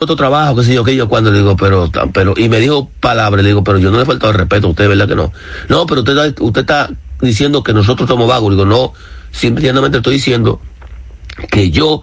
otro trabajo, que sé yo, que yo cuando le digo, pero, pero, y me dijo palabras, le digo, pero yo no le he faltado el respeto a usted, ¿verdad que no? No, pero usted, está- usted está diciendo que nosotros somos vagos, digo, no, simplemente estoy diciendo que yo,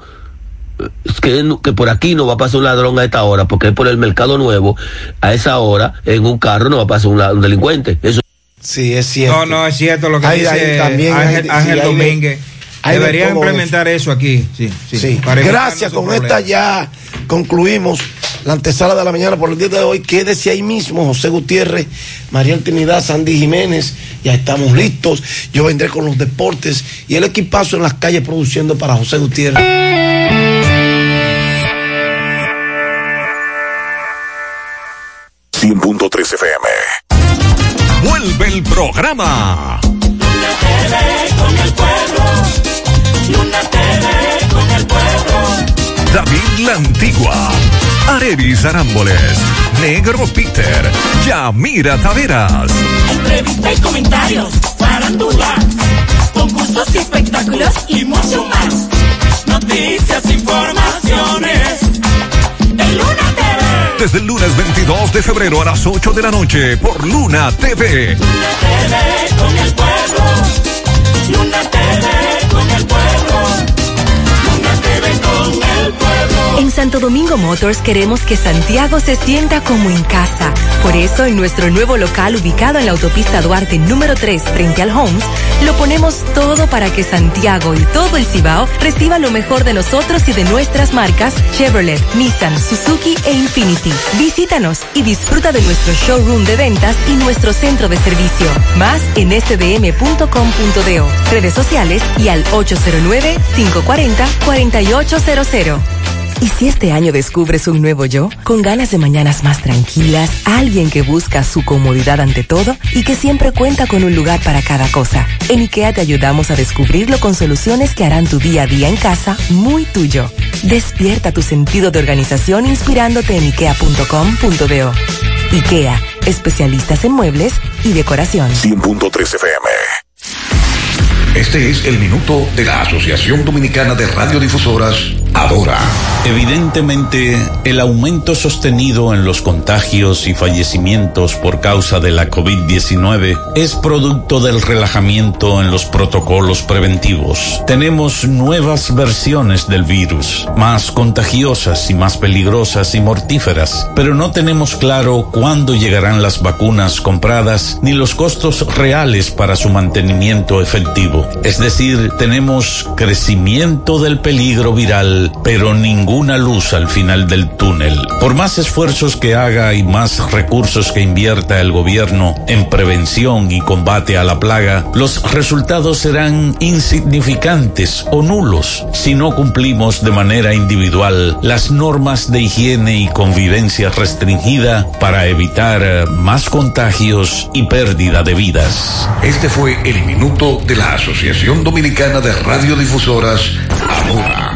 que, que por aquí no va a pasar un ladrón a esta hora, porque por el mercado nuevo, a esa hora, en un carro no va a pasar un, la- un delincuente. Eso Sí, es cierto. No, no, es cierto lo que Hay- dice hay también Ángel, hay- Ángel sí, hay de- Domínguez. Hay de Deberían implementar eso. aquí. Sí, sí. Sí. Gracias, con esta ya concluimos la antesala de la mañana por el día de hoy. Quédese ahí mismo, José Gutiérrez, María Trinidad, Sandy Jiménez. Ya estamos listos. Yo vendré con los deportes y el equipazo en las calles produciendo para José Gutiérrez. 100.3 FM. Vuelve el programa. Luna TV con el pueblo. Luna TV con el pueblo. David La Antigua. Arelis Arámboles. Negro Peter. Yamira Taveras. Entrevista y comentarios. Farándula. Concursos y espectáculos y mucho más. Noticias, informaciones. En Luna TV. Desde el lunes 22 de febrero a las 8 de la noche por Luna TV. Luna TV con el pueblo. Luna TV En Santo Domingo Motors queremos que Santiago se sienta como en casa. Por eso, en nuestro nuevo local ubicado en la autopista Duarte número 3 frente al Homes, lo ponemos todo para que Santiago y todo el Cibao reciba lo mejor de nosotros y de nuestras marcas Chevrolet, Nissan, Suzuki e Infinity. Visítanos y disfruta de nuestro showroom de ventas y nuestro centro de servicio. Más en sdm.com.do, redes sociales y al 809-540-4800. ¿Y si este año descubres un nuevo yo? Con ganas de mañanas más tranquilas, alguien que busca su comodidad ante todo y que siempre cuenta con un lugar para cada cosa. En IKEA te ayudamos a descubrirlo con soluciones que harán tu día a día en casa muy tuyo. Despierta tu sentido de organización inspirándote en ikea.com.do. IKEA, especialistas en muebles y decoración. 100.3 FM. Este es el minuto de la Asociación Dominicana de Radiodifusoras, Adora. Evidentemente, el aumento sostenido en los contagios y fallecimientos por causa de la COVID-19 es producto del relajamiento en los protocolos preventivos. Tenemos nuevas versiones del virus, más contagiosas y más peligrosas y mortíferas, pero no tenemos claro cuándo llegarán las vacunas compradas ni los costos reales para su mantenimiento efectivo. Es decir, tenemos crecimiento del peligro viral, pero ninguna luz al final del túnel. Por más esfuerzos que haga y más recursos que invierta el gobierno en prevención y combate a la plaga, los resultados serán insignificantes o nulos si no cumplimos de manera individual las normas de higiene y convivencia restringida para evitar eh, más contagios y pérdida de vidas. Este fue el minuto de la Asociación Dominicana de Radiodifusoras, Adora.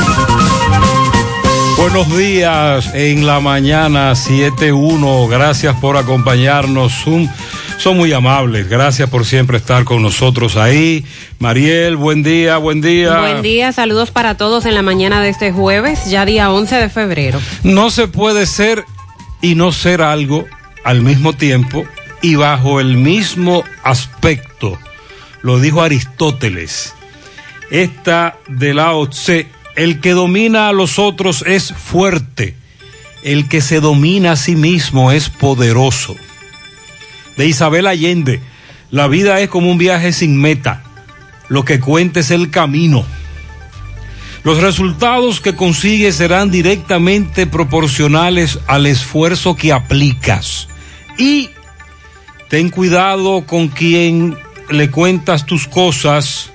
Buenos días en la mañana 7.1. Gracias por acompañarnos. Son, son muy amables. Gracias por siempre estar con nosotros ahí. Mariel, buen día, buen día. Buen día, saludos para todos en la mañana de este jueves, ya día 11 de febrero. No se puede ser y no ser algo al mismo tiempo y bajo el mismo aspecto. Lo dijo Aristóteles. Esta de Lao Tse, el que domina a los otros es fuerte, el que se domina a sí mismo es poderoso. De Isabel Allende, la vida es como un viaje sin meta, lo que cuenta es el camino. Los resultados que consigues serán directamente proporcionales al esfuerzo que aplicas. Y ten cuidado con quien le cuentas tus cosas.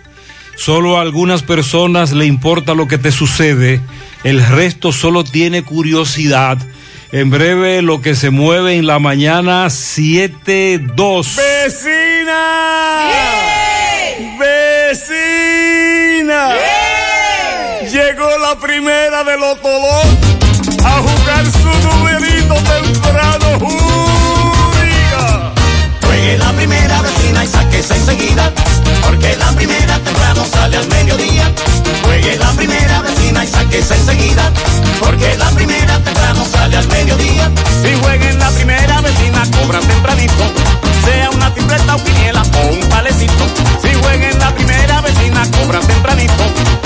Solo a algunas personas le importa lo que te sucede. El resto solo tiene curiosidad. En breve, lo que se mueve en la mañana 7-2. ¡Vecina! ¡Vecina! Llegó la primera de los todos a jugar su numerito temprano. ¡Júriga! Juegue la primera vecina y sáquese enseguida, porque la primera temprano sale al mediodía. Juegue la primera vecina y sáquese enseguida, porque la primera temprano sale al mediodía. Si jueguen la primera vecina, cobran tempranito. Sea una tripleta o quiniela o un palecito. Si jueguen la primera vecina, cobran tempranito.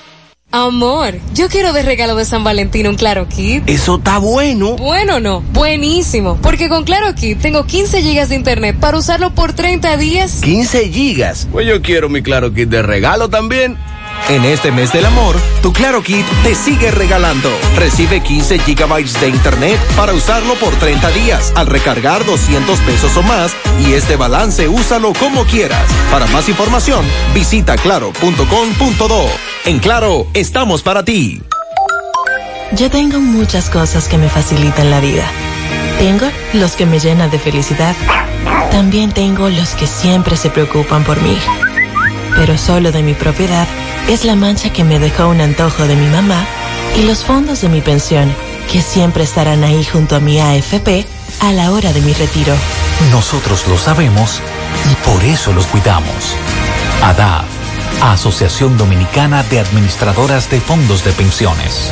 Amor, yo quiero de regalo de San Valentín un Claro Kit. Eso está bueno. Bueno, no, buenísimo. Porque con Claro Kit tengo 15 gigas de internet para usarlo por 30 días. 15 gigas. Pues yo quiero mi Claro Kit de regalo también. En este mes del amor, tu Claro Kit te sigue regalando. Recibe 15 gigabytes de internet para usarlo por 30 días al recargar 200 pesos o más y este balance úsalo como quieras. Para más información, visita claro.com.do. En Claro, estamos para ti. Yo tengo muchas cosas que me facilitan la vida. Tengo los que me llenan de felicidad. También tengo los que siempre se preocupan por mí. Pero solo de mi propiedad es la mancha que me dejó un antojo de mi mamá y los fondos de mi pensión, que siempre estarán ahí junto a mi AFP a la hora de mi retiro. Nosotros lo sabemos y por eso los cuidamos. ADAF, Asociación Dominicana de Administradoras de Fondos de Pensiones.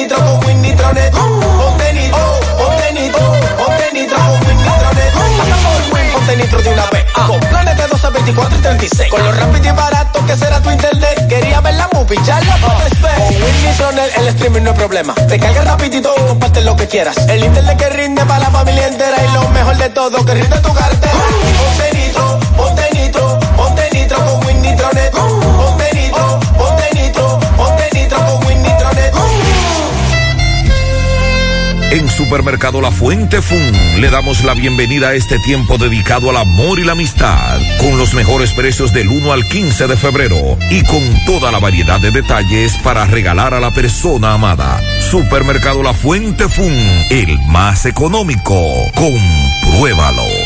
nitro con Win Nitronet. Ponte nitro, ponte nitro, ponte nitro con Win Nitronet. Pasa por Win, ponte nitro de una vez. Con planes de 12, 24 y 36. Con lo rápido y barato que será tu internet. Quería ver la movie, ya la ver. Con Win Nitronet el streaming no es problema. Te carga rapidito, comparte lo que quieras. El internet que rinde para la familia entera. Y lo mejor de todo, que rinde tu cartera. Ponte nitro, ponte nitro, ponte nitro con Win Nitronet. En Supermercado La Fuente Fun le damos la bienvenida a este tiempo dedicado al amor y la amistad, con los mejores precios del 1 al 15 de febrero y con toda la variedad de detalles para regalar a la persona amada. Supermercado La Fuente Fun, el más económico. Compruébalo.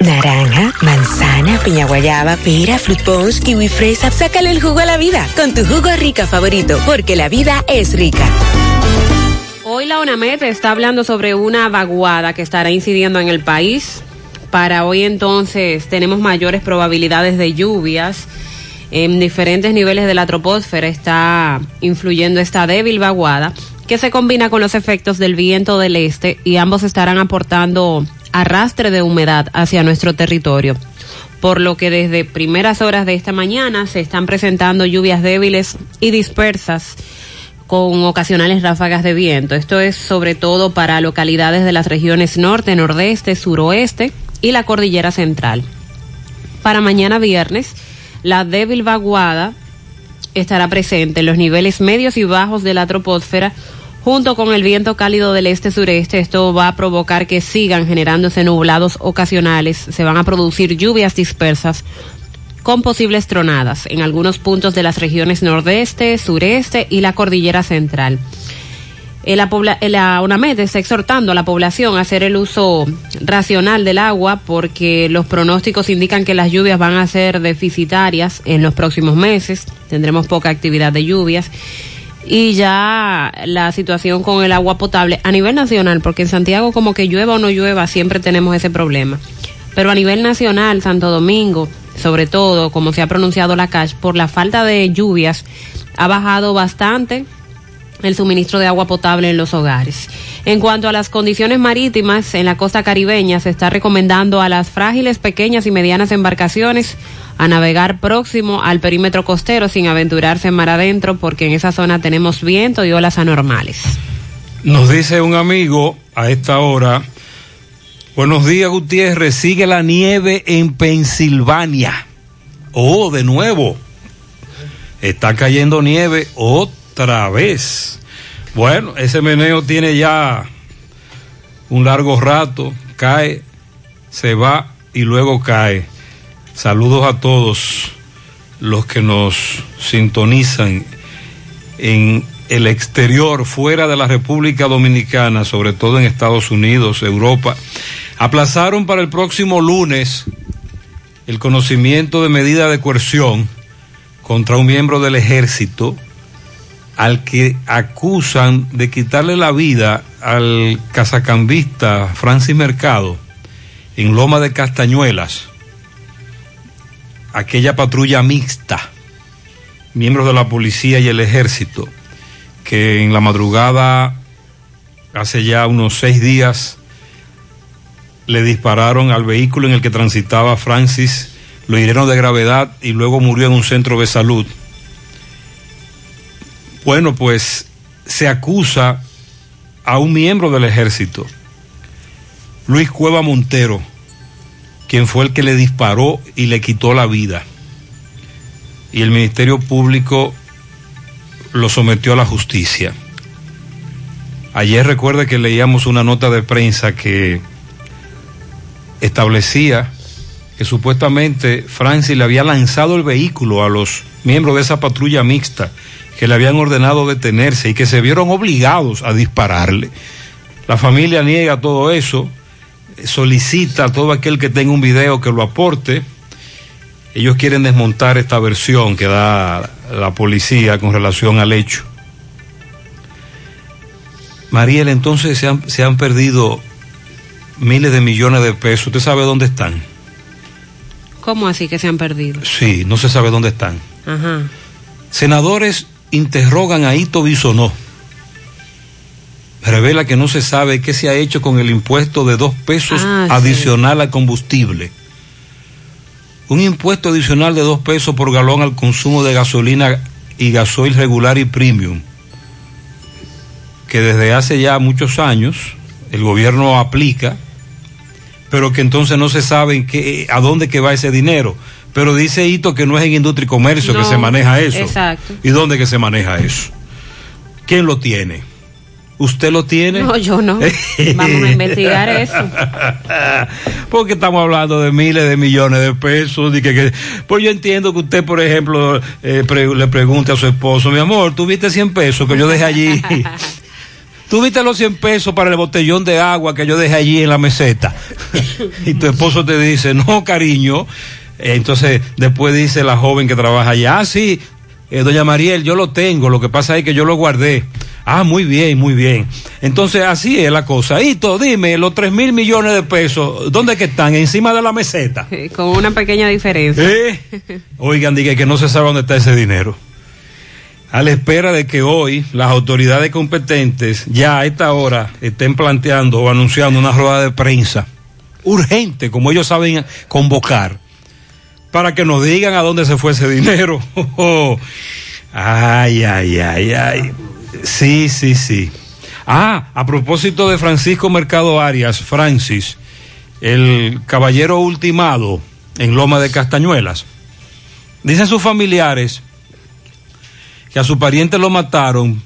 Naranja, manzana, piña guayaba, pera, fruit kiwi fresa. Sácale el jugo a la vida con tu jugo rica favorito, porque la vida es rica. Hoy la ONAMED está hablando sobre una vaguada que estará incidiendo en el país. Para hoy entonces tenemos mayores probabilidades de lluvias. En diferentes niveles de la troposfera está influyendo esta débil vaguada que se combina con los efectos del viento del este y ambos estarán aportando arrastre de humedad hacia nuestro territorio. por lo que desde primeras horas de esta mañana se están presentando lluvias débiles y dispersas con ocasionales ráfagas de viento. Esto es sobre todo para localidades de las regiones norte, nordeste, suroeste y la cordillera central. Para mañana viernes, la débil vaguada estará presente en los niveles medios y bajos de la troposfera junto con el viento cálido del este-sureste. Esto va a provocar que sigan generándose nublados ocasionales. Se van a producir lluvias dispersas con posibles tronadas en algunos puntos de las regiones nordeste, sureste y la cordillera central. La, la UNAMED está exhortando a la población a hacer el uso racional del agua porque los pronósticos indican que las lluvias van a ser deficitarias en los próximos meses. Tendremos poca actividad de lluvias. Y ya la situación con el agua potable a nivel nacional, porque en Santiago como que llueva o no llueva, siempre tenemos ese problema. Pero a nivel nacional, Santo Domingo, sobre todo, como se ha pronunciado la CACH, por la falta de lluvias, ha bajado bastante el suministro de agua potable en los hogares. En cuanto a las condiciones marítimas en la costa caribeña, se está recomendando a las frágiles, pequeñas y medianas embarcaciones a navegar próximo al perímetro costero sin aventurarse en mar adentro porque en esa zona tenemos viento y olas anormales. Nos dice un amigo a esta hora, buenos días Gutiérrez, sigue la nieve en Pensilvania. Oh, de nuevo. Está cayendo nieve otra vez. Bueno, ese meneo tiene ya un largo rato, cae, se va y luego cae. Saludos a todos los que nos sintonizan en el exterior, fuera de la República Dominicana, sobre todo en Estados Unidos, Europa, aplazaron para el próximo lunes el conocimiento de medida de coerción contra un miembro del ejército al que acusan de quitarle la vida al cazacambista Francis Mercado en Loma de Castañuelas, aquella patrulla mixta, miembros de la policía y el ejército, que en la madrugada, hace ya unos seis días, le dispararon al vehículo en el que transitaba Francis, lo hirieron de gravedad y luego murió en un centro de salud. Bueno, pues se acusa a un miembro del ejército, Luis Cueva Montero, quien fue el que le disparó y le quitó la vida. Y el Ministerio Público lo sometió a la justicia. Ayer recuerde que leíamos una nota de prensa que establecía que supuestamente Francis le había lanzado el vehículo a los miembros de esa patrulla mixta que le habían ordenado detenerse y que se vieron obligados a dispararle. La familia niega todo eso, solicita a todo aquel que tenga un video que lo aporte. Ellos quieren desmontar esta versión que da la policía con relación al hecho. Mariel, entonces se han, se han perdido miles de millones de pesos. ¿Usted sabe dónde están? ¿Cómo así que se han perdido? Sí, no se sabe dónde están. Ajá. Senadores interrogan a Ito Bisonó. Revela que no se sabe qué se ha hecho con el impuesto de dos pesos Ah, sí. adicional al combustible. Un impuesto adicional de dos pesos por galón al consumo de gasolina y gasoil regular y premium, que desde hace ya muchos años el gobierno aplica, pero que entonces no se sabe en qué, a dónde que va ese dinero. Pero dice Ito que no es en industria y comercio que se maneja eso. exacto. ¿Y dónde que se maneja eso? ¿Quién lo tiene? ¿Usted lo tiene? No, yo no. Vamos a investigar eso. Porque estamos hablando de miles de millones de pesos. Y que, que- pues yo entiendo que usted, por ejemplo, eh, pre- le pregunte a su esposo, mi amor, ¿tuviste 100 pesos que yo dejé allí? ¿Tuviste los 100 pesos para el botellón de agua que yo dejé allí en la meseta? y tu esposo te dice, no, cariño. Entonces, después dice la joven que trabaja allá, ah, sí, eh, doña Mariel, yo lo tengo, lo que pasa es que yo lo guardé. Ah, muy bien, muy bien. Entonces, así es la cosa. Hito, dime, los 3 mil millones de pesos, ¿dónde que están? Encima de la meseta. Con una pequeña diferencia. ¿Eh? Oigan, diga que no se sabe dónde está ese dinero. A la espera de que hoy las autoridades competentes ya a esta hora estén planteando o anunciando una rueda de prensa urgente, como ellos saben convocar, para que nos digan a dónde se fue ese dinero. Ay, ay, ay, ay. Sí, sí, sí. Ah, a propósito de Francisco Mercado Arias, Francis, el caballero ultimado en Loma de Castañuelas. Dicen sus familiares que a su pariente lo mataron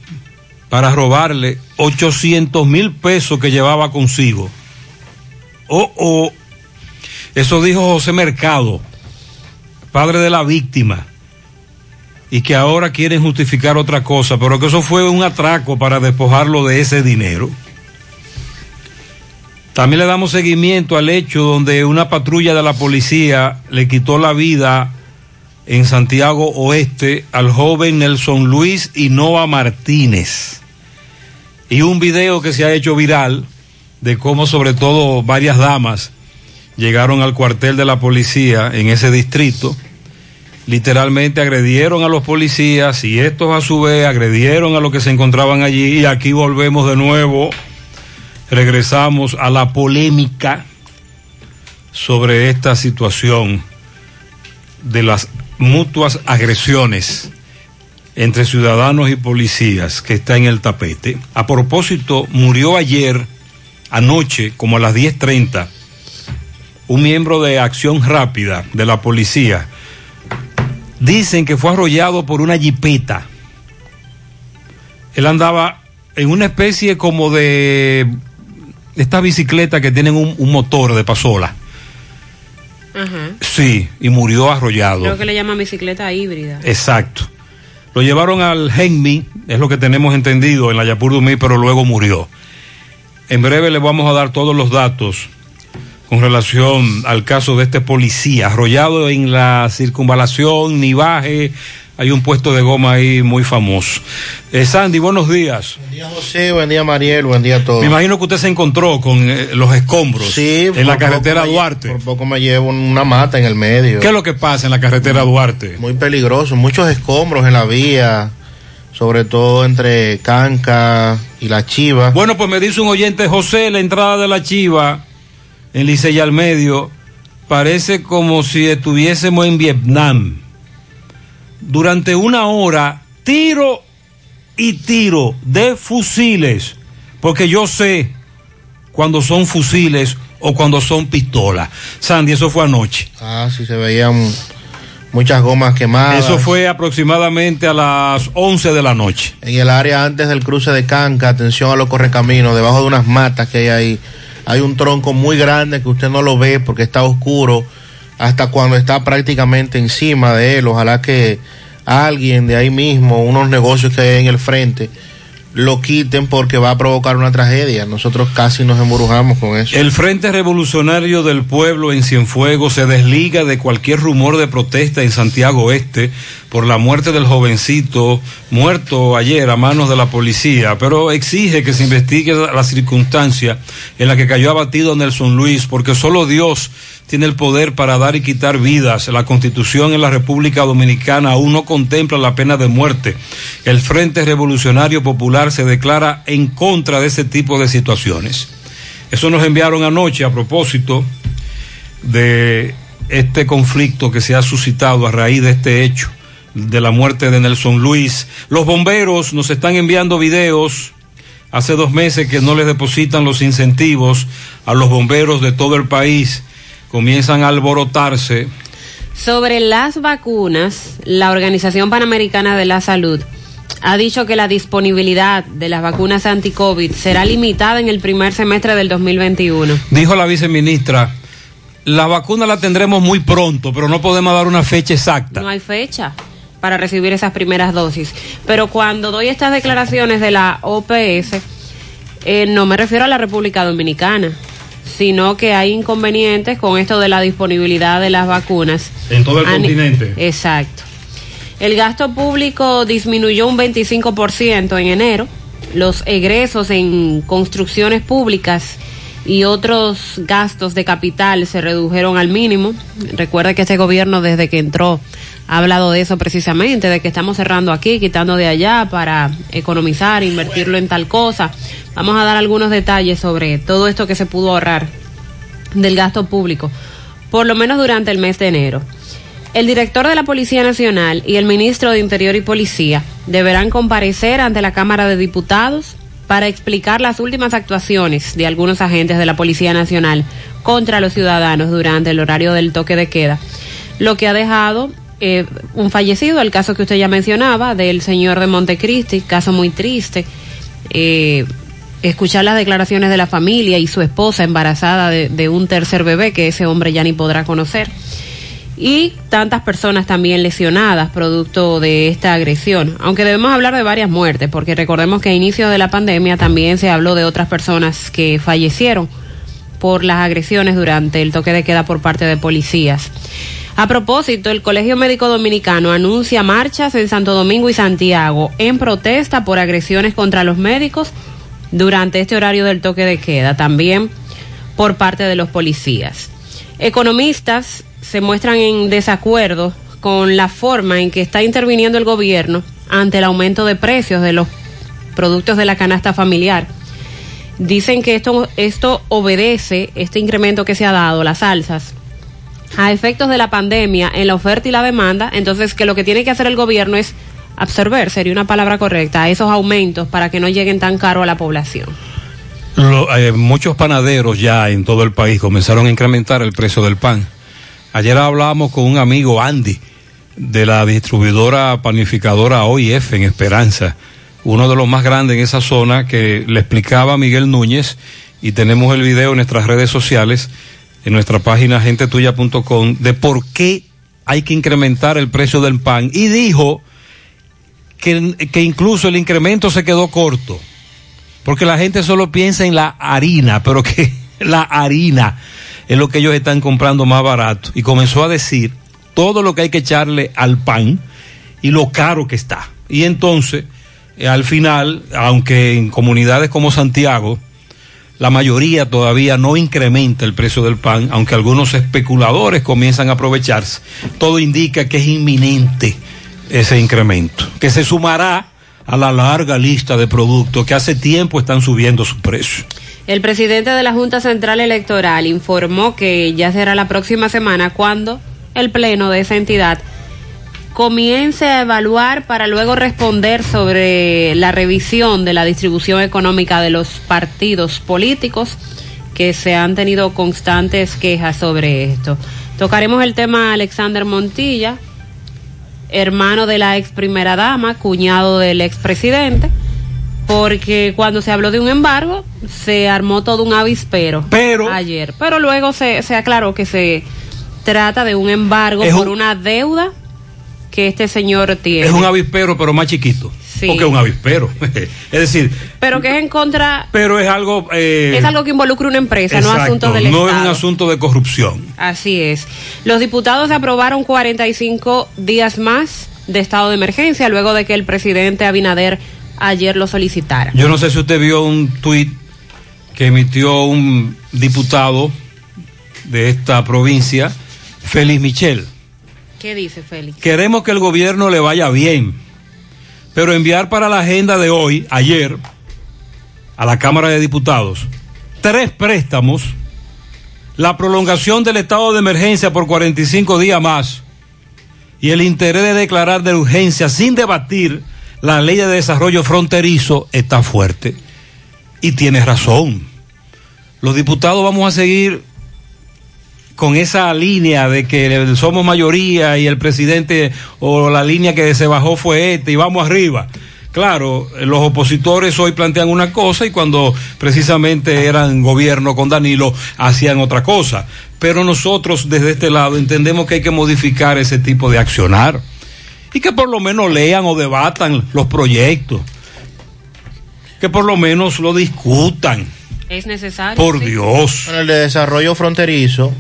para robarle 800 mil pesos que llevaba consigo. Oh, oh. Eso dijo José Mercado, padre de la víctima, y que ahora quieren justificar otra cosa, pero que eso fue un atraco para despojarlo de ese dinero. También le damos seguimiento al hecho donde una patrulla de la policía le quitó la vida en Santiago Oeste al joven Nelson Luis Innova Martínez. Y un video que se ha hecho viral de cómo sobre todo varias damas llegaron al cuartel de la policía en ese distrito, literalmente agredieron a los policías y estos a su vez agredieron a los que se encontraban allí y aquí volvemos de nuevo, regresamos a la polémica sobre esta situación de las mutuas agresiones entre ciudadanos y policías que está en el tapete. A propósito, murió ayer, anoche, como a las 10.30, un miembro de acción rápida de la policía. Dicen que fue arrollado por una jipeta. Él andaba en una especie como de estas bicicletas que tienen un, un motor de pasola. Ajá. Sí, y murió arrollado. Creo que le llaman bicicleta híbrida. Exacto. Lo llevaron al Genmi, es lo que tenemos entendido en la Yapur Dumí, pero luego murió. En breve le vamos a dar todos los datos con relación al caso de este policía arrollado en la circunvalación, Nivaje. Hay un puesto de goma ahí muy famoso. Eh, Sandy, buenos días. Buen día, José. Buen día, Mariel. Buen día a todos. Me imagino que usted se encontró con eh, los escombros Sí, en la carretera me- Duarte. Por poco me llevo una mata en el medio. ¿Qué es lo que pasa en la carretera Duarte? Muy peligroso. Muchos escombros en la vía, sobre todo entre Canca y la Chiva. Bueno, pues me dice un oyente, José, la entrada de la Chiva en Licey al medio parece como si estuviésemos en Vietnam. Durante una hora, tiro y tiro de fusiles, porque yo sé cuando son fusiles o cuando son pistolas. Sandy, eso fue anoche. Ah, sí, se veían muchas gomas quemadas. Eso fue aproximadamente a las 11 de la noche. En el área antes del cruce de Canca, atención a los correcaminos, debajo de unas matas que hay ahí, hay un tronco muy grande que usted no lo ve porque está oscuro hasta cuando está prácticamente encima de él. Ojalá que alguien de ahí mismo, unos negocios que hay en el frente, lo quiten porque va a provocar una tragedia. Nosotros casi nos embrujamos con eso. El Frente Revolucionario del Pueblo en Cienfuegos se desliga de cualquier rumor de protesta en Santiago Este por la muerte del jovencito muerto ayer a manos de la policía, pero exige que se investigue la circunstancia en la que cayó abatido Nelson Luis, porque solo Dios tiene el poder para dar y quitar vidas. La constitución en la República Dominicana aún no contempla la pena de muerte. El Frente Revolucionario Popular se declara en contra de ese tipo de situaciones. Eso nos enviaron anoche a propósito de este conflicto que se ha suscitado a raíz de este hecho, de la muerte de Nelson Luis. Los bomberos nos están enviando videos. Hace dos meses que no les depositan los incentivos a los bomberos de todo el país. Comienzan a alborotarse. Sobre las vacunas, la Organización Panamericana de la Salud ha dicho que la disponibilidad de las vacunas anti-COVID será limitada en el primer semestre del 2021. Dijo la viceministra, la vacuna la tendremos muy pronto, pero no podemos dar una fecha exacta. No hay fecha para recibir esas primeras dosis. Pero cuando doy estas declaraciones de la OPS, eh, no me refiero a la República Dominicana, sino que hay inconvenientes con esto de la disponibilidad de las vacunas. En todo el continente. Exacto. El gasto público disminuyó un 25% en enero. Los egresos en construcciones públicas y otros gastos de capital se redujeron al mínimo. Recuerda que este gobierno desde que entró ha hablado de eso precisamente, de que estamos cerrando aquí, quitando de allá para economizar, invertirlo en tal cosa. Vamos a dar algunos detalles sobre todo esto que se pudo ahorrar del gasto público, por lo menos durante el mes de enero. El director de la Policía Nacional y el ministro de Interior y Policía deberán comparecer ante la Cámara de Diputados para explicar las últimas actuaciones de algunos agentes de la Policía Nacional contra los ciudadanos durante el horario del toque de queda, lo que ha dejado eh, un fallecido, el caso que usted ya mencionaba, del señor de Montecristi, caso muy triste. Eh, escuchar las declaraciones de la familia y su esposa embarazada de, de un tercer bebé que ese hombre ya ni podrá conocer y tantas personas también lesionadas producto de esta agresión. Aunque debemos hablar de varias muertes, porque recordemos que a inicio de la pandemia también se habló de otras personas que fallecieron por las agresiones durante el toque de queda por parte de policías. A propósito, el Colegio Médico Dominicano anuncia marchas en Santo Domingo y Santiago en protesta por agresiones contra los médicos durante este horario del toque de queda, también por parte de los policías. Economistas se muestran en desacuerdo con la forma en que está interviniendo el gobierno ante el aumento de precios de los productos de la canasta familiar. Dicen que esto, esto obedece, este incremento que se ha dado, las alzas, a efectos de la pandemia en la oferta y la demanda, entonces que lo que tiene que hacer el gobierno es absorber, sería una palabra correcta, esos aumentos para que no lleguen tan caro a la población. Eh, muchos panaderos ya en todo el país comenzaron a incrementar el precio del pan. Ayer hablábamos con un amigo Andy de la distribuidora panificadora OIF en Esperanza, uno de los más grandes en esa zona que le explicaba a Miguel Núñez y tenemos el video en nuestras redes sociales, en nuestra página gentetuya.com, de por qué hay que incrementar el precio del pan y dijo que, que incluso el incremento se quedó corto porque la gente solo piensa en la harina, pero que la harina es lo que ellos están comprando más barato. Y comenzó a decir todo lo que hay que echarle al pan y lo caro que está. Y entonces, eh, al final, aunque en comunidades como Santiago, la mayoría todavía no incrementa el precio del pan, aunque algunos especuladores comienzan a aprovecharse, todo indica que es inminente ese incremento, que se sumará a la larga lista de productos que hace tiempo están subiendo su precio. El presidente de la Junta Central Electoral informó que ya será la próxima semana cuando el pleno de esa entidad comience a evaluar para luego responder sobre la revisión de la distribución económica de los partidos políticos que se han tenido constantes quejas sobre esto. Tocaremos el tema Alexander Montilla, hermano de la ex primera dama, cuñado del ex presidente, porque cuando se habló de un embargo se armó todo un avispero Pero- ayer, pero luego se, se aclaró que se trata de un embargo por un- una deuda que este señor tiene. Es un avispero, pero más chiquito. Sí. Porque es un avispero. es decir, pero que es en contra, pero es algo... eh, es algo que involucra una empresa, no exacto, asuntos del no es un asunto de corrupción. Así es. Los diputados aprobaron 45 días más de estado de emergencia luego de que el presidente Abinader ayer lo solicitara. Yo no sé si usted vio un tuit que emitió un diputado de esta provincia, Félix Michel. ¿Qué dice Félix? Queremos que el gobierno le vaya bien, pero enviar para la agenda de hoy, ayer, a la Cámara de Diputados, tres préstamos, la prolongación del estado de emergencia por 45 días más y el interés de declarar de urgencia sin debatir la ley de desarrollo fronterizo está fuerte. Y tiene razón. Los diputados vamos a seguir con esa línea de que somos mayoría y el presidente o la línea que se bajó fue este y vamos arriba. Claro, los opositores hoy plantean una cosa y cuando precisamente eran gobierno con Danilo hacían otra cosa. Pero nosotros desde este lado entendemos que hay que modificar ese tipo de accionar y que por lo menos lean o debatan los proyectos, que por lo menos lo discutan. ¿Es necesario? Por Sí. Dios. Bueno, el de desarrollo fronterizo,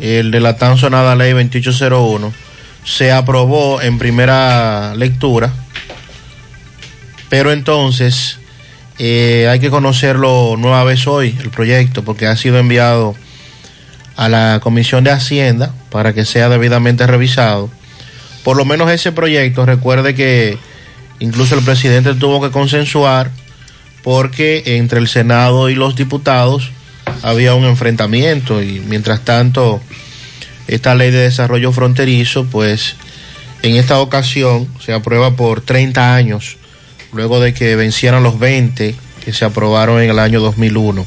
el de la tan sonada ley 2801, se aprobó en primera lectura, pero entonces eh, hay que conocerlo nueva vez hoy, el proyecto, porque ha sido enviado a la Comisión de Hacienda para que sea debidamente revisado. Por lo menos ese proyecto, recuerde que incluso el presidente tuvo que consensuar porque entre el Senado y los diputados había un enfrentamiento y mientras tanto esta ley de desarrollo fronterizo, pues en esta ocasión se aprueba por 30 años, luego de que vencieran los 20 que se aprobaron en el año 2001.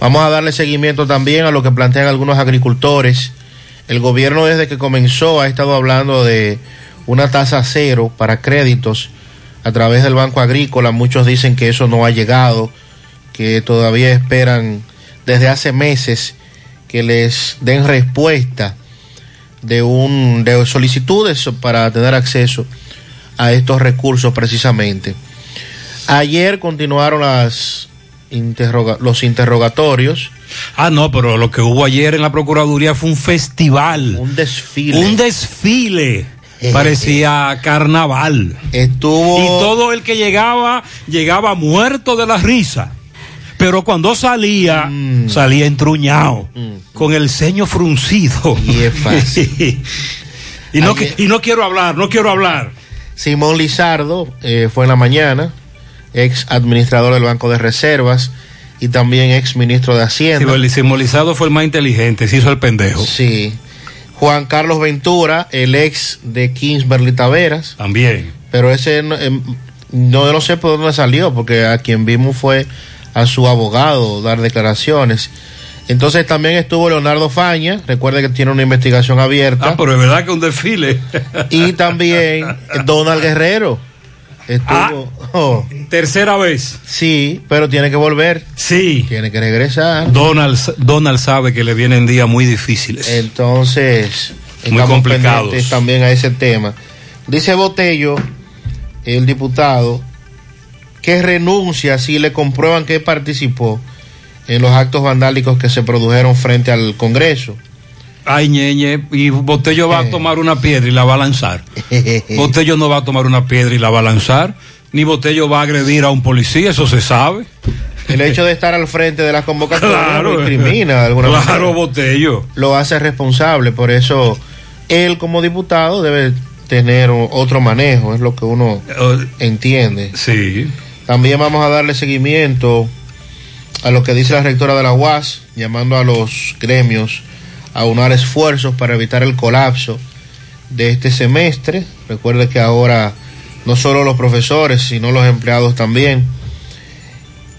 Vamos a darle seguimiento también a lo que plantean algunos agricultores. El gobierno desde que comenzó ha estado hablando de una tasa cero para créditos a través del Banco Agrícola. Muchos dicen que eso no ha llegado, que todavía esperan desde hace meses que les den respuesta de un de solicitudes para tener acceso a estos recursos precisamente. Ayer continuaron las interroga los interrogatorios. Ah, no, pero lo que hubo ayer en la Procuraduría fue un festival. Un desfile. Un desfile. Parecía carnaval. Estuvo. Y todo el que llegaba, llegaba muerto de la risa. Pero cuando salía, Mm. salía entruñado, con el ceño fruncido. Y es fácil. y, no, y no quiero hablar, no quiero hablar. Simón Lizardo eh, fue en la mañana, ex administrador del Banco de Reservas y también ex ministro de Hacienda. el simbolizado fue el más inteligente, se hizo el pendejo. Sí. Juan Carlos Ventura, el ex de Kingsbury Taveras. También. Pero ese no, em, no, yo no sé por dónde salió, porque a quien vimos fue a su abogado dar declaraciones. Entonces también estuvo Leonardo Faña, recuerde que tiene una investigación abierta. Ah, pero es verdad que un desfile. Y también Donald Guerrero. Estuvo. oh, Tercera vez. sí, pero tiene que volver. Sí. Tiene que regresar. Donald, Donald sabe que le vienen días muy difíciles. Entonces, Muy complicados. también a ese tema. Dice Botello, el diputado, que renuncia si le comprueban que participó en los actos vandálicos que se produjeron frente al Congreso. Ay, ñeñe, y Botello va a tomar una piedra y la va a lanzar. Botello no va a tomar una piedra y la va a lanzar, ni Botello va a agredir a un policía, eso se sabe. El hecho de estar al frente de las convocatorias Claro. lo incrimina de alguna Claro, manera. Botello. Lo hace responsable, por eso él como diputado debe tener otro manejo, es lo que uno entiende. Sí. También vamos a darle seguimiento a lo que dice la rectora de la UAS, llamando a los gremios a unar esfuerzos para evitar el colapso de este semestre. Recuerde que ahora no solo los profesores, sino los empleados también.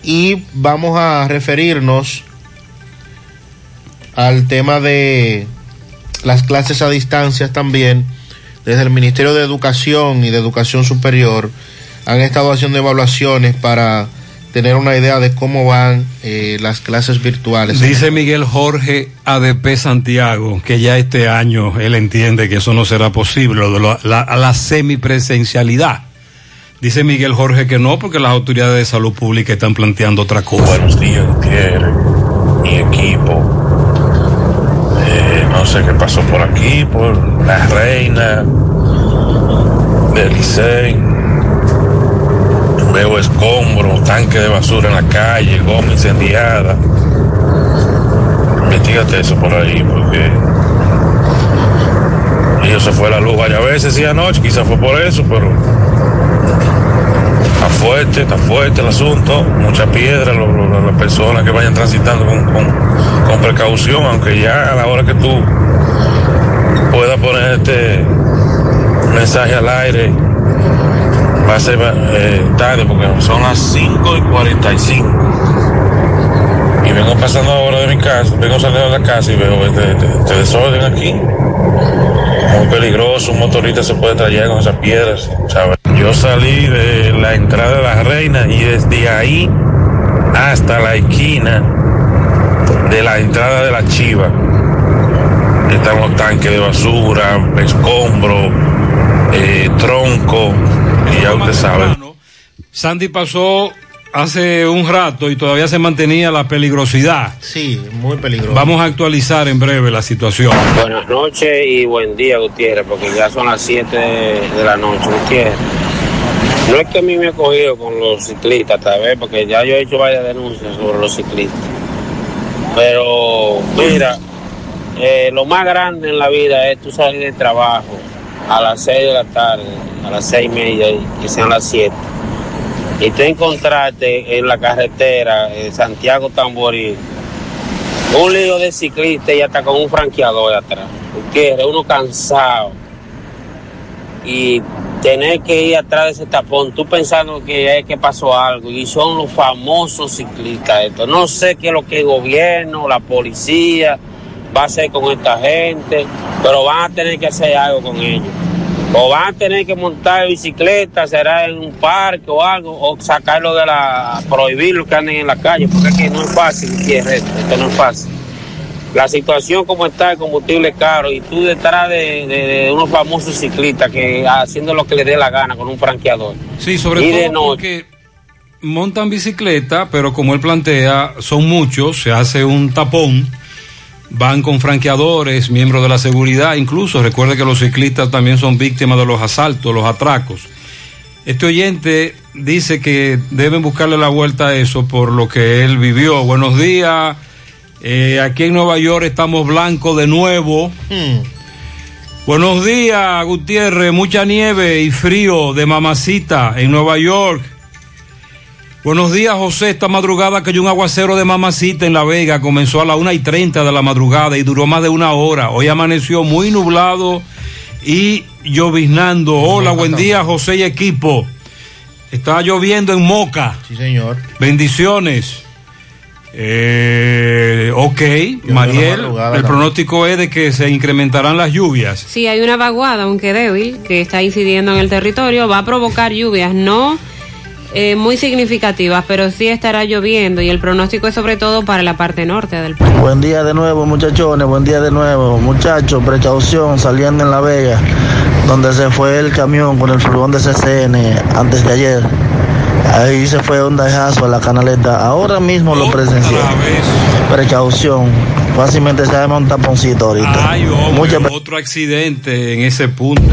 Y vamos a referirnos al tema de las clases a distancia también. Desde el Ministerio de Educación y de Educación Superior han estado haciendo evaluaciones para tener una idea de cómo van eh, las clases virtuales. Dice Miguel Jorge ADP Santiago que ya este año él entiende que eso no será posible, lo de la, la- la semipresencialidad. Dice Miguel Jorge que no, porque las autoridades de salud pública están planteando otra cosa. Buenos días, Gutiérrez, mi equipo. Eh, no sé qué pasó por aquí, por la reina del Licey. Veo escombros, tanque de basura en la calle, goma incendiada. Investígate eso por ahí, porque ellos se fue la luz varias veces y anoche, quizás fue por eso, pero Está fuerte, está fuerte el asunto, mucha piedra, las personas que vayan transitando con, con- con precaución, aunque ya a la hora que tú puedas poner este mensaje al aire, va a ser eh, tarde porque son las 5 y 45. Y vengo pasando ahora de mi casa, vengo saliendo de la casa y veo este, este- este desorden aquí. Muy peligroso, un motorista se puede traer con esas piedras, ¿sabes? Yo salí de la entrada de la reina y desde ahí hasta la esquina de la entrada de la chiva están los tanques de basura, escombros, eh, tronco, y ya usted sabe. Sandy pasó hace un rato y todavía se mantenía la peligrosidad. Sí, muy peligroso. Vamos a actualizar en breve la situación. Buenas noches y buen día, Gutiérrez, porque ya son las 7 de, la noche, Gutiérrez. No es que a mí me he cogido con los ciclistas, tal vez, porque ya yo he hecho varias denuncias sobre los ciclistas. Pero, mira, eh, lo más grande en la vida es tú salir del trabajo a las 6 de la tarde, a las 6 y media, que sean las 7. Y tú encontrarte en la carretera, en Santiago Tamboril, Un lío de ciclista y hasta con un franqueador atrás. Gutiérrez, uno cansado. Y tener que ir atrás de ese tapón, tú pensando que es que pasó algo. Y son los famosos ciclistas estos. No sé qué es lo que el gobierno, la policía va a hacer con esta gente, pero van a tener que hacer algo con ellos. O van a tener que montar bicicleta, será en un parque o algo, o sacarlo de la, prohibirlo que anden en la calle, porque es que no es fácil, Gutiérrez, esto, esto no es fácil. La situación como está, el combustible es caro, y tú detrás de, de- de unos famosos ciclistas que haciendo lo que le dé la gana con un franqueador. Sí, sobre Y de todo porque montan bicicleta, pero como él plantea, son muchos, se hace un tapón, van con franqueadores, miembros de la seguridad, incluso recuerde que los ciclistas también son víctimas de los asaltos, los atracos. Este oyente dice que deben buscarle la vuelta a eso por lo que él vivió. Buenos días, eh, aquí en Nueva York estamos blancos de nuevo. Buenos días, Gutiérrez. Mucha nieve y frío de mamacita en Nueva York. Buenos días, José. Esta madrugada cayó un aguacero de mamacita en La Vega. Comenzó a las 1 y 30 de la madrugada y duró más de una hora. Hoy amaneció muy nublado y lloviznando. Hola, buen día, José y equipo. Está lloviendo en Moca. Sí, señor. Bendiciones. Eh, ok, Mariel, el también. pronóstico es de que se incrementarán las lluvias. Sí, hay una vaguada, aunque débil, que está incidiendo en el territorio. Va a provocar lluvias, no eh, muy significativas, pero sí estará lloviendo y el pronóstico es sobre todo para la parte norte del país. Buen día de nuevo, muchachones. Buen día de nuevo. Muchachos, precaución saliendo en La Vega, donde se fue el camión con el furgón de CCN antes de ayer. Ahí se fue un dejazo a la canaleta. Ahora mismo lo presencié. Precaución. Fácilmente se llama un taponcito ahorita. Ay, hombre, otro accidente en ese punto.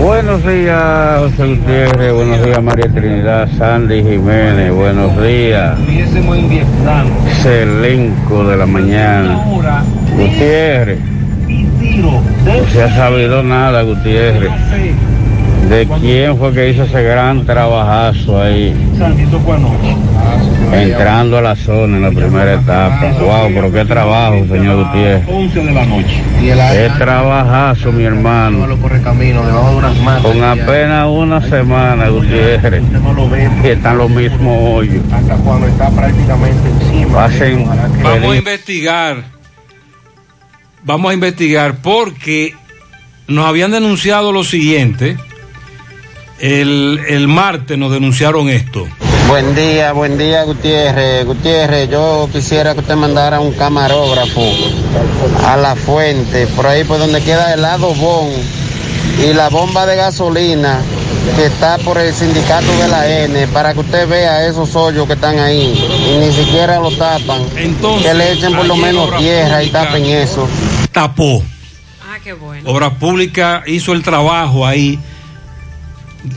Buenos días, José Gutiérrez. Buenos días, María Trinidad, Sandy Jiménez. Buenos días. Ese elenco de la mañana. Gutiérrez. No se ha sabido nada, Gutiérrez. ¿De quién fue que hizo ese gran trabajazo ahí? Entrando a la zona en la primera etapa. Wow, pero qué trabajo, señor Gutiérrez. 11 de la noche. Qué trabajazo, mi hermano. Con apenas una semana, Gutiérrez. Y están los mismos hoyos. Hasta cuando está prácticamente encima. Vamos a investigar. Vamos a investigar porque nos habían denunciado lo siguiente. El, el martes nos denunciaron esto. Buen día, buen día Gutiérrez. Gutiérrez, yo quisiera que usted mandara un camarógrafo a la fuente, por ahí por donde queda el lado Bon y la bomba de gasolina que está por el sindicato de la N, para que usted vea esos hoyos que están ahí y ni siquiera lo tapan. que le echen por lo menos tierra y tapen eso. Tapó. Ah, qué bueno. Obras Públicas hizo el trabajo ahí,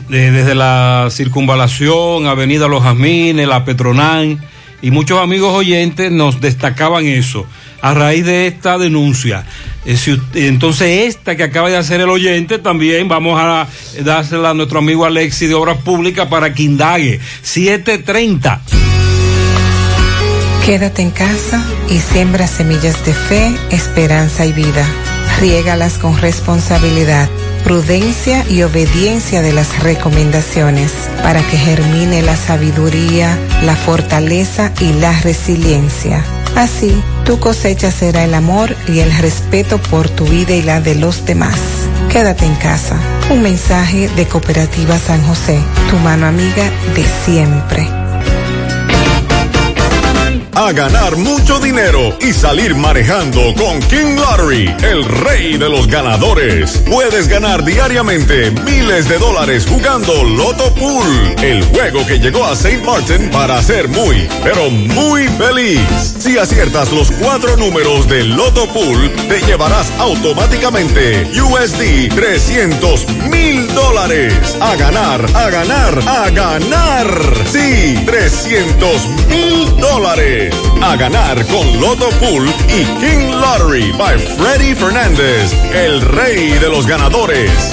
de- desde la circunvalación, Avenida Los Jazmines, la Petronán, y muchos amigos oyentes nos destacaban eso a raíz de esta denuncia. Eh, entonces, esta que acaba de hacer el oyente, también vamos a dársela a nuestro amigo Alexi de Obras Públicas para que indague. 730. Quédate en casa y siembra semillas de fe, esperanza y vida. Riégalas con responsabilidad, prudencia y obediencia de las recomendaciones para que germine la sabiduría, la fortaleza y la resiliencia. Así, tu cosecha será el amor y el respeto por tu vida y la de los demás. Quédate en casa. Un mensaje de Cooperativa San José, tu mano amiga de siempre. A ganar mucho dinero y salir manejando con King Lottery, el rey de los ganadores. Puedes ganar diariamente miles de dólares jugando Loto Pool, el juego que llegó a St. Martin para ser muy, pero muy feliz. Si aciertas los cuatro números del Loto Pool, te llevarás automáticamente USD 300 mil dólares. A ganar, a ganar, a ganar. Sí, 300 mil dólares. A ganar con Loto Pool y King Lottery by Freddy Fernández, el rey de los ganadores.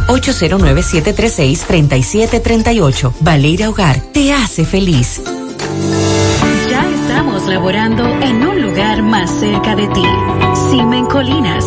809-736-3738. Valeira Hogar, te hace feliz. Ya estamos laborando en un lugar más cerca de ti. Simen Colinas,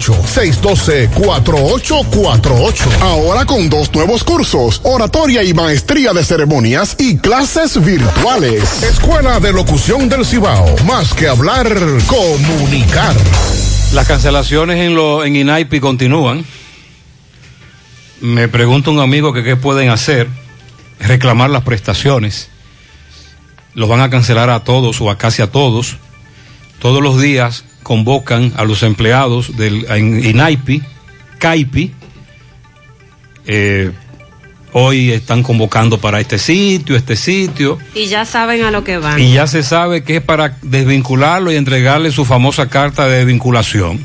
612-4848. Ahora con dos nuevos cursos, oratoria y maestría de ceremonias y clases virtuales. Escuela de Locución del Cibao. Más que hablar, comunicar. Las cancelaciones en, lo, en INAIPI continúan. Me pregunta un amigo que qué pueden hacer. Reclamar las prestaciones. Los van a cancelar a todos o a casi a todos. Todos los días convocan a los empleados del INAIPI, CAIPI, eh, hoy están convocando para este sitio, este sitio. Y ya saben a lo que van. Y ya se sabe que es para desvincularlo y entregarle su famosa carta de vinculación.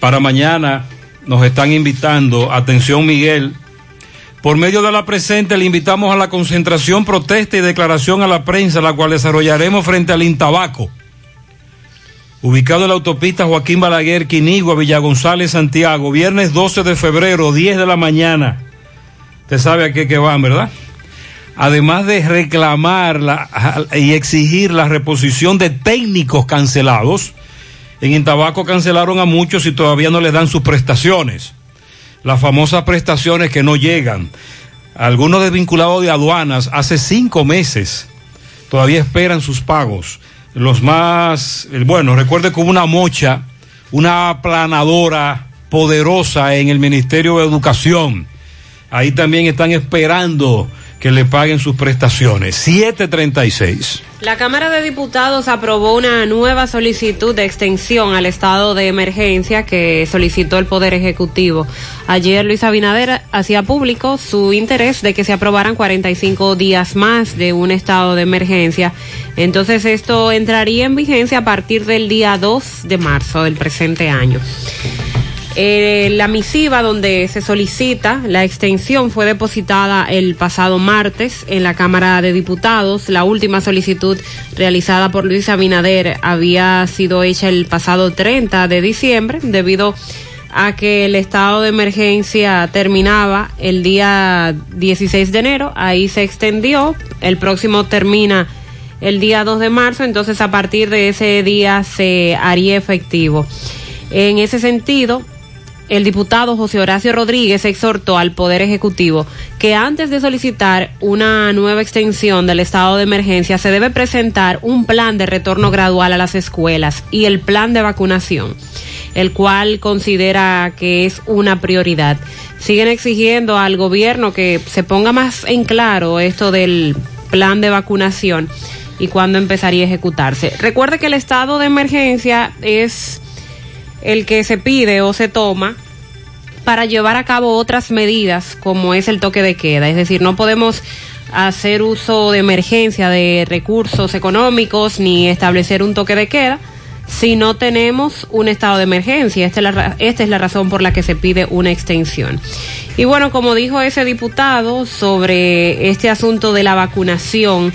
Para mañana nos están invitando, atención Miguel, por medio de la presente le invitamos a la concentración, protesta y declaración a la prensa, la cual desarrollaremos frente al Intabaco ubicado en la autopista Joaquín Balaguer, Quinigua, Villa González, Santiago, viernes 12 de febrero, 10 de la mañana. Usted sabe a qué que van, ¿verdad? Además de reclamar y exigir la reposición de técnicos cancelados, en Intabaco cancelaron a muchos y todavía no les dan sus prestaciones. Las famosas prestaciones que no llegan. Algunos desvinculados de aduanas hace cinco meses todavía esperan sus pagos los más, eh, bueno, recuerde que hubo una mocha, una aplanadora poderosa en el Ministerio de Educación. Ahí también están esperando que le paguen sus prestaciones. 736. La Cámara de Diputados aprobó una nueva solicitud de extensión al estado de emergencia que solicitó el Poder Ejecutivo. Ayer Luis Abinader hacía público su interés de que se aprobaran 45 días más de un estado de emergencia. Entonces esto entraría en vigencia a partir del día 2 de marzo del presente año. Eh, la misiva donde se solicita la extensión fue depositada el pasado martes en la Cámara de Diputados. La última solicitud realizada por Luis Abinader había sido hecha el pasado 30 de diciembre debido a que el estado de emergencia terminaba el día 16 de enero, ahí se extendió, el próximo termina el día 2 de marzo, entonces a partir de ese día se haría efectivo. En ese sentido, el diputado José Horacio Rodríguez exhortó al Poder Ejecutivo que antes de solicitar una nueva extensión del estado de emergencia se debe presentar un plan de retorno gradual a las escuelas y el plan de vacunación, el cual considera que es una prioridad. Siguen exigiendo al gobierno que se ponga más en claro esto del plan de vacunación y cuándo empezaría a ejecutarse. Recuerde que el estado de emergencia es el que se pide o se toma para llevar a cabo otras medidas como es el toque de queda. Es decir, no podemos hacer uso de emergencia de recursos económicos ni establecer un toque de queda si no tenemos un estado de emergencia. Esta es la, esta es la razón por la que se pide una extensión. Y bueno, como dijo ese diputado sobre este asunto de la vacunación,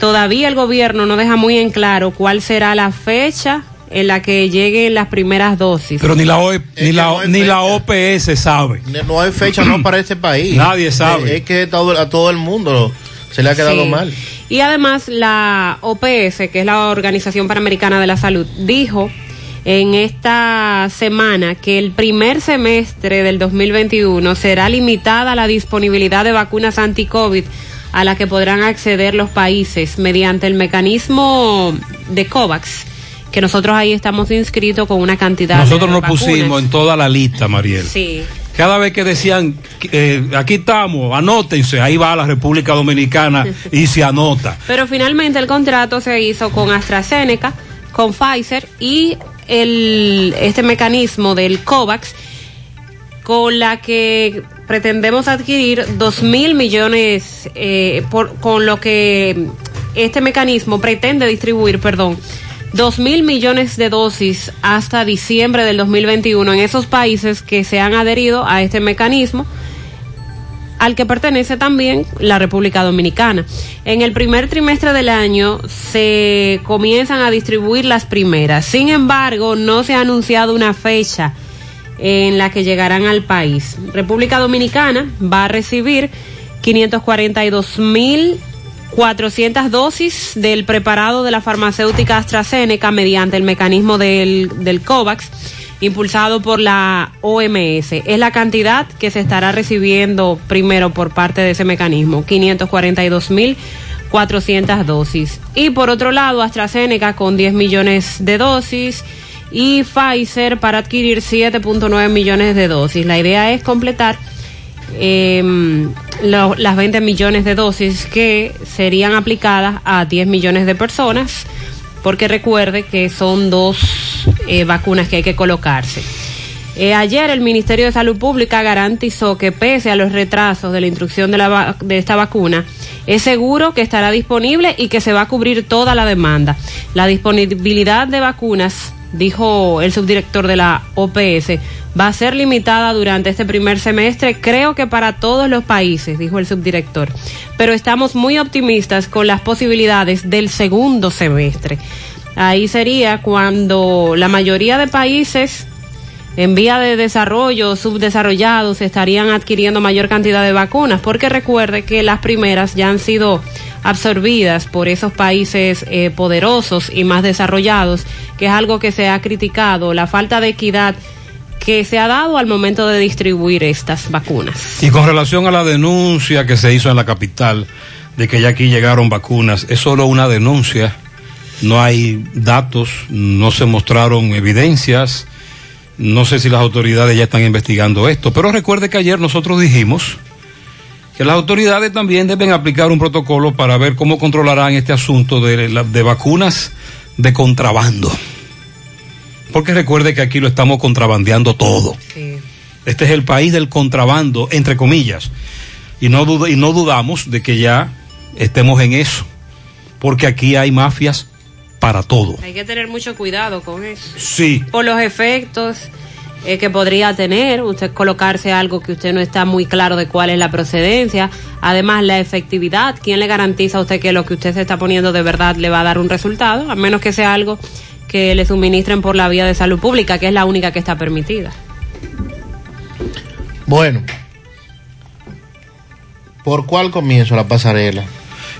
todavía el gobierno no deja muy en claro cuál será la fecha en la que lleguen las primeras dosis. Pero ni la, OE, ni, la, no ni la OPS sabe. No hay fecha no para este país. Nadie sabe. Es, que todo, a todo el mundo se le ha quedado Sí. mal. Y además la OPS, que es la Organización Panamericana de la Salud, dijo en esta semana que el primer semestre del 2021 será limitada la disponibilidad de vacunas anti-COVID a la que podrán acceder los países mediante el mecanismo de COVAX, que nosotros ahí estamos inscritos con una cantidad Nosotros de nos vacunas. pusimos en toda la lista, Mariel. Sí. Cada vez que decían, eh, aquí estamos, anótense, ahí va la República Dominicana y se anota. Pero finalmente el contrato se hizo con AstraZeneca, con Pfizer y el, este mecanismo del COVAX, con la que pretendemos adquirir dos mil millones, eh, por, con lo que este mecanismo pretende distribuir, perdón, dos mil millones de dosis hasta diciembre del 2021 en esos países que se han adherido a este mecanismo al que pertenece también la República Dominicana. En el primer trimestre del año se comienzan a distribuir las primeras. Sin embargo, no se ha anunciado una fecha en la que llegarán al país. República Dominicana va a recibir 542 mil 400 dosis del preparado de la farmacéutica AstraZeneca mediante el mecanismo del, del COVAX impulsado por la OMS. Es la cantidad que se estará recibiendo primero por parte de ese mecanismo, 542 mil 400 dosis. Y por otro lado, AstraZeneca con 10 millones de dosis y Pfizer para adquirir 7.9 millones de dosis. La idea es completar lo- las 20 millones de dosis que serían aplicadas a 10 millones de personas, porque recuerde que son dos eh, vacunas que hay que colocarse. Eh, ayer el Ministerio de Salud Pública garantizó que pese a los retrasos de la instrucción de esta vacuna, es seguro que estará disponible y que se va a cubrir toda la demanda. La disponibilidad de vacunas, dijo el subdirector de la OPS, va a ser limitada durante este primer semestre, creo que para todos los países, dijo el subdirector. Pero estamos muy optimistas con las posibilidades del segundo semestre. Ahí sería cuando la mayoría de países en vía de desarrollo, subdesarrollados, estarían adquiriendo mayor cantidad de vacunas, porque recuerde que las primeras ya han sido absorbidas por esos países eh, poderosos y más desarrollados, que es algo que se ha criticado, la falta de equidad que se ha dado al momento de distribuir estas vacunas. Y con relación a la denuncia que se hizo en la capital de que ya aquí llegaron vacunas, es solo una denuncia, no hay datos, no se mostraron evidencias, no sé si las autoridades ya están investigando esto, pero recuerde que ayer nosotros dijimos que las autoridades también deben aplicar un protocolo para ver cómo controlarán este asunto de, de vacunas de contrabando. Porque recuerde que aquí lo estamos contrabandeando todo. Este es el país del contrabando, entre comillas. Y no, dud- y no dudamos de que ya estemos en eso. Porque aquí hay mafias para todo. Hay que tener mucho cuidado con eso. Sí. Por los efectos eh, que podría tener, usted colocarse algo que usted no está muy claro de cuál es la procedencia. Además, la efectividad. ¿Quién le garantiza a usted que lo que usted se está poniendo de verdad le va a dar un resultado? A menos que sea algo que le suministren por la vía de salud pública, que es la única que está permitida. Bueno, ¿por cuál comienzo la pasarela?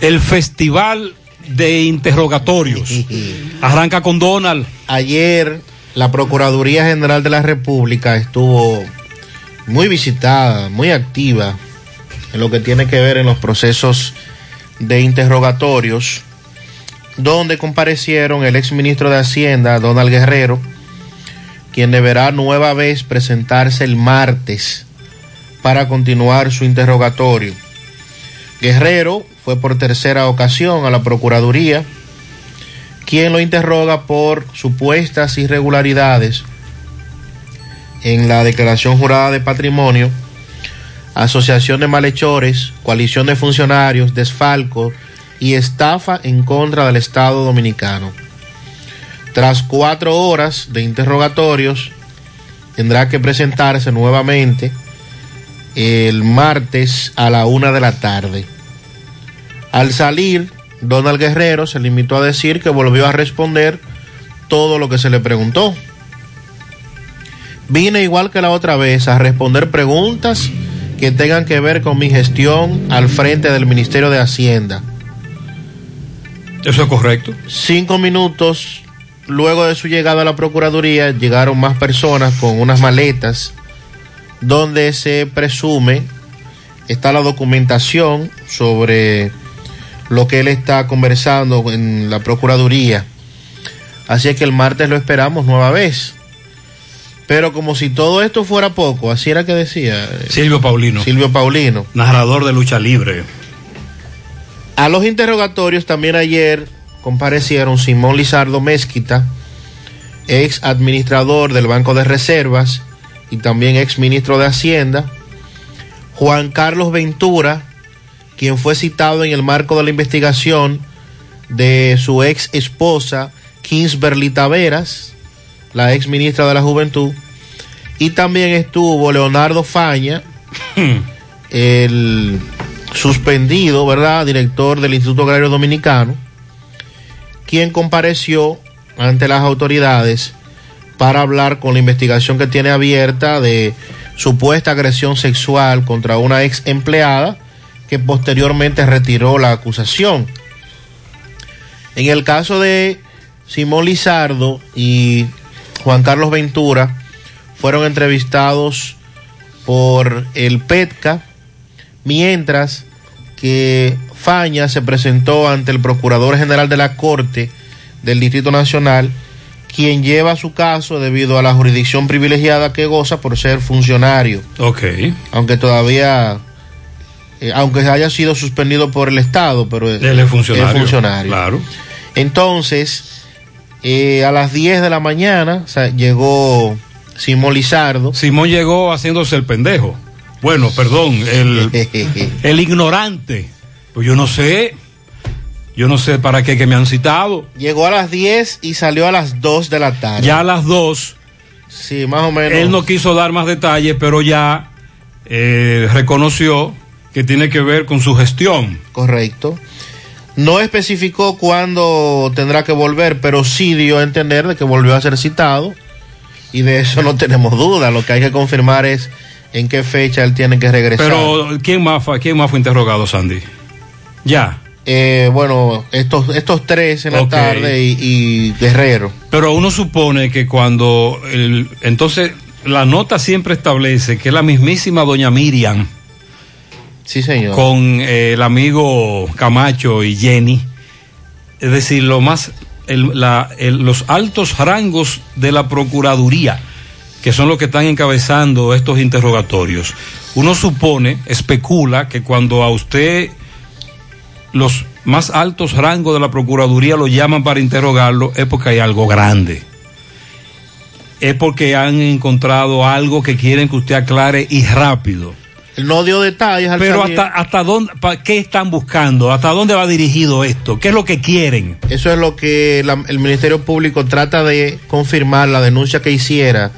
El Festival de Interrogatorios. Arranca con Donald. Ayer la Procuraduría General de la República estuvo muy visitada, muy activa en lo que tiene que ver en los procesos de interrogatorios, donde comparecieron el exministro de Hacienda, Donald Guerrero, quien deberá nueva vez presentarse el martes para continuar su interrogatorio. Guerrero fue por tercera ocasión a la Procuraduría, quien lo interroga por supuestas irregularidades en la declaración jurada de patrimonio, asociación de malhechores, coalición de funcionarios, desfalco y estafa en contra del Estado dominicano. Tras cuatro horas de interrogatorios, tendrá que presentarse nuevamente el martes a la una de la tarde. Al salir, Donald Guerrero se limitó a decir que volvió a responder todo lo que se le preguntó. Vine igual que la otra vez a responder preguntas que tengan que ver con mi gestión al frente del Ministerio de Hacienda. ¿Eso es correcto? Cinco minutos luego de su llegada a la Procuraduría llegaron más personas con unas maletas donde se presume está la documentación sobre lo que él está conversando en la Procuraduría. Así es que el martes lo esperamos nueva vez. Pero como si todo esto fuera poco, así era que decía. eh, Silvio Paulino. Silvio Paulino. Narrador de lucha libre. A los interrogatorios también ayer comparecieron Simón Lizardo Mezquita, ex administrador del Banco de Reservas y también ex ministro de Hacienda, Juan Carlos Ventura, quien fue citado en el marco de la investigación de su ex esposa, Kingsberly Taveras, la ex ministra de la Juventud, y también estuvo Leonardo Faña, el suspendido, ¿verdad?, director del Instituto Agrario Dominicano, quien compareció ante las autoridades para hablar con la investigación que tiene abierta de supuesta agresión sexual contra una ex empleada que posteriormente retiró la acusación. En el caso de Simón Lizardo y Juan Carlos Ventura, fueron entrevistados por el PETCA, mientras que Faña se presentó ante el Procurador General de la Corte del Distrito Nacional, quien lleva su caso debido a la jurisdicción privilegiada que goza por ser funcionario. Ok. Aunque todavía, eh, aunque haya sido suspendido por el Estado, pero es, funcionario. es funcionario. Claro. Entonces, eh, a las 10 de la mañana o sea, llegó Simón Lizardo. Simón llegó haciéndose el pendejo. Bueno, perdón, el, el ignorante. Pues yo no sé. Yo no sé para qué que me han citado. Llegó a las 10 y salió a las 2 de la tarde. Ya a las dos. Sí, más o menos. Él no quiso dar más detalles, pero ya eh, reconoció que tiene que ver con su gestión. Correcto. No especificó cuándo tendrá que volver, pero sí dio a entender de que volvió a ser citado. Y de eso no tenemos duda. Lo que hay que confirmar es en qué fecha él tiene que regresar. Pero ¿quién más, fue- quién más fue interrogado, Sandy? Ya. Eh, bueno, estos, estos tres en la tarde y, y Guerrero. Pero uno supone que cuando el, entonces la nota siempre establece que es la mismísima doña Miriam Sí, señor. con eh, el amigo Camacho y Jenny, es decir, lo más el- la- el- los altos rangos de la procuraduría, que son los que están encabezando estos interrogatorios. Uno supone, especula que cuando a usted los más altos rangos de la procuraduría lo llaman para interrogarlo es porque hay algo grande. Es porque han encontrado algo que quieren que usted aclare y rápido. No dio detalles al Pero hasta, hasta dónde, pa- ¿qué están buscando? ¿Hasta dónde va dirigido esto? ¿Qué es lo que quieren? Eso es lo que la- el Ministerio Público trata de confirmar la denuncia que hiciera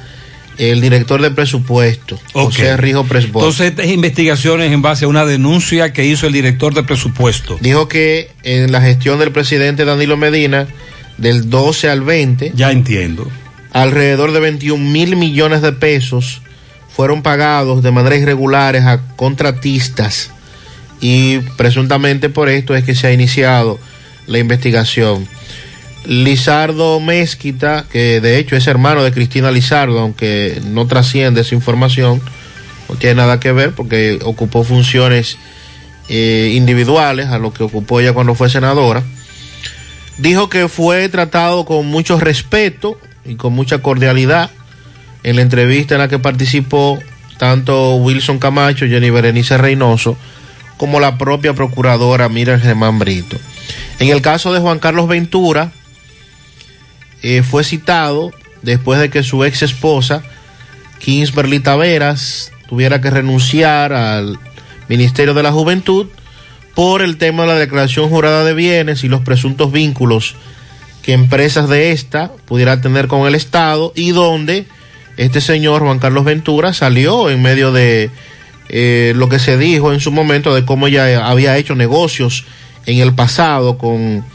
el director de presupuesto, José Rijo Presbot. Entonces, estas investigaciones en base a una denuncia que hizo el director de presupuesto. Dijo que en la gestión del presidente Danilo Medina, del 12 al 20, Ya entiendo. alrededor de 21 mil millones de pesos fueron pagados de manera irregular a contratistas y presuntamente por esto es que se ha iniciado la investigación. Lizardo Mezquita, que de hecho es hermano de Cristina Lizardo, aunque no trasciende esa información, no tiene nada que ver porque ocupó funciones eh, individuales a lo que ocupó ella cuando fue senadora, dijo que fue tratado con mucho respeto y con mucha cordialidad en la entrevista en la que participó tanto Wilson Camacho, Jenny Berenice Reynoso, como la propia procuradora Mira Germán Brito. En el caso de Juan Carlos Ventura, eh, fue citado después de que su ex esposa, Kingsberly Taveras, tuviera que renunciar al Ministerio de la Juventud por el tema de la declaración jurada de bienes y los presuntos vínculos que empresas de esta pudiera tener con el Estado y donde este señor Juan Carlos Ventura salió en medio de eh, lo que se dijo en su momento de cómo ya había hecho negocios en el pasado con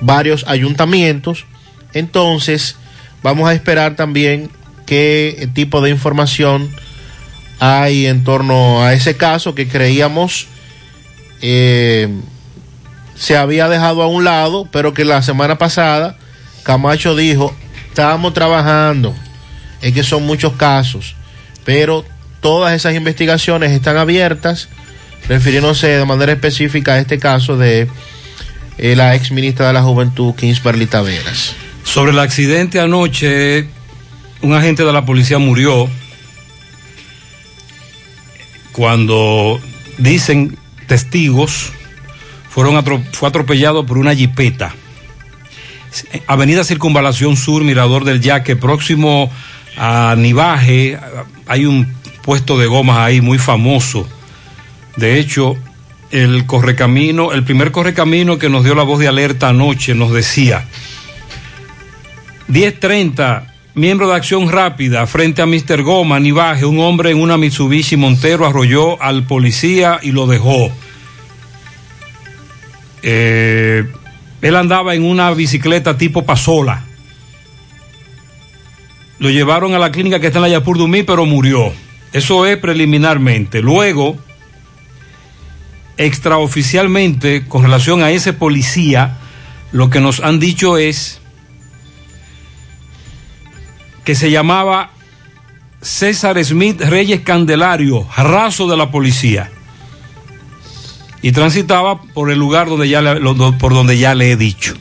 varios ayuntamientos. Entonces, vamos a esperar también qué tipo de información hay en torno a ese caso que creíamos eh, se había dejado a un lado, pero que la semana pasada Camacho dijo, estábamos trabajando, es que son muchos casos, pero todas esas investigaciones están abiertas, refiriéndose de manera específica a este caso de eh, la ex ministra de la Juventud, Kingsberly Taveras. Sobre el accidente anoche, un agente de la policía murió cuando dicen testigos fueron fue atropellado por una jipeta. Avenida Circunvalación Sur, Mirador del Yaque, próximo a Nivaje, hay un puesto de gomas ahí muy famoso. De hecho, el correcamino, el primer correcamino que nos dio la voz de alerta anoche nos decía 1030 miembro de Acción Rápida, frente a Mr. Goma, Nivaje, un hombre en una Mitsubishi Montero arrolló al policía y lo dejó. Eh, él andaba en una bicicleta tipo pasola. Lo llevaron a la clínica que está en la Yapur Dumí, pero murió. Eso es preliminarmente. Luego, extraoficialmente, con relación a ese policía, lo que nos han dicho es que se llamaba César Smith Reyes Candelario, raso de la policía. Y transitaba por el lugar donde ya por donde ya le he dicho.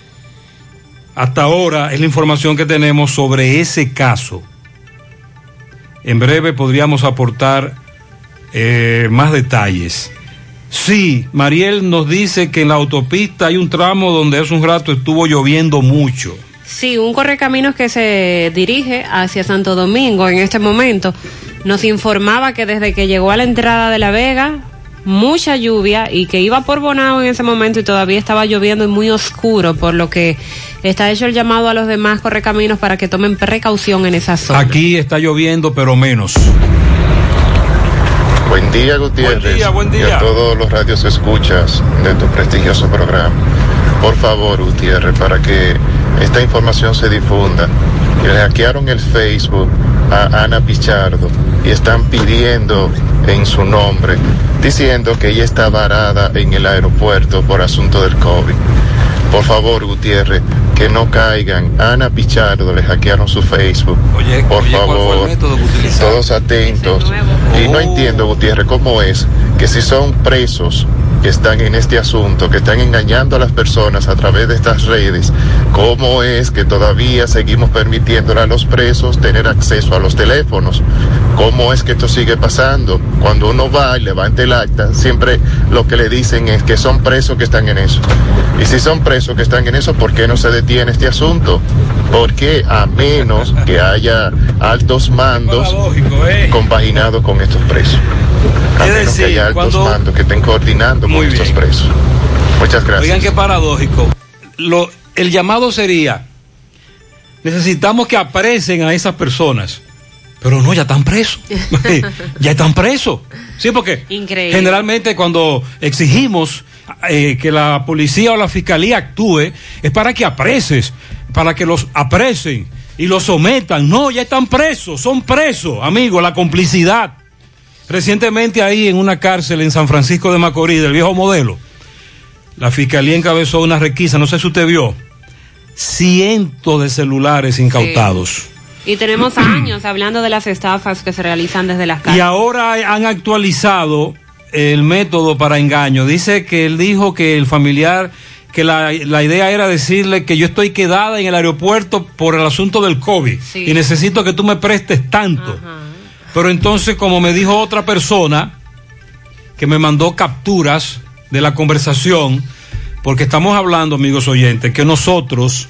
Hasta ahora es la información que tenemos sobre ese caso. En breve podríamos aportar eh, más detalles. Sí, Mariel nos dice que en la autopista hay un tramo donde hace un rato estuvo lloviendo mucho. Sí, un correcaminos que se dirige hacia Santo Domingo en este momento nos informaba que desde que llegó a la entrada de La Vega, mucha lluvia y que iba por Bonao en ese momento y todavía estaba lloviendo y muy oscuro, por lo que está hecho el llamado a los demás correcaminos para que tomen precaución en esa zona. Aquí está lloviendo, pero menos. Buen día, Gutiérrez. Buen día, buen día. Y a todos los radios escuchas de tu prestigioso programa. Por favor, Gutiérrez, para que esta información se difunda. Le hackearon el Facebook a Ana Pichardo y están pidiendo en su nombre, diciendo que ella está varada en el aeropuerto por asunto del COVID. Por favor, Gutiérrez, que no caigan. Ana Pichardo le hackearon su Facebook. por favor, todos atentos. Y no entiendo, Gutiérrez, cómo es que si son presos que están en este asunto, que están engañando a las personas a través de estas redes, cómo es que todavía seguimos permitiéndole a los presos tener acceso a los teléfonos, cómo es que esto sigue pasando. Cuando uno va y levanta el acta, siempre lo que le dicen es que son presos que están en eso. Y si son presos que están en eso, ¿por qué no se detiene este asunto? Porque a menos que haya altos mandos compaginados con estos presos. A menos que haya altos mandos que estén coordinando con estos presos. Muchas gracias. Oigan qué paradójico. Lo, el llamado sería, necesitamos que aprecen a esas personas. Pero no, ya están presos. ya están presos. Sí, porque Increíble. generalmente cuando exigimos eh, que la policía o la fiscalía actúe, es para que apreses, para que los apresen y los sometan. No, ya están presos, son presos, amigo, la complicidad. Recientemente ahí en una cárcel en San Francisco de Macorís, del viejo modelo, la fiscalía encabezó una requisa, no sé si usted vio, cientos de celulares incautados. Y tenemos años hablando de las estafas que se realizan desde las Y calles. ahora han actualizado el método para engaño. Dice que él dijo que el familiar, que la, la idea era decirle que yo estoy quedada en el aeropuerto por el asunto del COVID Sí. y necesito que tú me prestes tanto. Pero entonces, como me dijo otra persona que me mandó capturas de la conversación, porque estamos hablando, amigos oyentes, que nosotros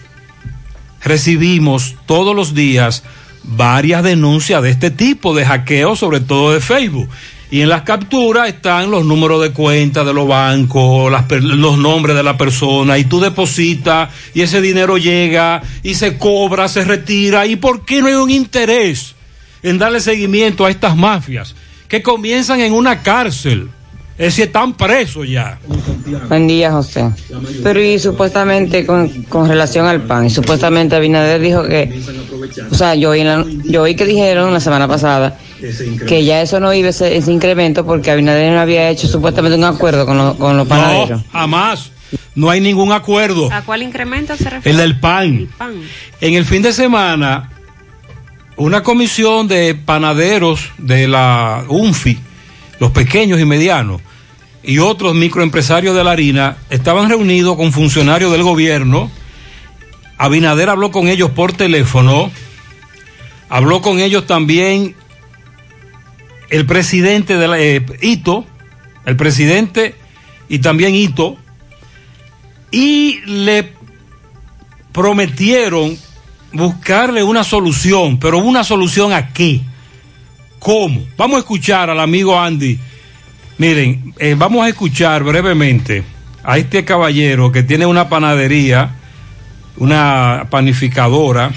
recibimos todos los días varias denuncias de este tipo de hackeo, sobre todo de Facebook. Y en las capturas están los números de cuenta de los bancos, las los nombres de la persona, y tú depositas, y ese dinero llega, y se cobra, se retira. ¿Y por qué no hay un interés en darle seguimiento a estas mafias que comienzan en una cárcel? Es decir, están presos ya. Buen día, José. Pero y supuestamente con, con relación al pan, supuestamente Abinader dijo que, o sea, yo oí, yo oí que dijeron la semana pasada que ya eso no iba ese, ese incremento porque Abinader no había hecho supuestamente un acuerdo con, los- con los panaderos. No, jamás. No hay ningún acuerdo. ¿A cuál incremento se refiere? El del pan. El pan. En el fin de semana, una comisión de panaderos de la UNFI, los pequeños y medianos, y otros microempresarios de la harina, estaban reunidos con funcionarios del gobierno. Abinader habló con ellos por teléfono. Habló con ellos también el presidente de la eh, Ito, el presidente y también Ito, y le prometieron buscarle una solución, pero una solución a qué? ¿Cómo? Vamos a escuchar al amigo Andy. Miren, eh, vamos a escuchar brevemente a este caballero que tiene una panadería, una panificadora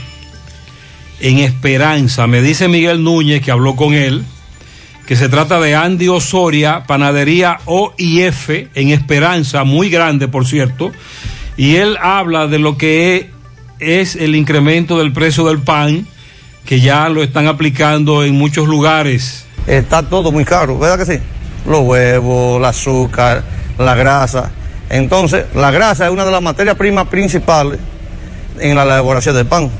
en Esperanza. Me dice Miguel Núñez que habló con él, que se trata de Andy Osoria, panadería OIF en Esperanza, muy grande por cierto, y él habla de lo que es el incremento del precio del pan, que ya lo están aplicando en muchos lugares. está todo muy caro, ¿verdad que sí? Los huevos, el azúcar, la grasa. Entonces, la grasa es una de las materias primas principales en la elaboración del pan.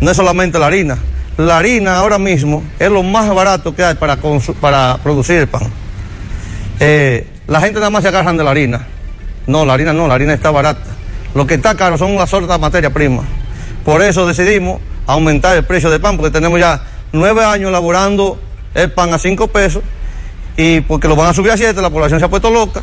No es solamente la harina. La harina ahora mismo es lo más barato que hay para, producir el pan. Eh, la gente nada más se agarran de la harina. No, la harina no, la harina está barata. Lo que está caro son las otras materias primas. Por eso decidimos aumentar el precio del pan, porque tenemos ya nueve años elaborando el pan a cinco pesos y porque lo van a subir a siete, la población se ha puesto loca.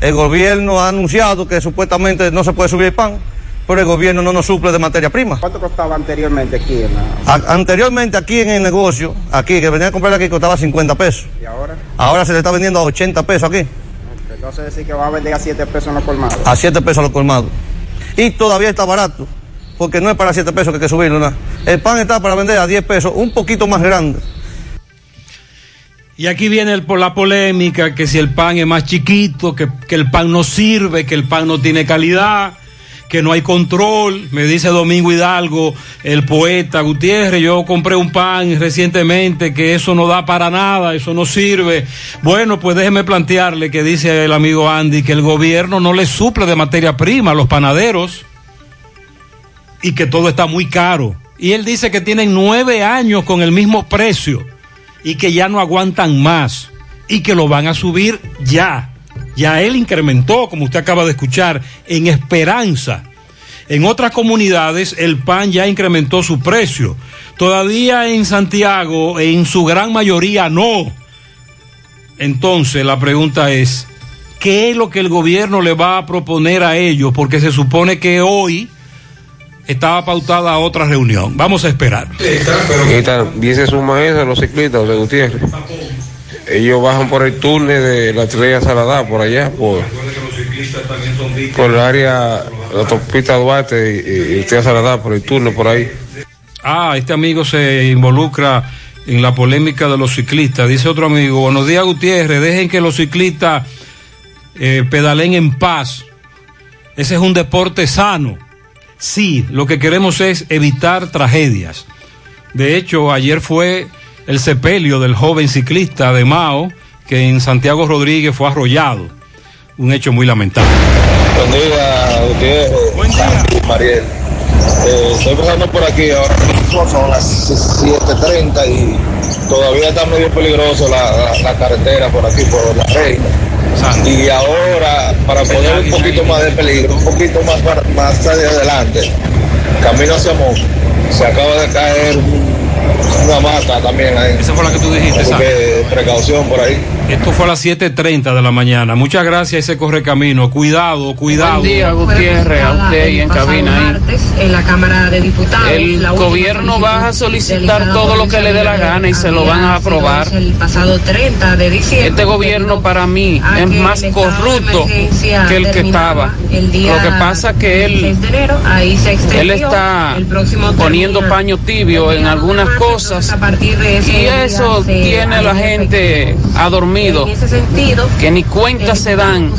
El gobierno ha anunciado que supuestamente no se puede subir el pan, pero el gobierno no nos suple de materia prima. ¿Cuánto costaba anteriormente aquí en la... A- anteriormente aquí en el negocio, aquí que venía a comprar aquí costaba 50 pesos. y ahora? Ahora se le está vendiendo a 80 pesos aquí, Entonces decir que va a vender a 7 pesos en los colmados. a 7 pesos los colmados. Y todavía está barato, porque no es para 7 pesos que hay que subirlo. El pan está para vender a 10 pesos, un poquito más grande. Y aquí viene el- por la polémica, que si el pan es más chiquito, que, que el pan no sirve, que el pan no tiene calidad, que no hay control. Me dice Domingo Hidalgo, el poeta Gutiérrez, yo compré un pan recientemente, que eso no da para nada, eso no sirve. Bueno, pues déjeme plantearle que dice el amigo Andy, que el gobierno no le suple de materia prima a los panaderos y que todo está muy caro. Y él dice que tienen nueve años con el mismo precio y que ya no aguantan más y que lo van a subir ya. Ya él incrementó, como usted acaba de escuchar, en esperanza. En otras comunidades el pan ya incrementó su precio. Todavía en Santiago, en su gran mayoría, no. Entonces la pregunta es, ¿qué es lo que el gobierno le va a proponer a ellos? Porque se supone que hoy estaba pautada otra reunión. Vamos a esperar. Y también se suma eso a los ciclistas de Gutiérrez. Ellos bajan por el túnel de la estrella Saladá, por allá, por, por el área, la autopista Duarte y, y estrella Saladá, por el túnel, por ahí. Ah, este amigo se involucra en la polémica de los ciclistas. Dice otro amigo, buenos días Gutiérrez, dejen que los ciclistas eh, pedalen en paz. Ese es un deporte sano. Sí, lo que queremos es evitar tragedias. De hecho, ayer fue el sepelio del joven ciclista de Mao que en Santiago Rodríguez fue arrollado. Un hecho muy lamentable. Buen día, Gutiérrez. Buen día. Mariel. Eh, estoy pasando por aquí ahora mismo, son las 7.30 y todavía está medio peligroso la, la- la carretera por aquí, por la reina. Y ahora, para poner un poquito más de peligro, un poquito más, para- más hacia adelante, camino hacia Mon, se acaba de caer un- una mata también ahí. Esa fue la que tú dijiste, que precaución por ahí. Esto fue a las 7.30 de la mañana. Muchas gracias ese correcamino. Cuidado, cuidado. Buen día, Gutiérrez, a usted y en cabina ahí. en la Cámara de Diputados. El gobierno va a solicitar todo lo que le dé la gana y se lo van a aprobar. El pasado 30 de diciembre. Este gobierno para mí es más corrupto que el que estaba. el día Lo que pasa que él, 6 de enero, ahí se extendió. él está el próximo poniendo paño tibio en algunas cosas a partir de ese y eso tiene a la gente adormido. En ese sentido, que ni cuenta se dan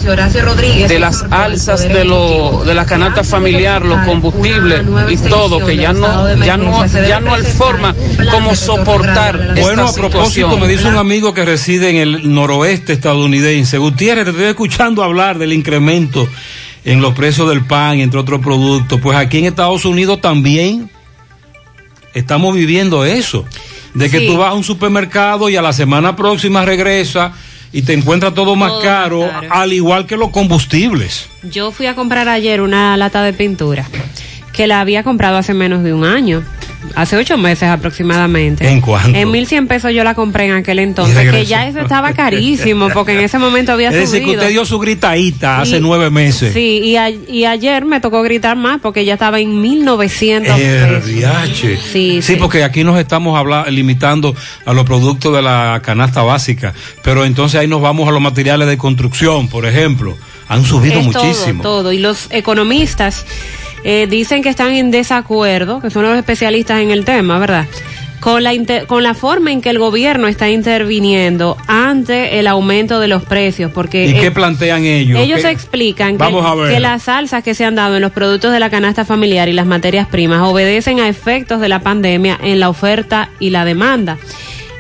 de las alzas de lo, de la canasta familiar, los combustibles y todo, que ya no, ya no, ya no hay forma como soportar Bueno, a propósito, situación. me dice un amigo que reside en el noroeste estadounidense. Gutiérrez, te estoy escuchando hablar del incremento en los precios del pan, entre otros productos. Pues aquí en Estados Unidos también estamos viviendo eso. De que Sí. tú vas a un supermercado y a la semana próxima regresa y te encuentras todo más Todo más caro, caro. al igual que los combustibles. Yo fui a comprar ayer una lata de pintura que la había comprado hace menos de un año. Hace ocho meses aproximadamente. ¿En cuánto? En 1100 pesos yo la compré en aquel entonces, que ya eso estaba carísimo, porque en ese momento había Es decir, que subido. usted dio su gritadita hace Y- nueve meses. Sí, y, a- y ayer me tocó gritar más porque ya estaba en 1900 El pesos. DH. Sí, Sí, porque aquí nos estamos habla- limitando a los productos de la canasta básica, pero entonces ahí nos vamos a los materiales de construcción, por ejemplo. Han subido Es muchísimo. Todo, todo. Y los economistas eh, dicen que están en desacuerdo, que son los especialistas en el tema, ¿verdad? Con la, inter- con la forma en que el gobierno está interviniendo ante el aumento de los precios, porque ¿Y qué plantean ellos? ellos ¿Qué- explican que, las alzas que se han dado en los productos de la canasta familiar y las materias primas obedecen a efectos de la pandemia en la oferta y la demanda.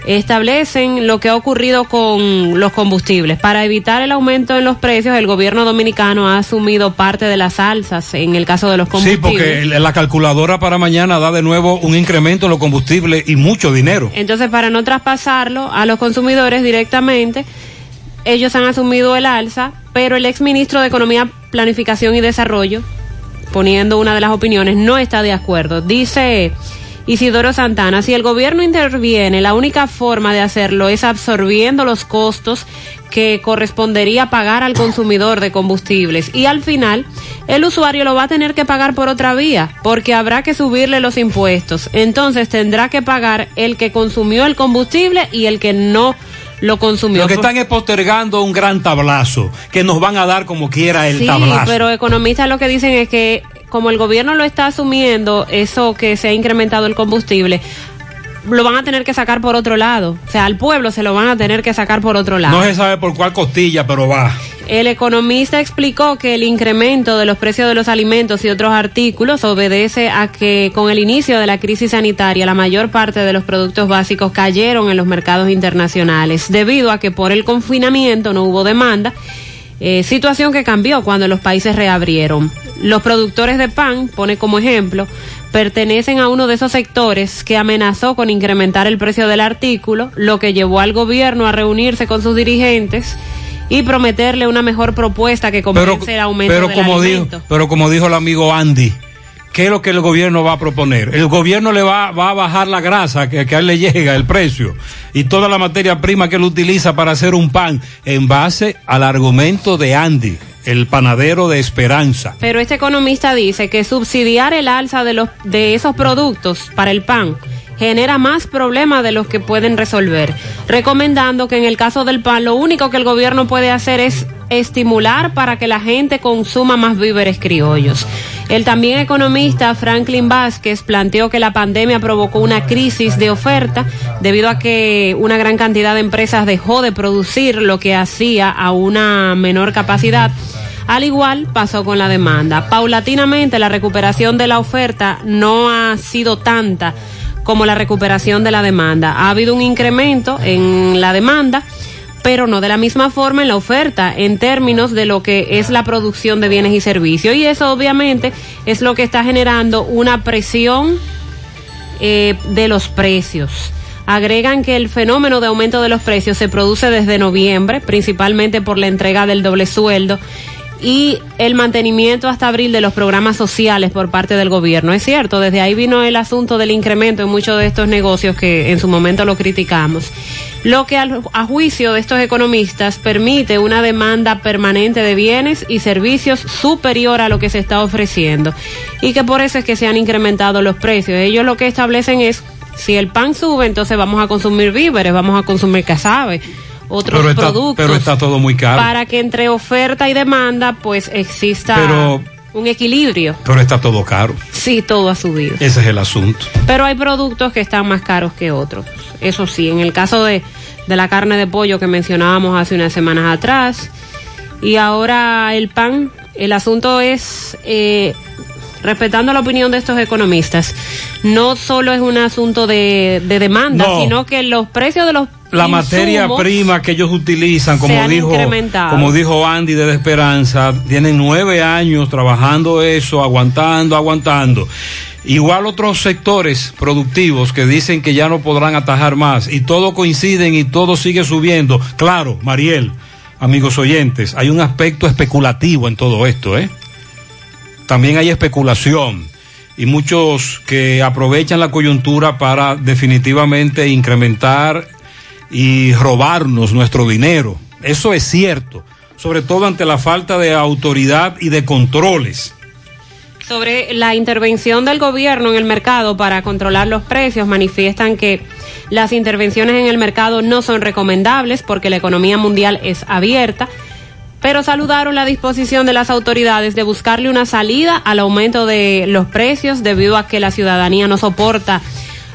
Establecen lo que ha ocurrido con los combustibles. Para evitar el aumento en los precios, el gobierno dominicano ha asumido parte de las alzas en el caso de los Sí, combustibles. porque el- la calculadora para mañana da de nuevo un incremento en los combustibles y mucho dinero. Entonces, para no traspasarlo a los consumidores directamente, ellos han asumido el alza, pero el exministro de Economía, Planificación y Desarrollo, poniendo una de las opiniones, no está de acuerdo. Dice Isidoro Santana, si el gobierno interviene, la única forma de hacerlo es absorbiendo los costos que correspondería pagar al consumidor de combustibles y al final el usuario lo va a tener que pagar por otra vía porque habrá que subirle los impuestos. Entonces tendrá que pagar el que consumió el combustible y el que no lo consumió. Lo que están es postergando un gran tablazo, que nos van a dar como quiera el sí, tablazo. pero economistas lo que dicen es que como el gobierno lo está asumiendo, eso que se ha incrementado el combustible, lo van a tener que sacar por otro lado. O sea, al pueblo se lo van a tener que sacar por otro lado. No se sabe por cuál costilla, pero va. El economista explicó que el incremento de los precios de los alimentos y otros artículos obedece a que con el inicio de la crisis sanitaria la mayor parte de los productos básicos cayeron en los mercados internacionales debido a que por el confinamiento no hubo demanda, eh, situación que cambió cuando los países reabrieron. Los productores de pan, pone como ejemplo, pertenecen a uno de esos sectores que amenazó con incrementar el precio del artículo, lo que llevó al gobierno a reunirse con sus dirigentes y prometerle una mejor propuesta que compense el aumento pero del como alimento. dijo, pero como dijo el amigo Andy, ¿qué es lo que el gobierno va a proponer? El gobierno le va, va a bajar la grasa que, que a él le llega, el precio, y toda la materia prima que él utiliza para hacer un pan, en base al argumento de Andy, el panadero de Esperanza. Pero este economista dice que subsidiar el alza de los de esos productos para el pan genera más problemas de los que pueden resolver, recomendando que en el caso del pan lo único que el gobierno puede hacer es estimular para que la gente consuma más víveres criollos. El también economista Franklin Vázquez planteó que la pandemia provocó una crisis de oferta debido a que una gran cantidad de empresas dejó de producir lo que hacía a una menor capacidad. Al igual pasó con la demanda. Paulatinamente la recuperación de la oferta no ha sido tanta como la recuperación de la demanda. Ha habido un incremento en la demanda, pero no de la misma forma en la oferta en términos de lo que es la producción de bienes y servicios. Y eso obviamente es lo que está generando una presión eh, de los precios. Agregan que el fenómeno de aumento de los precios se produce desde noviembre, principalmente por la entrega del doble sueldo y el mantenimiento hasta abril de los programas sociales por parte del gobierno. Es cierto, desde ahí vino el asunto del incremento en muchos de estos negocios que en su momento lo criticamos. Lo que a juicio de estos economistas permite una demanda permanente de bienes y servicios superior a lo que se está ofreciendo y que por eso es que se han incrementado los precios. Ellos lo que establecen es si el pan sube, entonces vamos a consumir víveres, vamos a consumir casabe, otros Pero está, productos pero está todo muy caro. para que entre oferta y demanda pues exista Pero- un equilibrio. Pero está todo caro. Sí, todo ha subido. Ese es el asunto. Pero hay productos que están más caros que otros. Eso sí, en el caso de, de la carne de pollo que mencionábamos hace unas semanas atrás, y ahora el pan, el asunto es, eh, respetando la opinión de estos economistas, no solo es un asunto de, de demanda, No. sino que los precios de los La materia prima que ellos utilizan, como dijo, como dijo Andy de Esperanza, tienen nueve años trabajando eso, aguantando, aguantando. Igual otros sectores productivos que dicen que ya no podrán atajar más y todo coinciden y todo sigue subiendo. Claro, Mariel, amigos oyentes, hay un aspecto especulativo en todo esto, ¿eh? También hay especulación y muchos que aprovechan la coyuntura para definitivamente incrementar y robarnos nuestro dinero. Eso es cierto, sobre todo ante la falta de autoridad y de controles. Sobre la intervención del gobierno en el mercado para controlar los precios, manifiestan que las intervenciones en el mercado no son recomendables porque la economía mundial es abierta, pero saludaron la disposición de las autoridades de buscarle una salida al aumento de los precios debido a que la ciudadanía no soporta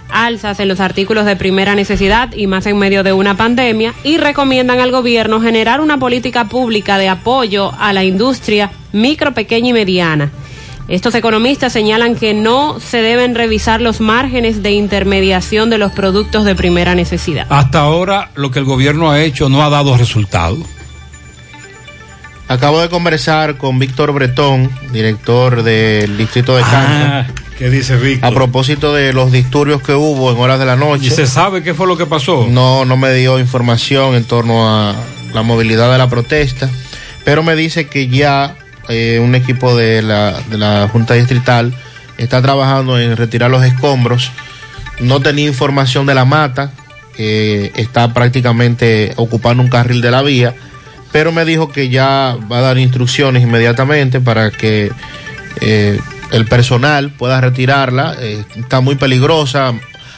alzas en los artículos de primera necesidad y más en medio de una pandemia y recomiendan al gobierno generar una política pública de apoyo a la industria micro, pequeña y mediana. Estos economistas señalan que no se deben revisar los márgenes de intermediación de los productos de primera necesidad. Hasta ahora lo que el gobierno ha hecho no ha dado resultado. Acabo de conversar con Víctor Bretón, director del distrito de Ah, Kansas. ¿Qué dice Víctor? A propósito de los disturbios que hubo en horas de la noche. ¿Y se sabe qué fue lo que pasó? No, no me dio información en torno a la movilidad de la protesta, pero me dice que ya eh, un equipo de la, de la Junta Distrital está trabajando en retirar los escombros. No tenía información de la mata, que está prácticamente ocupando un carril de la vía, pero me dijo que ya va a dar instrucciones inmediatamente para que eh, el personal pueda retirarla. Eh, está muy peligrosa.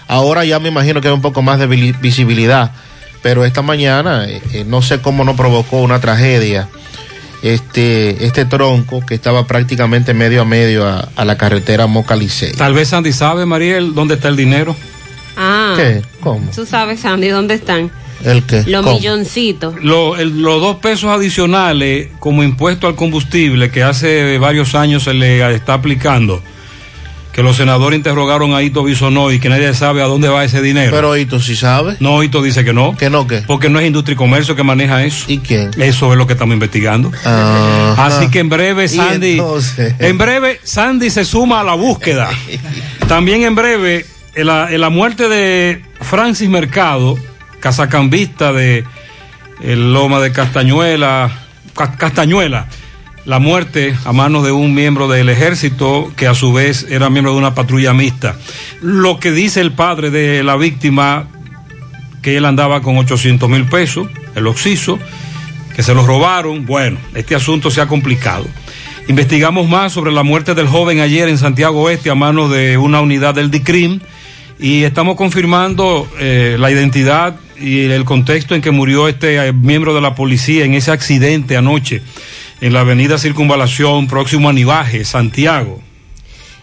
Ahora ya me imagino que hay un poco más de visibilidad, pero esta mañana eh, eh, no sé cómo no provocó una tragedia este, este tronco que estaba prácticamente medio a medio a, a la carretera Moca Licey. Tal vez Sandy sabe, Mariel, dónde está el dinero. Ah, ¿Qué? ¿Cómo? tú sabes, Sandy, ¿dónde están? ¿El qué? Los ¿Cómo? milloncitos. Lo- el- los dos pesos adicionales como impuesto al combustible que hace varios años se le está aplicando, que los senadores interrogaron a Ito Bisonó y que nadie sabe a dónde va ese dinero. Pero Ito sí sabe. No, Ito dice que no. ¿Que no qué? Porque no es Industria y Comercio que maneja eso. ¿Y quién? Eso es lo que estamos investigando. Así que en breve Sandy, entonces- en breve Sandy se suma a la búsqueda. También en breve en la, en la muerte de Francis Mercado, cazacambista de el Loma de Castañuela, Ca- Castañuela, la muerte a manos de un miembro del ejército que a su vez era miembro de una patrulla mixta. Lo que dice el padre de la víctima que él andaba con 800 mil pesos, el oxiso, que se los robaron. Bueno, este asunto se ha complicado. Investigamos más sobre la muerte del joven ayer en Santiago Oeste a manos de una unidad del DICRIM y estamos confirmando eh, la identidad y el contexto en que murió este eh, miembro de la policía en ese accidente anoche en la avenida Circunvalación, próximo a Nivaje, Santiago.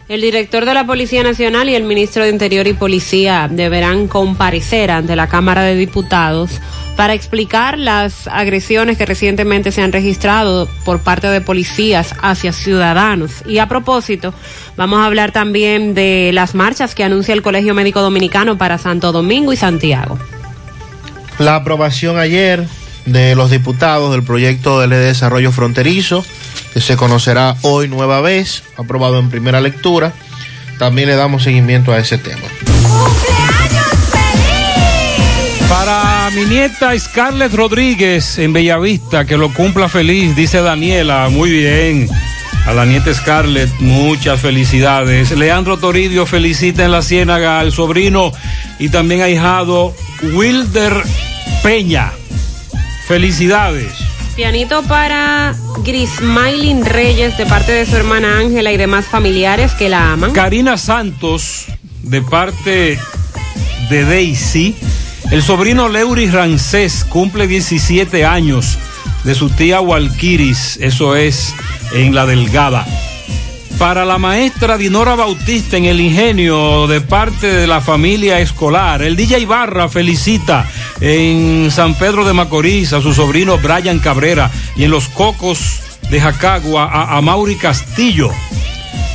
El director de la Policía Nacional y el ministro de Interior y Policía deberán comparecer ante la Cámara de Diputados para explicar las agresiones que recientemente se han registrado por parte de policías hacia ciudadanos. Y a propósito, vamos a hablar también de las marchas que anuncia el Colegio Médico Dominicano para Santo Domingo y Santiago. La aprobación ayer de los diputados del proyecto de ley de desarrollo fronterizo, que se conocerá hoy nueva vez, aprobado en primera lectura. También le damos seguimiento a ese tema. Para mi nieta Scarlett Rodríguez en Bellavista, que lo cumpla feliz, dice Daniela. Muy bien. A la nieta Scarlett, muchas felicidades. Leandro Toribio felicita en la ciénaga al sobrino y también ahijado Wilder Peña. Felicidades. Pianito para Grismailin Reyes de parte de su hermana Ángela y demás familiares que la aman. Karina Santos de parte de Daisy. El sobrino Leury Rancés cumple 17 años de su tía Walkiris, eso es en La Delgada. Para la maestra Dinora Bautista en el ingenio de parte de la familia escolar, el DJ Ibarra felicita en San Pedro de Macorís a su sobrino Brian Cabrera y en Los Cocos de Jacagua a, a Mauri Castillo.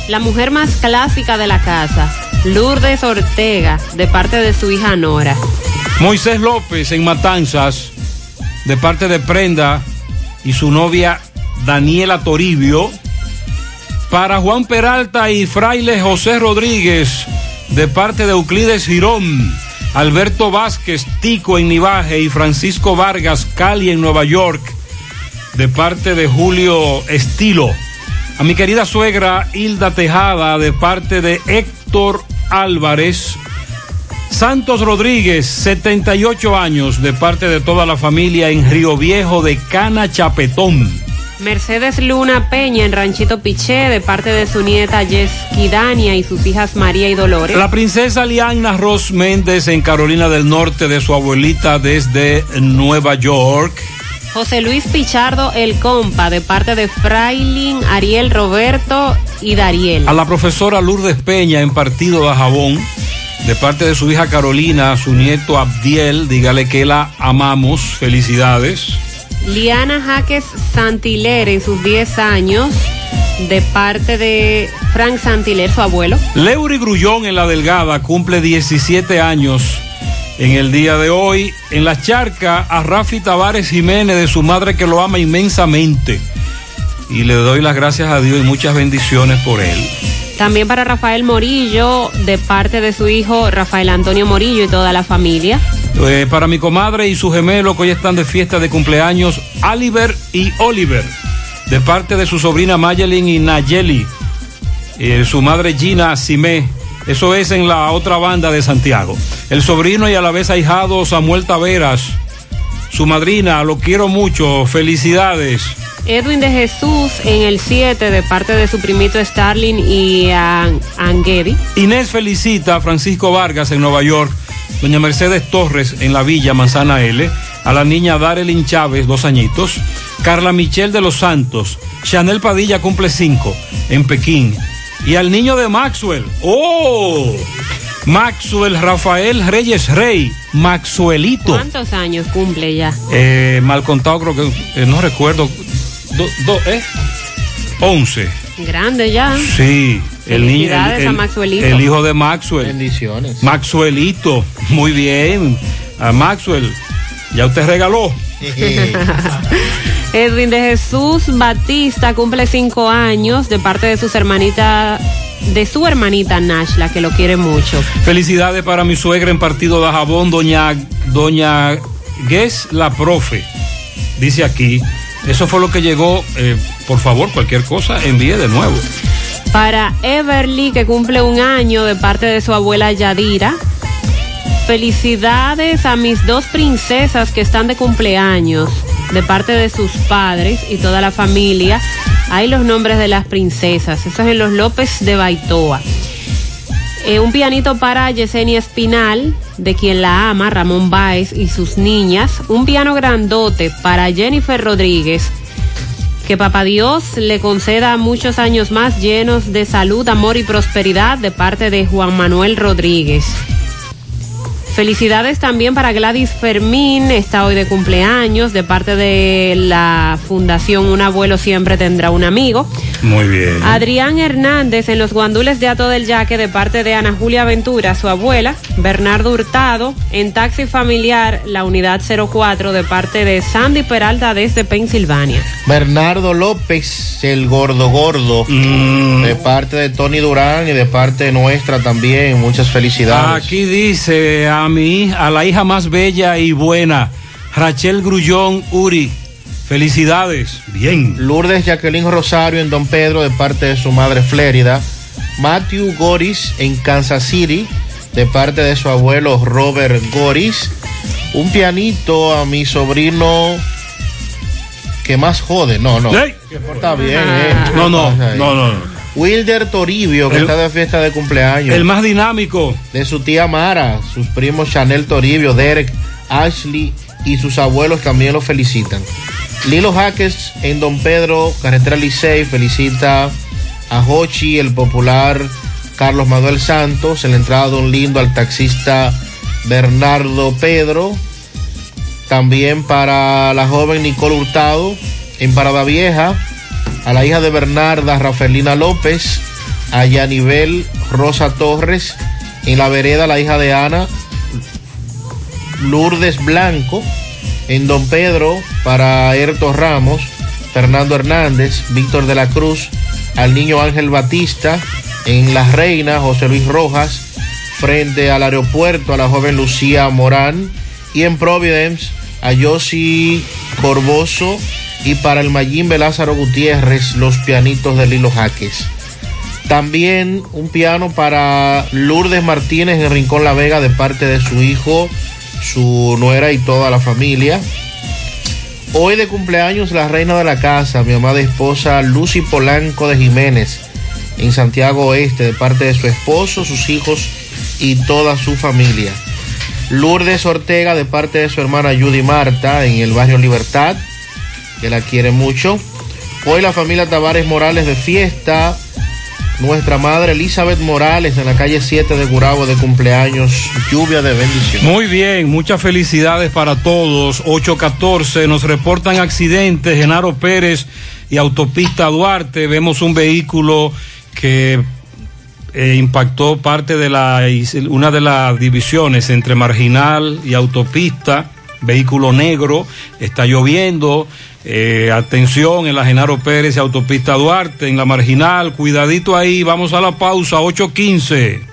La mujer más clásica de la casa, Lourdes Ortega, de parte de su hija Nora. Moisés López en Matanzas, de parte de Prenda y su novia Daniela Toribio. Para Juan Peralta y Fraile José Rodríguez, de parte de Euclides Girón. Alberto Vázquez, Tico en Nivaje y Francisco Vargas, Cali en Nueva York, de parte de Julio Estilo. A mi querida suegra Hilda Tejada, de parte de Héctor Álvarez. Santos Rodríguez, 78 años, de parte de toda la familia en Río Viejo de Cana Chapetón. Mercedes Luna Peña en Ranchito Piché, de parte de su nieta Yesqui Dania y sus hijas María y Dolores. La princesa Liana Ross Méndez en Carolina del Norte de su abuelita desde Nueva York. José Luis Pichardo El Compa, de parte de Frailin, Ariel Roberto y Dariel. A la profesora Lourdes Peña en Partido de Jabón, de parte de su hija Carolina, su nieto Abdiel, dígale que la amamos, felicidades. Liana Jaques Santiler en sus 10 años, de parte de Frank Santiler, su abuelo. Leury Grullón en La Delgada cumple 17 años en el día de hoy. En la charca a Rafi Tavares Jiménez de su madre que lo ama inmensamente. Y le doy las gracias a Dios y muchas bendiciones por él. También para Rafael Morillo, de parte de su hijo Rafael Antonio Morillo y toda la familia. Eh, para mi comadre y su gemelo que hoy están de fiesta de cumpleaños, Oliver y Oliver, de parte de su sobrina Mayelin y Nayeli, eh, su madre Gina Simé. Eso es en la otra banda de Santiago. El sobrino y a la vez ahijado Samuel Taveras, su madrina, lo quiero mucho, felicidades. Edwin de Jesús en el 7 de parte de su primito Starling y An Angedi. Inés felicita a Francisco Vargas en Nueva York, doña Mercedes Torres en la Villa Manzana L, a la niña Darelin Chávez, dos añitos, Carla Michelle de los Santos, Chanel Padilla cumple cinco en Pekín, y al niño de Maxwell, ¡oh! Maxwell Rafael Reyes Rey, Maxwellito. ¿Cuántos años cumple ya? Eh, mal contado, creo que, eh, no recuerdo, do, do, ¿eh? 11. Grande ya. Sí, el niño. El, Felicidades a Maxwellito. el hijo de Maxwell. Bendiciones. Maxwellito, muy bien. A Maxwell, ya usted regaló. Edwin de Jesús Batista cumple cinco años de parte de sus hermanitas, de su hermanita Nashla, que lo quiere mucho. Felicidades para mi suegra en partido de Jabón, doña, doña Guess la profe. Dice aquí. Eso fue lo que llegó. Eh, por favor, cualquier cosa, envíe de nuevo. Para Everly, que cumple un año de parte de su abuela Yadira. Felicidades a mis dos princesas que están de cumpleaños, de parte de sus padres y toda la familia. Hay los nombres de las princesas. Eso es en los López de Baitoa. Eh, un pianito para Yesenia Espinal, de quien la ama, Ramón Báez y sus niñas. Un piano grandote para Jennifer Rodríguez. Que Papá Dios le conceda muchos años más llenos de salud, amor y prosperidad de parte de Juan Manuel Rodríguez. Felicidades también para Gladys Fermín, está hoy de cumpleaños de parte de la Fundación Un abuelo siempre tendrá un amigo. Muy bien. Adrián Hernández en los guandules de Ato del Yaque de parte de Ana Julia Ventura, su abuela. Bernardo Hurtado en taxi familiar, la unidad 04 de parte de Sandy Peralta desde Pensilvania. Bernardo López, el gordo gordo, de parte de Tony Durán y de parte nuestra también. Muchas felicidades. Aquí dice a mi a la hija más bella y buena, Rachel Grullón Uri. Felicidades. Bien. Lourdes Jacqueline Rosario en Don Pedro de parte de su madre Flérida. Matthew Goris en Kansas City de parte de su abuelo Robert Goris. Un pianito a mi sobrino que más jode. No, no. Ey. Está bien, eh. No, no, ¿Qué pasa ahí? no, no. Wilder Toribio, que El- está de fiesta de cumpleaños. El más dinámico. De su tía Mara, sus primos Chanel Toribio, Derek, Ashley y sus abuelos también lo felicitan. Lilo Jaques en Don Pedro, Carretera Licey, felicita a Hochi, el popular Carlos Manuel Santos, en la entrada de un lindo al taxista Bernardo Pedro. También para la joven Nicole Hurtado en Parada Vieja, a la hija de Bernarda, Rafaelina López, a Yanibel Rosa Torres, en la vereda la hija de Ana, Lourdes Blanco, en Don Pedro para Erto Ramos, Fernando Hernández, Víctor de la Cruz, al niño Ángel Batista, en La Reina, José Luis Rojas, frente al aeropuerto a la joven Lucía Morán, y en Providence a Yossi Corboso y para el Mayimbe Lázaro Gutiérrez, los pianitos de Lilo Jaques. También un piano para Lourdes Martínez en Rincón La Vega de parte de su hijo, su nuera y toda la familia. Hoy de cumpleaños la reina de la casa, mi amada esposa Lucy Polanco de Jiménez, en Santiago Oeste, de parte de su esposo, sus hijos y toda su familia. Lourdes Ortega, de parte de su hermana Judy Marta, en el barrio Libertad, que la quiere mucho. Hoy la familia Tavares Morales de fiesta. Nuestra madre Elizabeth Morales en la calle 7 de Gurabo de cumpleaños. Lluvia de bendición. Muy bien, muchas felicidades para todos. 814 nos reportan accidentes, Genaro Pérez y Autopista Duarte. Vemos un vehículo que eh, impactó parte de la una de las divisiones entre marginal y autopista, vehículo negro, está lloviendo. Eh, atención en la Genaro Pérez Autopista Duarte, en la marginal, cuidadito ahí, vamos a la pausa, 815.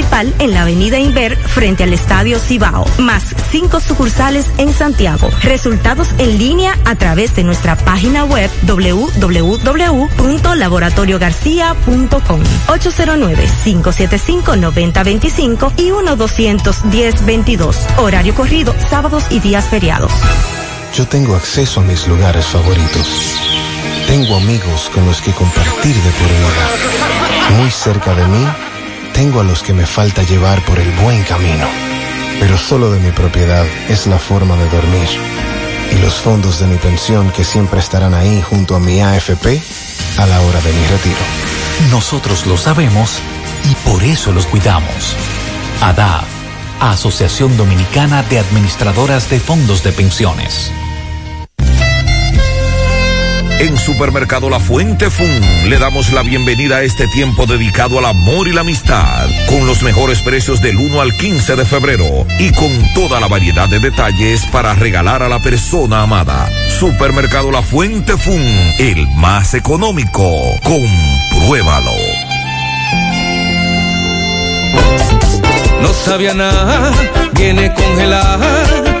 en la avenida Inver frente al Estadio Cibao, más cinco sucursales en Santiago. Resultados en línea a través de nuestra página web www.laboratoriogarcia.com 809-575-9025 y 1-210-22. Horario corrido, sábados y días feriados. Yo tengo acceso a mis lugares favoritos. Tengo amigos con los que compartir de por vida. Muy cerca de mí, tengo a los que me falta llevar por el buen camino. Pero solo de mi propiedad es la forma de dormir. Y los fondos de mi pensión que siempre estarán ahí junto a mi AFP a la hora de mi retiro. Nosotros lo sabemos y por eso los cuidamos. ADAF, Asociación Dominicana de Administradoras de Fondos de Pensiones. En Supermercado La Fuente Fun le damos la bienvenida a este tiempo dedicado al amor y la amistad, con los mejores precios del 1 al 15 de febrero y con toda la variedad de detalles para regalar a la persona amada. Supermercado La Fuente Fun, el más económico. Compruébalo. No sabía nada, viene congelada.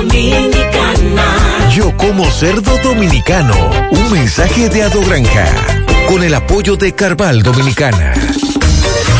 dominicana. Yo como cerdo dominicano. Un mensaje de Ado Granja. Con el apoyo de Carval Dominicana.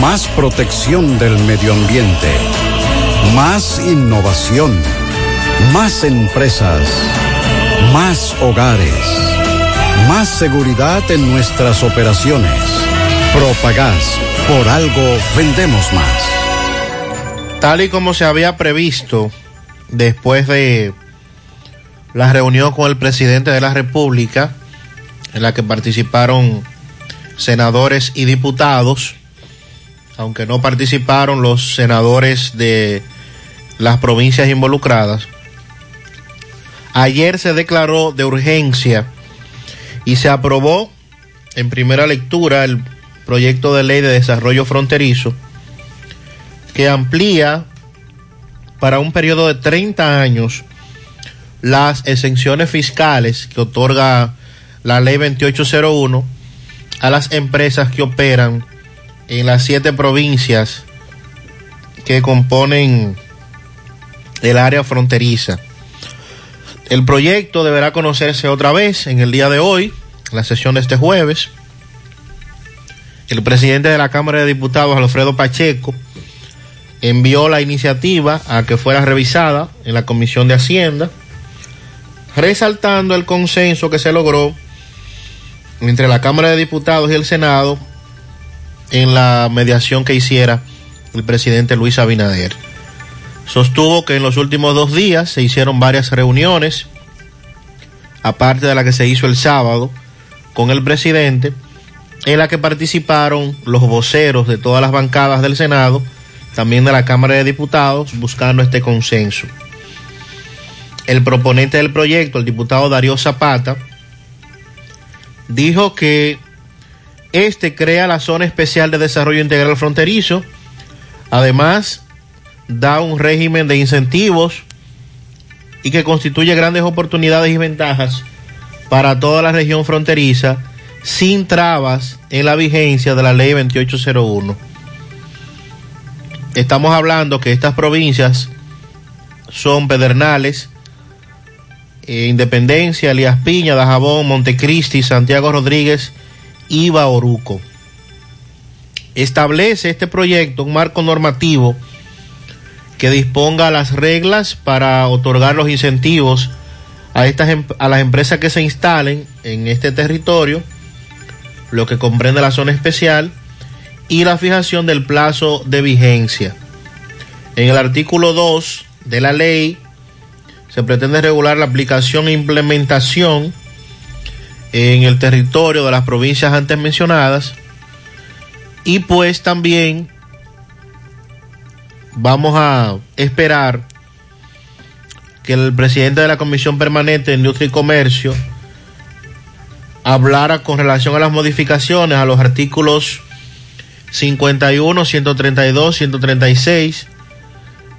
Más protección del medio ambiente. Más innovación. Más empresas. Más hogares. Más seguridad en nuestras operaciones. Propagás. Por algo vendemos más. Tal y como se había previsto después de la reunión con el presidente de la República, en la que participaron senadores y diputados, aunque no participaron los senadores de las provincias involucradas. Ayer se declaró de urgencia y se aprobó en primera lectura el proyecto de ley de desarrollo fronterizo que amplía para un periodo de 30 años las exenciones fiscales que otorga la ley 2801 a las empresas que operan en las siete provincias que componen el área fronteriza. El proyecto deberá conocerse otra vez en el día de hoy, la sesión de este jueves. El presidente de la Cámara de Diputados, Alfredo Pacheco, envió la iniciativa a que fuera revisada en la Comisión de Hacienda, resaltando el consenso que se logró entre la Cámara de Diputados y el Senado en la mediación que hiciera el presidente Luis Abinader. Sostuvo que en los últimos dos días se hicieron varias reuniones, aparte de la que se hizo el sábado con el presidente, en la que participaron los voceros de todas las bancadas del Senado, también de la Cámara de Diputados, buscando este consenso. el proponente del proyecto, el diputado Darío Zapata, dijo que este crea la zona especial de desarrollo integral fronterizo, además da un régimen de incentivos y que constituye grandes oportunidades y ventajas para toda la región fronteriza sin trabas en la vigencia de la ley 2801. Estamos hablando que estas provincias son Pedernales, eh, Independencia, Elías Piña, Dajabón, Montecristi, Santiago Rodríguez y Bauruco. Establece este proyecto un marco normativo que disponga las reglas para otorgar los incentivos a, estas, em- a las empresas que se instalen en este territorio, lo que comprende la zona especial, y la fijación del plazo de vigencia. En el artículo 2 de la ley se pretende regular la aplicación e implementación en el territorio de las provincias antes mencionadas. Y pues también vamos a esperar que el presidente de la Comisión Permanente de Industria y Comercio hablara con relación a las modificaciones a los artículos 51, 132, 136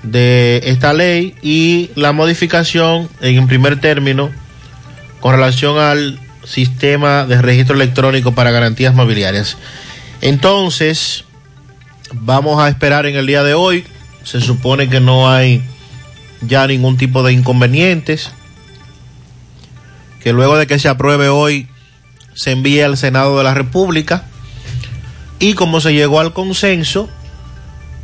de esta ley y la modificación en primer término con relación al sistema de registro electrónico para garantías mobiliarias. Entonces, vamos a esperar en el día de hoy. Se supone que no hay ya ningún tipo de inconvenientes. Que luego de que se apruebe hoy, se envíe al Senado de la República. Y como se llegó al consenso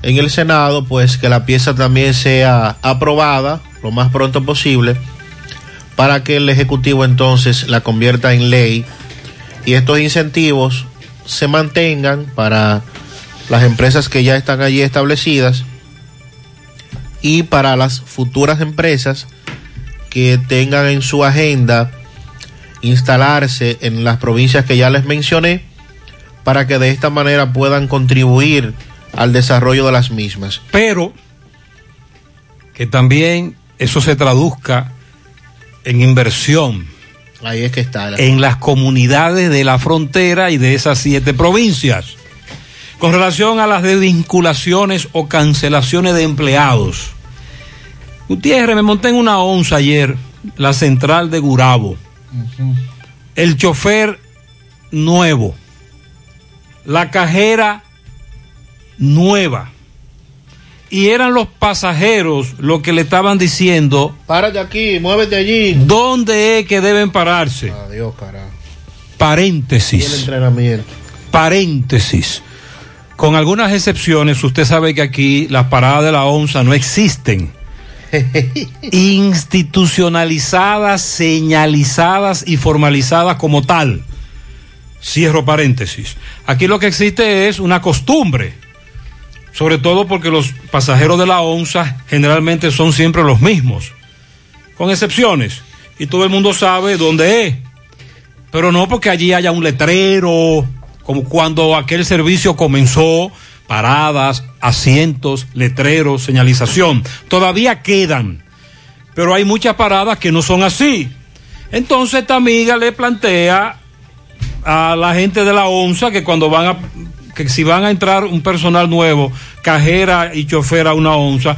en el Senado, pues que la pieza también sea aprobada lo más pronto posible para que el Ejecutivo entonces la convierta en ley y estos incentivos se mantengan para las empresas que ya están allí establecidas y para las futuras empresas que tengan en su agenda instalarse en las provincias que ya les mencioné para que de esta manera puedan contribuir al desarrollo de las mismas. Pero que también eso se traduzca en inversión Ahí es que está. la- en las comunidades de la frontera y de esas siete provincias. Con relación a las desvinculaciones o cancelaciones de empleados. Gutiérrez, me monté en una onza ayer, la central de Gurabo. El chofer nuevo. La cajera nueva. Y eran los pasajeros los que le estaban diciendo Párate aquí, muévete allí. dónde es que deben pararse. Adiós, carajo. Y Paréntesis. el entrenamiento. paréntesis. Con algunas excepciones, usted sabe que aquí las paradas de la onza no existen. Institucionalizadas, señalizadas y formalizadas como tal. Cierro paréntesis. Aquí lo que existe es una costumbre. Sobre todo porque los pasajeros de la onza generalmente son siempre los mismos. Con excepciones. Y todo el mundo sabe dónde es pero no porque allí haya un letrero, como cuando aquel servicio comenzó, paradas, asientos, letreros, señalización. Todavía quedan, pero hay muchas paradas que no son así. Entonces esta amiga le plantea a la gente de la ONSA que cuando van a, que si van a entrar un personal nuevo, cajera y chofer a una ONSA,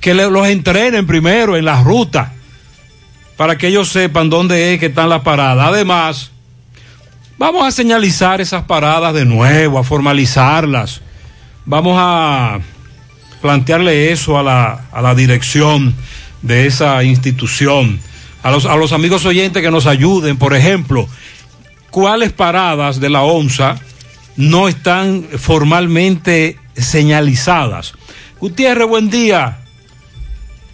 que los entrenen primero en la ruta para que ellos sepan dónde es que están las paradas. Además, vamos a señalizar esas paradas de nuevo, a formalizarlas. Vamos a plantearle eso a la, a la dirección de esa institución. A los, a los amigos oyentes que nos ayuden, por ejemplo, cuáles paradas de la ONSA no están formalmente señalizadas. Gutiérrez, buen día.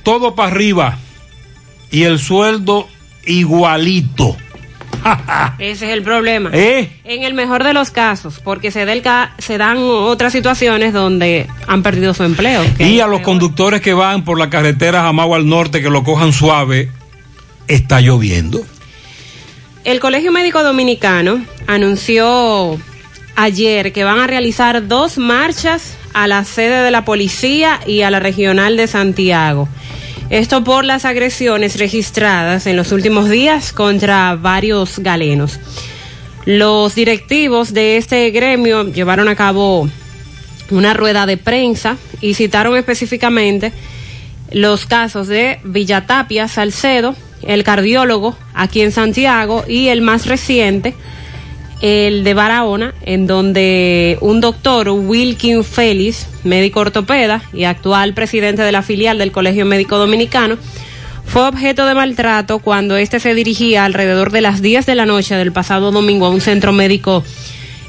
Todo para arriba y el sueldo igualito. Ese es el problema. ¿Eh? En el mejor de los casos, porque se, del ca- se dan otras situaciones donde han perdido su empleo. Y a los conductores que van por la carretera Jamagua al norte, que lo cojan suave, está lloviendo. El Colegio Médico Dominicano anunció ayer que van a realizar dos marchas a la sede de la policía y a la regional de Santiago. Esto por las agresiones registradas en los últimos días contra varios galenos. Los directivos de este gremio llevaron a cabo una rueda de prensa y citaron específicamente los casos de Villatapia, Salcedo, el cardiólogo aquí en Santiago y el más reciente, el de Barahona, en donde un doctor, Wilkin Félix, médico ortopeda y actual presidente de la filial del Colegio Médico Dominicano, fue objeto de maltrato cuando éste se dirigía alrededor de las 10 de la noche del pasado domingo a un centro médico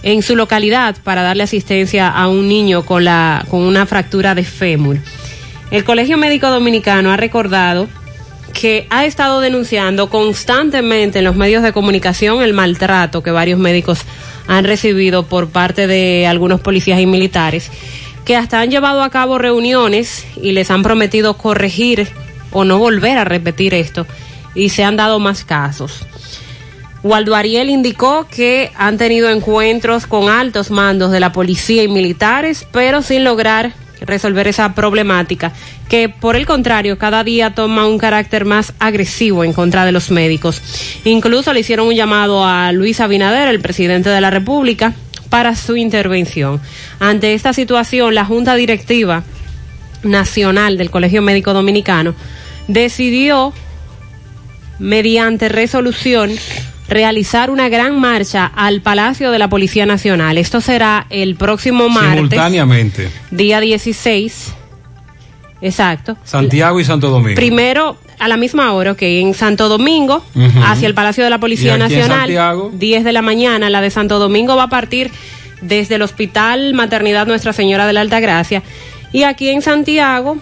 en su localidad para darle asistencia a un niño con, la, con una fractura de fémur. El Colegio Médico Dominicano ha recordado que ha estado denunciando constantemente en los medios de comunicación el maltrato que varios médicos han recibido por parte de algunos policías y militares, que hasta han llevado a cabo reuniones y les han prometido corregir o no volver a repetir esto, y se han dado más casos. Waldo Ariel indicó que han tenido encuentros con altos mandos de la policía y militares, pero sin lograr resolver esa problemática, que por el contrario cada día toma un carácter más agresivo en contra de los médicos. Incluso le hicieron un llamado a Luis Abinader, el presidente de la República, para su intervención. Ante esta situación, la Junta Directiva Nacional del Colegio Médico Dominicano decidió, mediante resolución, realizar una gran marcha al Palacio de la Policía Nacional. Esto será el próximo martes. Simultáneamente. Día 16. Exacto. Santiago y Santo Domingo. Primero, a la misma hora, que en Santo Domingo, hacia el Palacio de la Policía ¿Y aquí en Nacional, Santiago? 10 de la mañana. La de Santo Domingo va a partir desde el Hospital Maternidad Nuestra Señora de la Alta Gracia. Y aquí en Santiago,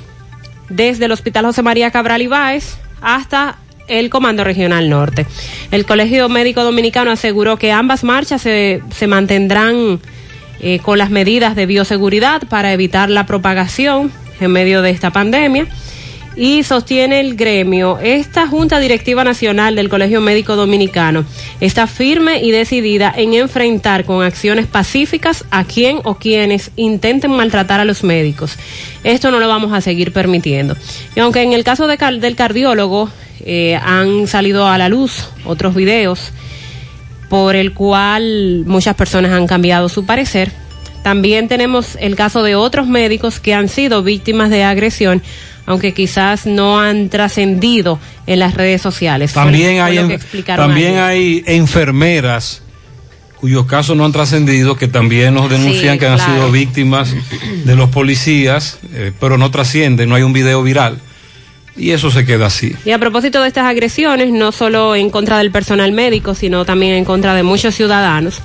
desde el Hospital José María Cabral Ibáez hasta el Comando Regional Norte. El Colegio Médico Dominicano aseguró que ambas marchas se, se mantendrán eh, con las medidas de bioseguridad para evitar la propagación en medio de esta pandemia. Y sostiene el gremio, esta Junta Directiva Nacional del Colegio Médico Dominicano está firme y decidida en enfrentar con acciones pacíficas a quien o quienes intenten maltratar a los médicos. Esto no lo vamos a seguir permitiendo. Y aunque en el caso del cardiólogo eh, han salido a la luz otros videos por el cual muchas personas han cambiado su parecer. También tenemos el caso de otros médicos que han sido víctimas de agresión, aunque quizás no han trascendido en las redes sociales. También fue hay, también ayer. hay enfermeras cuyos casos no han trascendido, que también nos denuncian Sí, que han claro. sido víctimas de los policías, eh, pero no trascienden, no hay un video viral. Y eso se queda así. Y a propósito de estas agresiones, no solo en contra del personal médico, sino también en contra de muchos ciudadanos,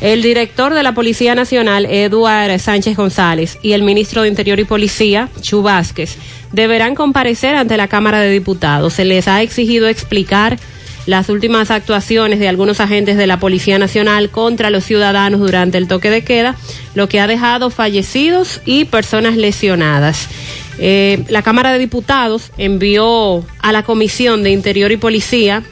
el director de la Policía Nacional, Eduard Sánchez González, y el ministro de Interior y Policía, Chu Vázquez, deberán comparecer ante la Cámara de Diputados. Se les ha exigido explicar las últimas actuaciones de algunos agentes de la Policía Nacional contra los ciudadanos durante el toque de queda, lo que ha dejado fallecidos y personas lesionadas. Eh, la Cámara de Diputados envió a la Comisión de Interior y Policía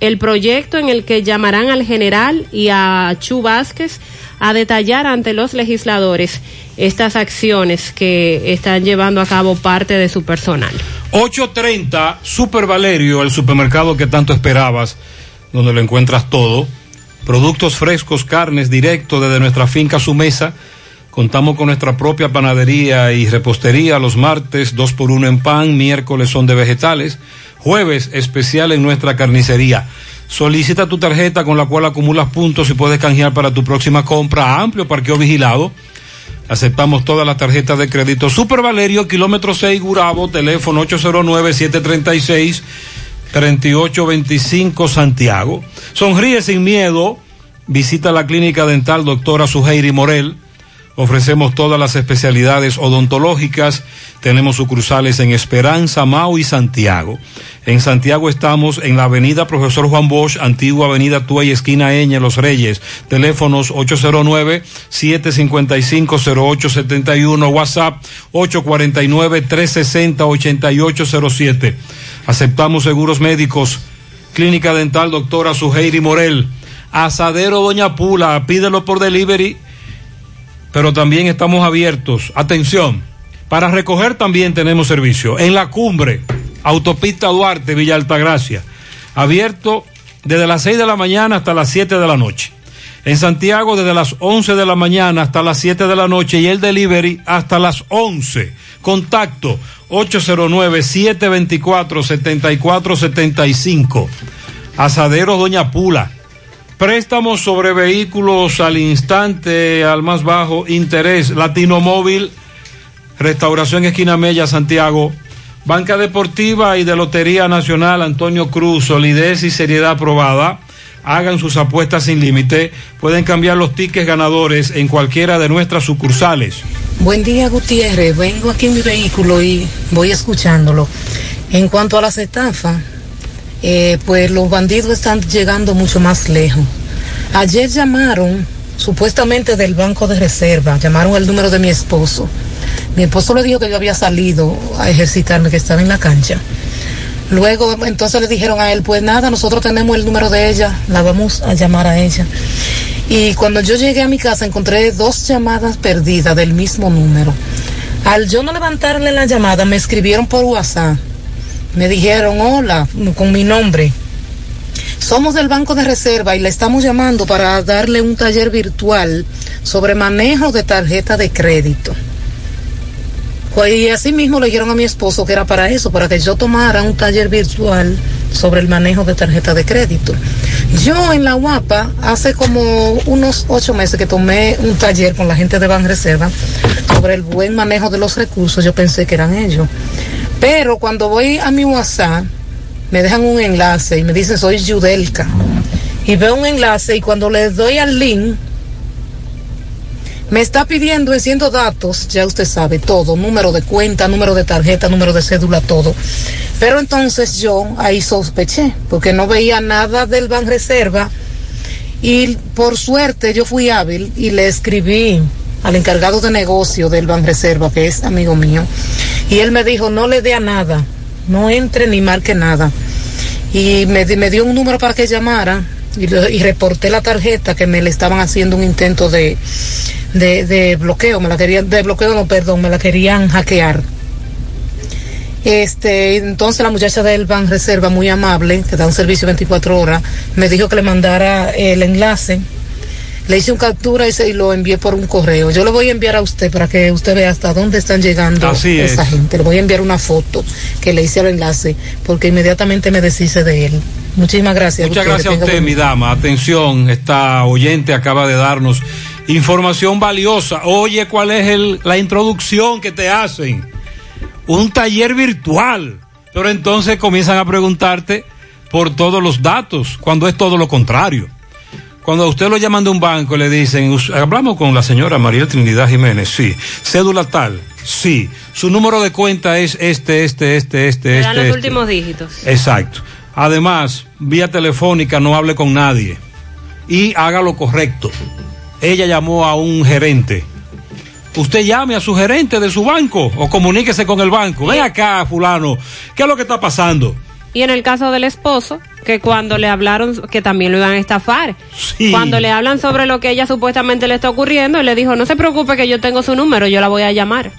el proyecto en el que llamarán al general y a Chu Vázquez a detallar ante los legisladores estas acciones que están llevando a cabo parte de su personal. 8.30, Super Valerio, el supermercado que tanto esperabas, donde lo encuentras todo. Productos frescos, carnes, directo desde nuestra finca a su mesa. Contamos con nuestra propia panadería y repostería los martes, dos por uno en pan, miércoles son de vegetales, jueves especial en nuestra carnicería. Solicita tu tarjeta con la cual acumulas puntos y puedes canjear para tu próxima compra. Amplio parqueo vigilado. Aceptamos todas las tarjetas de crédito. Super Valerio, kilómetro 6, Gurabo, teléfono 809-736-3825, Santiago. Sonríe sin miedo. Visita la clínica dental doctora Suheiri Morel. Ofrecemos todas las especialidades odontológicas. Tenemos sucursales en Esperanza, Mau y Santiago. En Santiago estamos en la avenida Profesor Juan Bosch, antigua avenida Tuey, esquina Eña, Los Reyes. Teléfonos 809-755-0871, WhatsApp 849-360-8807. Aceptamos seguros médicos. Clínica Dental Doctora Suheiri Morel. Asadero Doña Pula, pídelo por delivery pero también estamos abiertos. Atención, para recoger también tenemos servicio. En la cumbre, Autopista Duarte, Villa Altagracia. Abierto desde las 6 de la mañana hasta las 7 de la noche. En Santiago desde las 11 de la mañana hasta las 7 de la noche y el delivery hasta las 11. Contacto 809-724-7475. Asadero Doña Pula. Préstamos sobre vehículos al instante, al más bajo interés. Latino Móvil, Restauración Esquina Mella, Santiago. Banca Deportiva y de Lotería Nacional Antonio Cruz, solidez y seriedad aprobada. Hagan sus apuestas sin límite. Pueden cambiar los tickets ganadores en cualquiera de nuestras sucursales. Buen día, Gutiérrez. Vengo aquí en mi vehículo y voy escuchándolo. En cuanto a las estafas, eh, pues los bandidos están llegando mucho más lejos. Ayer llamaron, supuestamente del Banco de Reserva, llamaron el número de mi esposo. Mi esposo le dijo que yo había salido a ejercitarme, que estaba en la cancha. Luego, entonces le dijeron a él, pues nada, nosotros tenemos el número de ella, la vamos a llamar a ella. Y cuando yo llegué a mi casa encontré dos llamadas perdidas del mismo número. Al yo no levantarle la llamada, me escribieron por WhatsApp. Me dijeron, hola, con mi nombre. Somos del Banco de Reserva y le estamos llamando para darle un taller virtual sobre manejo de tarjeta de crédito. Pues, y así mismo le dijeron a mi esposo que era para eso, para que yo tomara un taller virtual sobre el manejo de tarjeta de crédito. Yo en la UAPA, hace como unos ocho meses que tomé un taller con la gente de Banreserva sobre el buen manejo de los recursos, yo pensé que eran ellos. Pero cuando voy a mi WhatsApp, me dejan un enlace y me dicen soy Yudelka. Y veo un enlace y cuando le doy al link, me está pidiendo enciendo datos, ya usted sabe, todo, número de cuenta, número de tarjeta, número de cédula, todo. Pero entonces yo ahí sospeché, porque no veía nada del Banreserva y por suerte yo fui hábil y le escribí al encargado de negocio del Banreserva, que es amigo mío, y él me dijo, no le dé a nada, no entre ni marque nada. Y me, me dio un número para que llamara y, y reporté la tarjeta que me le estaban haciendo un intento de, de, de bloqueo, me la querían, de bloqueo no, perdón, me la querían hackear. Este, entonces la muchacha del Ban Reserva, muy amable, que da un servicio 24 horas, me dijo que le mandara el enlace. Le hice un captura y, se, y lo envié por un correo. Yo lo voy a enviar a usted para que usted vea hasta dónde están llegando Así esa es. gente. Le voy a enviar una foto que le hice el enlace, porque inmediatamente me deshice de él. Muchísimas gracias. Muchas gracias a usted, buen mi dama. Atención, esta oyente acaba de darnos información valiosa. Oye, ¿cuál es el- la introducción que te hacen? Un taller virtual. Pero entonces comienzan a preguntarte por todos los datos, cuando es todo lo contrario. Cuando a usted lo llaman de un banco y le dicen, "Us- hablamos con la señora María Trinidad Jiménez, sí. Cédula tal, sí. Su número de cuenta es este, este, este, este, este. dan los este. últimos dígitos. Exacto. Además, vía telefónica no hable con nadie y haga lo correcto. Ella llamó a un gerente. Usted llame a su gerente de su banco o comuníquese con el banco. Ven acá, fulano. ¿Qué es lo que está pasando? Y en el caso del esposo, que cuando le hablaron que también lo iban a estafar, Sí. cuando le hablan sobre lo que ella supuestamente le está ocurriendo, él le dijo, no se preocupe que yo tengo su número, yo la voy a llamar.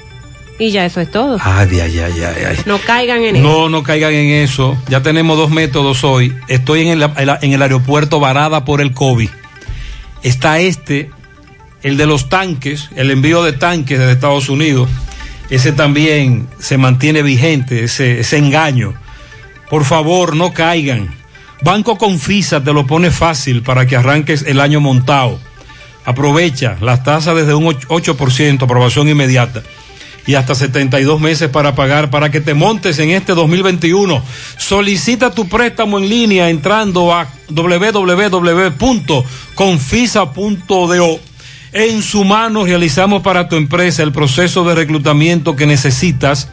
Y ya eso es todo. Ay, ay, ay, ay, ay. No caigan en eso. No, no caigan en eso. Ya tenemos dos métodos hoy. Estoy en el, en el aeropuerto varada por el COVID. Está este, el de los tanques, el envío de tanques desde Estados Unidos. Ese también se mantiene vigente, ese, ese engaño. Por favor, no caigan. Banco Confisa te lo pone fácil para que arranques el año montado. Aprovecha las tasas desde un 8%, aprobación inmediata y hasta 72 meses para pagar para que te montes en este 2021. Solicita tu préstamo en línea entrando a www.confisa.do. En su mano realizamos para tu empresa el proceso de reclutamiento que necesitas,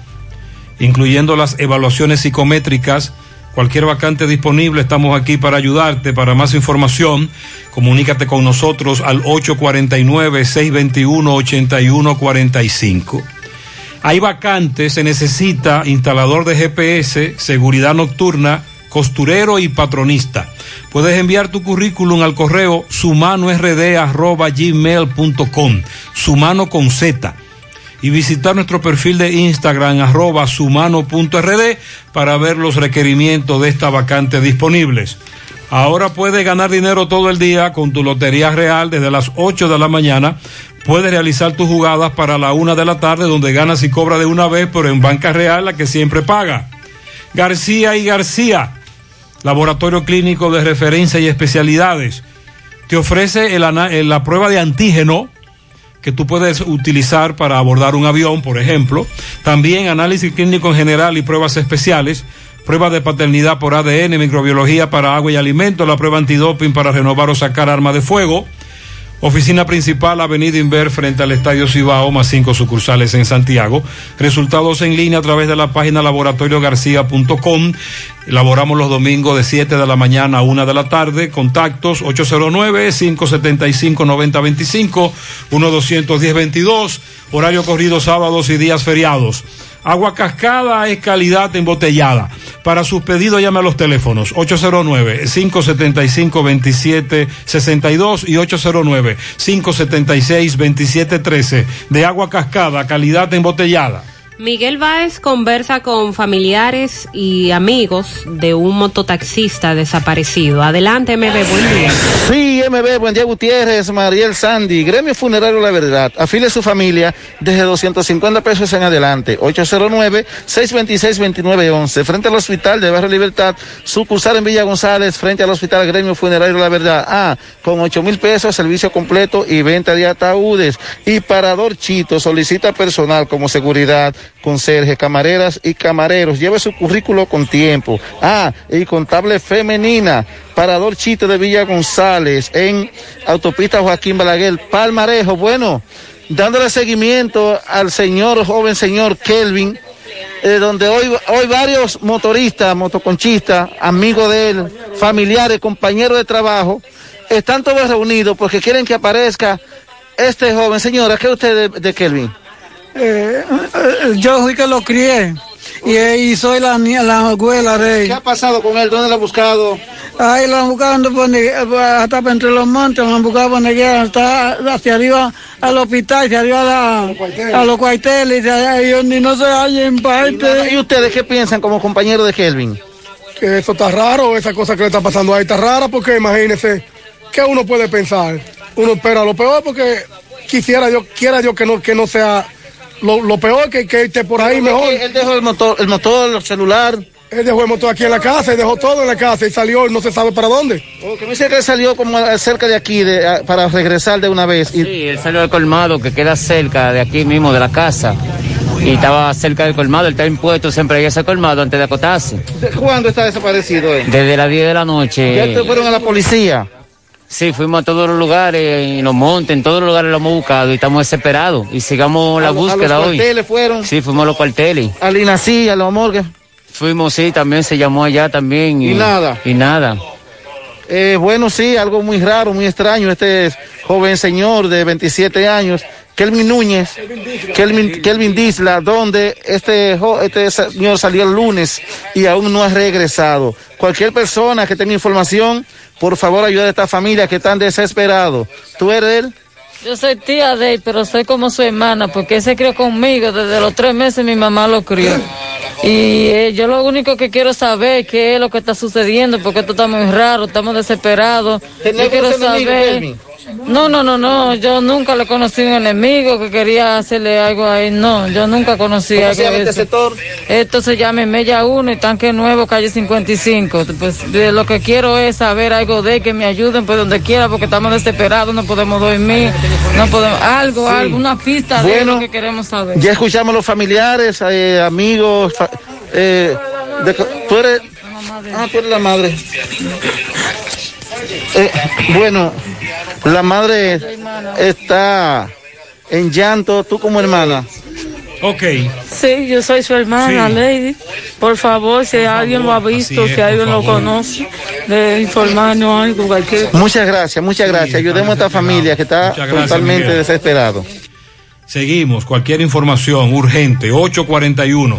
incluyendo las evaluaciones psicométricas. Cualquier vacante disponible, estamos aquí para ayudarte. Para más información, comunícate con nosotros al 849-621-8145. Hay vacantes, se necesita instalador de GPS, seguridad nocturna, costurero y patronista. Puedes enviar tu currículum al correo sumanord@gmail.com. Sumano con Z. y visitar nuestro perfil de Instagram arroba sumano.rd para ver los requerimientos de esta vacante disponibles. Ahora puedes ganar dinero todo el día con tu Lotería Real desde las 8 de la mañana. Puedes realizar tus jugadas para la 1 de la tarde donde ganas y cobras de una vez, pero en Banca Real la que siempre paga. García y García, Laboratorio Clínico de Referencia y Especialidades, te ofrece la prueba de antígeno que tú puedes utilizar para abordar un avión, por ejemplo. También análisis clínico en general y pruebas especiales. Prueba de paternidad por ADN, microbiología para agua y alimentos, la prueba antidoping para renovar o sacar arma de fuego. Oficina principal, Avenida Inver, frente al Estadio Cibao, más cinco sucursales en Santiago. Resultados en línea a través de la página laboratoriogarcía.com. Elaboramos los domingos de 7 de la mañana a 1 de la tarde. Contactos 809-575-9025, 1-210-22. Horario corrido sábados y días feriados. Agua cascada es calidad embotellada. Para sus pedidos llame a los teléfonos 809-575-2762 y 809-576-2713. De agua cascada, calidad embotellada. Miguel Báez conversa con familiares y amigos de un mototaxista desaparecido. Adelante, MB, buen día. Sí, MB, buen día Gutiérrez, Mariel Sandy, Gremio Funerario La Verdad. Afile su familia desde 250 pesos en adelante. 809-626-2911. Frente al Hospital de Barrio Libertad, sucursal en Villa González, frente al Hospital Gremio Funerario La Verdad. Ah, con 8 mil pesos, servicio completo y venta de ataúdes. Y Parador Chito solicita personal como seguridad, conserje, camareras y camareros. Lleve su currículo con tiempo. Ah, y contable femenina. Parador Chito de Villa González en Autopista Joaquín Balaguer, Palmarejo. Bueno, dándole seguimiento al señor, joven señor Kelvin, eh, donde hoy, hoy varios motoristas, motoconchistas, amigos de él, familiares, compañeros de trabajo, están todos reunidos porque quieren que aparezca este joven. Señora, ¿qué usted de Kelvin? Eh, eh, yo fui que lo crié y, y soy la, la abuela de él. ¿Qué ha pasado con él? ¿Dónde lo ha buscado? Ahí lo han buscado hasta entre los montes, lo han buscado por donde quiera, hasta hacia arriba al hospital, hacia arriba a, la- a los cuarteles, y donde no se halla en parte. ¿Y ustedes qué piensan como compañeros de Kelvin? que eso está raro, esa cosa que le está pasando ahí está rara, porque imagínese, ¿qué uno puede pensar? Uno espera lo peor porque quisiera yo, quiera yo que no, que no sea lo, lo peor, que, que esté por ahí mejor. Él dejó el motor, el motor, el celular. Él dejó el motor aquí en la casa, y dejó todo en la casa y salió y no se sabe para dónde. Que me dice que él salió como cerca de aquí de, a- para regresar de una vez. Y, Sí, él salió del colmado que queda cerca de aquí mismo, de la casa. Y estaba cerca del colmado, él está impuesto siempre ahí a ese colmado antes de acotarse. ¿Cuándo está desaparecido él? Desde las 10 de la noche. ¿Ya te fueron a la policía? Sí, fuimos a todos los lugares, en los montes, en todos los lugares lo hemos buscado y estamos desesperados. Y sigamos la A lo- a los búsqueda hoy. cuarteles fueron. Sí, fuimos a los cuarteles. A Linací, a los morgues. Fuimos, sí, también se llamó allá también. Y nada. Y nada. Eh, bueno, sí, algo muy raro, muy extraño. Este es joven señor de 27 años, Kelvin Núñez, Kelvin, Kelvin Disla, donde este, este señor salió el lunes y aún no ha regresado. Cualquier persona que tenga información, por favor ayude a esta familia que están desesperados. ¿Tú eres él? Yo soy tía de él, pero soy como su hermana, porque él se crió conmigo desde los tres meses, mi mamá lo crió. Y eh, yo lo único que quiero saber es qué es lo que está sucediendo, porque esto está muy raro, estamos desesperados. ¿Tenía Yo quiero saber. No, no, no, no, yo nunca le conocí un enemigo que quería hacerle algo a él, no, yo nunca conocí ¿Cómo algo se llama de este eso. sector? Esto se llama Mella 1 y Tanque Nuevo, calle 55. Pues de lo que quiero es saber algo de él, que me ayuden por donde quiera, porque estamos desesperados, no podemos dormir, no podemos, algo, Sí. alguna pista de lo que queremos saber. Ya escuchamos los familiares, eh, amigos. fa- eh, de- tú eres. Ah, tú eres la madre. Eh, bueno, la madre está en llanto, tú como hermana. Ok. Sí, yo soy su hermana, Sí. Lady. Por favor, si alguien lo ha visto, es, si alguien lo conoce, de informarnos algo, cualquier Muchas gracias, muchas gracias. Ayudemos a esta familia que está gracias, totalmente Miguel. desesperado. Seguimos. Cualquier información urgente. 841.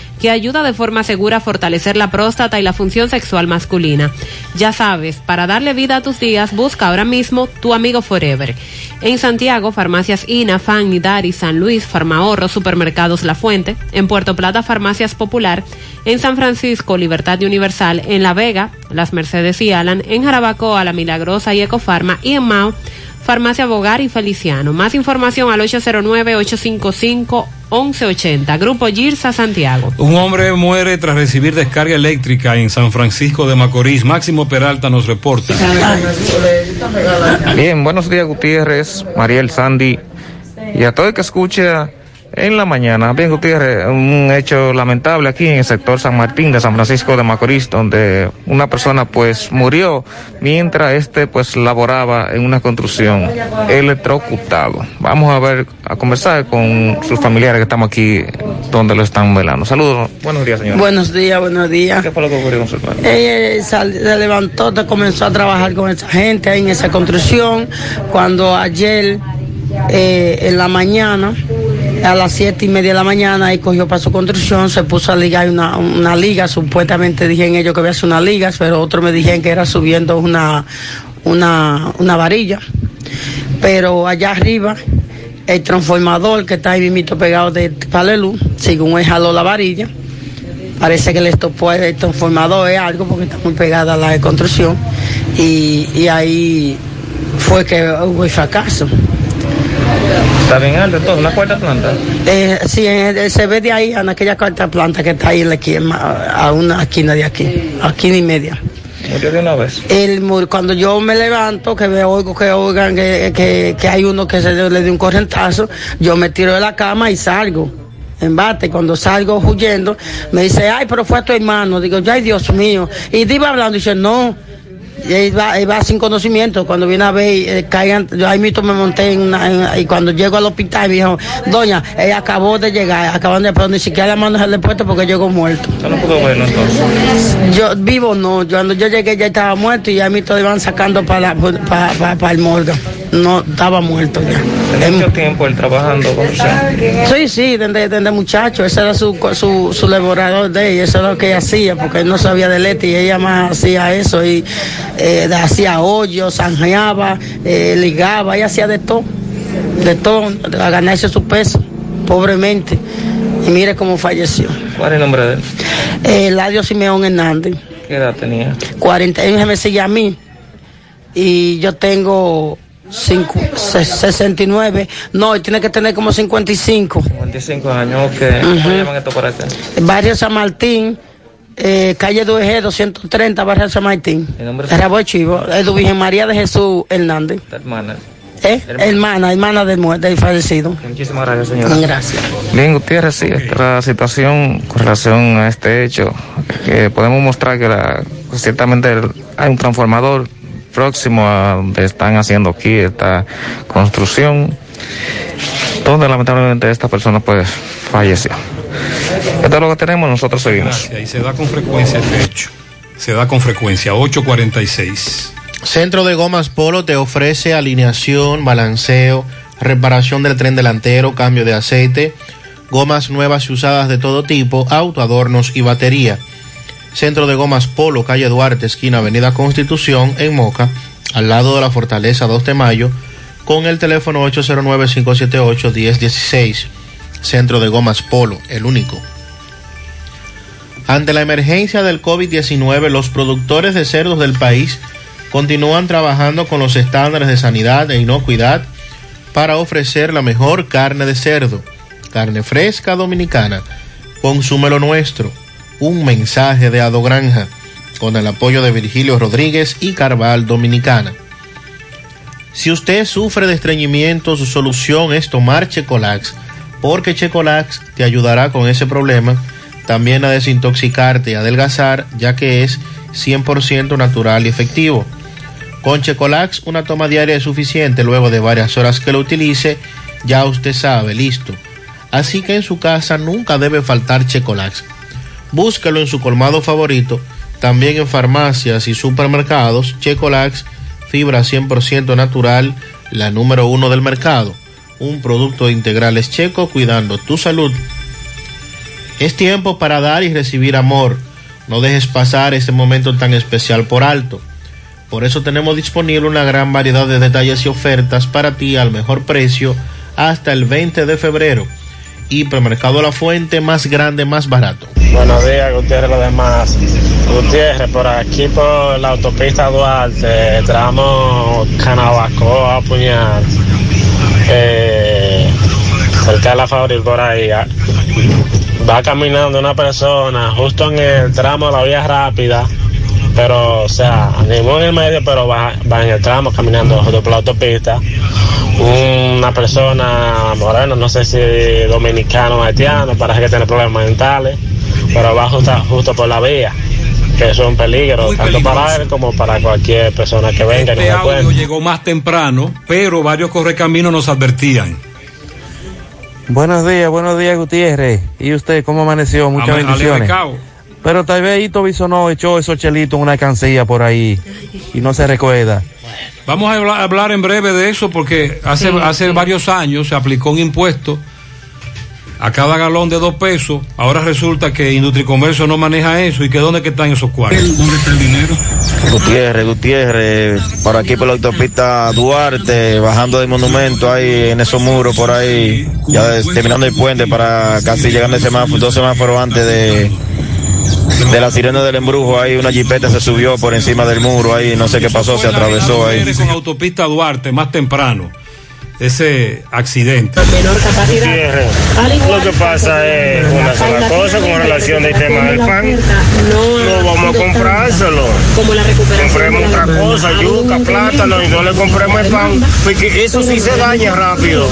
que ayuda de forma segura a fortalecer la próstata y la función sexual masculina. Ya sabes, para darle vida a tus días, busca ahora mismo tu amigo Forever. En Santiago, farmacias INA, FAN, Nidari, San Luis, Farmahorro, Supermercados La Fuente. En Puerto Plata, Farmacias Popular. En San Francisco, Libertad Universal. En La Vega, Las Mercedes y Alan. En Jarabacoa, La Milagrosa y Ecofarma. Y en Mao, Farmacia Bogar y Feliciano. Más información al 809-855-1180. Grupo Girsa Santiago. Un hombre muere tras recibir descarga eléctrica en San Francisco de Macorís. Máximo Peralta nos reporta. Bien, buenos días Gutiérrez, Mariel Sandy y a todo el que escucha en la mañana. Bien Gutiérrez, un hecho lamentable aquí en el sector San Martín de San Francisco de Macorís, donde una persona pues murió mientras este pues laboraba en una construcción electrocutado. Vamos a ver, a conversar con sus familiares que estamos aquí donde lo están velando. Saludos, buenos días señor. Buenos días, buenos días. ¿Qué fue lo que ocurrió con su hermano? Ella sal- se levantó, te comenzó a trabajar con esa gente ahí en esa construcción. Cuando ayer, eh, en la mañana, a las siete y media de la mañana, ahí cogió para su construcción, se puso a ligar una, una liga. Supuestamente dijeron ellos que había sido una liga, pero otros me dijeron que era subiendo una, una, una varilla. Pero allá arriba, el transformador que está ahí mismito pegado de Palelú, según él jaló la varilla. Parece que le topó el transformador es algo porque está muy pegada a la construcción. Y, y ahí fue que hubo el fracaso. Está bien alto todo, una cuarta planta. Eh, sí, se ve de ahí en aquella cuarta planta que está ahí en la esquina, a una esquina de aquí, a esquina y media. Murió de una vez. Murió- cuando yo me levanto, que veo oigo que oigan que, que, que hay uno que se le, le dio un correntazo, yo me tiro de la cama y salgo. En bate, cuando salgo huyendo, me dice, ay, pero fue a tu hermano. Digo, ay, Dios mío. Y iba hablando, dice, no. Y él va, él va sin conocimiento. Cuando viene a ver, eh, caigan, yo ahí mismo me monté en una, en- y cuando llego al hospital me dijo, doña, ella acabó de llegar, acaban de, pero ni siquiera la mano se le puesto porque llegó muerto. Yo no puedo verlo entonces. Yo vivo no, yo cuando yo llegué ya estaba muerto y mí todos iban sacando para para, para, para el morgue. No, estaba muerto ya. Tenía mucho tiempo él trabajando con usted. Sí, sí, desde, desde muchacho, ese era su, su, su laborador de ella, eso era lo que ella hacía, porque él no sabía de letra y ella más hacía eso, y eh, hacía hoyos, zanjeaba, eh, ligaba, ella hacía de todo, de todo, a ganarse su peso, pobremente. Y mire cómo falleció. ¿Cuál es el nombre de él? Eh, Eladio Simeón Hernández. ¿Qué edad tenía? 40, él me sigue a mí. Y yo tengo cinco, se- 69. No, tiene que tener como 55. 25 años, ok. ¿Cómo Ujú. llevan esto para acá? Barrio San Martín, eh, calle Dueje, 230, Barrio San Martín. ¿El nombre Rabo Chivo, Virgen María de Jesús Hernández. Hermana. ¿Eh? Hermana, hermana del, mu- del fallecido. Muchísimas gracias, señora. Gracias. Bien, Gutiérrez, sí, la situación con relación a este hecho, que podemos mostrar que la, ciertamente el- hay un transformador próximo a donde están haciendo aquí esta construcción, donde lamentablemente esta persona pues falleció. Esto es lo que tenemos, nosotros seguimos. Gracias. Y se da con frecuencia este hecho. Se da con frecuencia. 846. Centro de Gomas Polo te ofrece alineación, balanceo, reparación del tren delantero, cambio de aceite, gomas nuevas y usadas de todo tipo, auto, adornos y batería. Centro de Gomas Polo, calle Duarte, esquina Avenida Constitución, en Moca, al lado de la Fortaleza 2 de Mayo, con el teléfono 809-578-1016. Centro de Gomas Polo, el único. Ante la emergencia del COVID-19, los productores de cerdos del país continúan trabajando con los estándares de sanidad e inocuidad para ofrecer la mejor carne de cerdo, carne fresca dominicana. Consume lo nuestro. Un mensaje de Ado Granja con el apoyo de Virgilio Rodríguez y Carval Dominicana. Si usted sufre de estreñimiento, su solución es tomar Checolax, porque Checolax te ayudará con ese problema, también a desintoxicarte y adelgazar, ya que es 100% natural y efectivo. Con Checolax una toma diaria es suficiente luego de varias horas que lo utilice, ya usted sabe, listo. Así que en su casa nunca debe faltar Checolax. Búsquelo en su colmado favorito, también en farmacias y supermercados. Checolax, fibra 100% natural, la número uno del mercado. Un producto integral es checo cuidando tu salud. Es tiempo para dar y recibir amor. No dejes pasar este momento tan especial por alto. Por eso tenemos disponible una gran variedad de detalles y ofertas para ti al mejor precio hasta el 20 de febrero. Hipermercado La Fuente, más grande, más barato. Buenos días, Gutiérrez, lo demás. Gutiérrez, por aquí por la autopista Duarte, tramo Canabacoa, Puñal, eh, cerca de la fábrica por ahí. ah, Va caminando una persona justo en el tramo de la vía rápida, pero, o sea, ni muy en el medio, pero va, va en el tramo caminando por la autopista. Una persona morena, no sé si dominicano o haitiano, parece que tiene problemas mentales, pero va justo, justo por la vía, que eso es un peligro, Muy tanto para peligroso. él como para cualquier persona que venga Este audio cuenta. llegó más temprano, pero varios correcaminos nos advertían. Buenos días, buenos días, Gutiérrez. ¿Y usted cómo amaneció? Muchas Ale- bendiciones. Pero tal vez Hito Bisonó echó esos chelitos en una cancilla por ahí y no se recuerda. Vamos a hablar, en breve de eso porque hace, Sí, hace sí. varios años se aplicó un impuesto a cada galón de dos pesos. Ahora resulta que Industricomercio no maneja eso y que dónde que están esos cuartos. ¿Dónde está el dinero? Gutiérrez, Gutiérrez, por aquí por la autopista Duarte, bajando del monumento ahí en esos muros por ahí, ya terminando el puente para casi llegando el semáforo, dos semáforos antes de, de la sirena del embrujo, ahí una jipeta se subió por encima del muro ahí, no sé qué pasó, se atravesó ahí. Con autopista Duarte más temprano, ese accidente. Lo que pasa es una sola cosa con relación del tema del pan. No vamos a comprárselo. Compremos otra cosa, yuca, plátano y no le compremos el pan. Porque eso sí se daña rápido.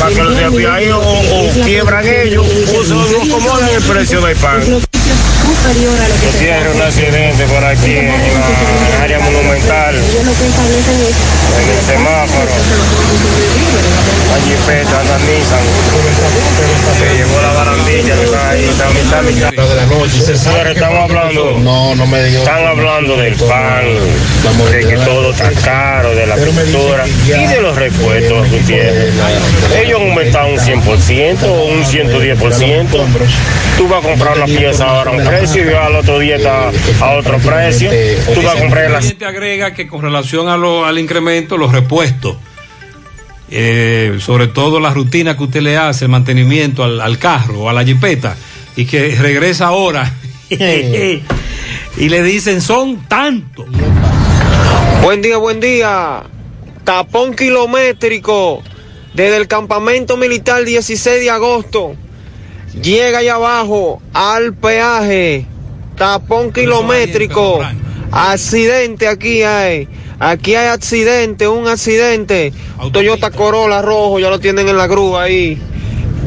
Para que los de a pie ahí o, o quiebran ellos o se nos acomodan el precio del pan. Gutiérrez, un accidente por aquí en la área monumental, en el semáforo. La jipeta, la Nissan, se llevó la barandilla que está ahí, está a mitad, mitad. de la noche. Señores, estamos hablando, no, no me digas. Están hablando del pan, de que todo está caro, de la pintura y de los repuestos, Gutiérrez. Ellos han aumentado un 100% o un 110%. Tú vas a comprar una pieza ahora a un precio y al otro día está a otro precio. Tú vas a comprar la gente agrega que con relación a lo- al incremento, los repuestos, eh, sobre todo la rutina que usted le hace, el mantenimiento al, al carro o a la jipeta, y que regresa ahora y le dicen son tanto. Buen día, buen día. Tapón kilométrico desde el campamento militar 16 de agosto. Llega allá abajo al peaje. Tapón kilométrico. Accidente aquí hay. Aquí hay accidente, un accidente. Toyota Corolla rojo, ya lo tienen en la grúa ahí.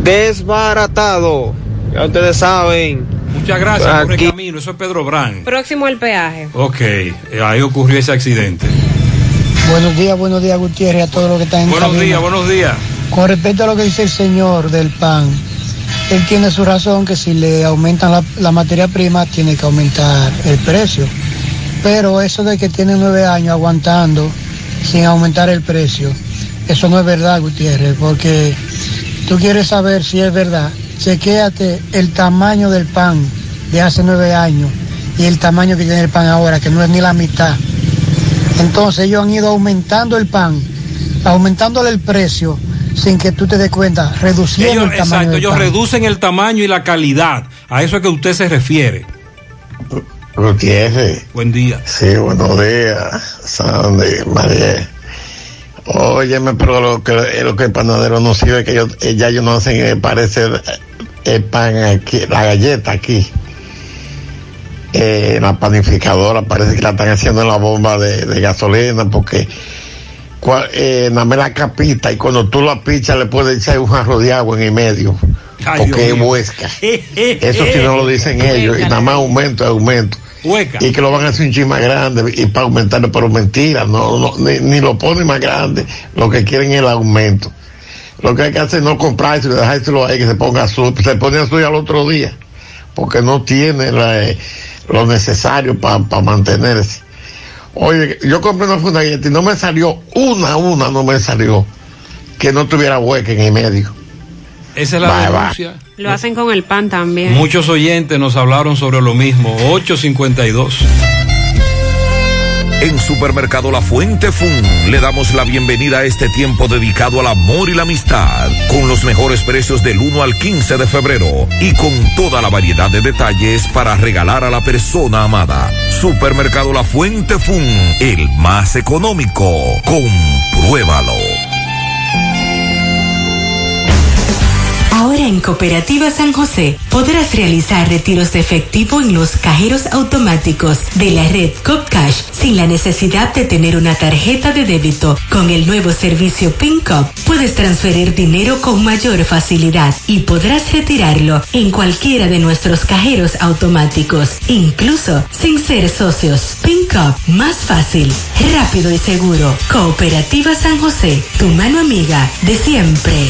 Desbaratado. Ya ustedes saben. Muchas gracias, Aquí. Corre Camino, eso es Pedro Brán. Próximo al peaje. Ok, eh, ahí ocurrió ese accidente. Buenos días, buenos días, Gutiérrez, a todos los que están en Buenos días, buenos días. Con respecto a lo que dice el señor del pan, él tiene su razón que si le aumentan la, la materia prima, tiene que aumentar el precio. Pero eso de que tiene nueve años aguantando sin aumentar el precio, eso no es verdad, Gutiérrez, porque tú quieres saber si es verdad. Chequéate el tamaño del pan de hace nueve años y el tamaño que tiene el pan ahora, que no es ni la mitad. Entonces ellos han ido aumentando el pan aumentándole el precio sin que tú te des cuenta, reduciendo Ellos, el tamaño. exacto, ellos pan. reducen el tamaño y la calidad. A eso es que usted se refiere. Gutiérrez. Buen día. Sí, buenos días, Sandy, María. Óyeme, pero lo que, lo que el panadero no sirve, que ellos, eh, ya ellos no hacen, eh, parece el pan aquí, la galleta aquí. Eh, la panificadora parece que la están haciendo en la bomba de, de gasolina porque eh, nada más la capita y cuando tú la pichas le puedes echar un jarro de agua en el medio Ay, porque es huesca. Eso sí no lo dicen ellos y nada más aumento, aumento. Hueca. Y que lo van a hacer un chin más grande y para aumentarlo, pero mentira, no, no, ni, ni lo ponen más grande, lo que quieren es el aumento. Lo que hay que hacer es no comprarse y dejárselo ahí que se ponga azul, se pone azul al otro día, porque no tiene la, eh, lo necesario para mantenerse. Oye, yo compré una funda galleta y no me salió, una, una no me salió, que no tuviera hueca en el medio. Esa es la Bye, bye. denuncia. Lo hacen con el pan también. Muchos oyentes nos hablaron sobre lo mismo. 852. En Supermercado La Fuente Fun le damos la bienvenida a este tiempo dedicado al amor y la amistad, con los mejores precios del 1 al 15 de febrero y con toda la variedad de detalles para regalar a la persona amada. Supermercado La Fuente Fun, el más económico. Compruébalo. Ahora en Cooperativa San José podrás realizar retiros de efectivo en los cajeros automáticos de la red CopCash sin la necesidad de tener una tarjeta de débito. Con el nuevo servicio PinCop puedes transferir dinero con mayor facilidad y podrás retirarlo en cualquiera de nuestros cajeros automáticos, incluso sin ser socios. PinCop, más fácil, rápido y seguro. Cooperativa San José, tu mano amiga de siempre.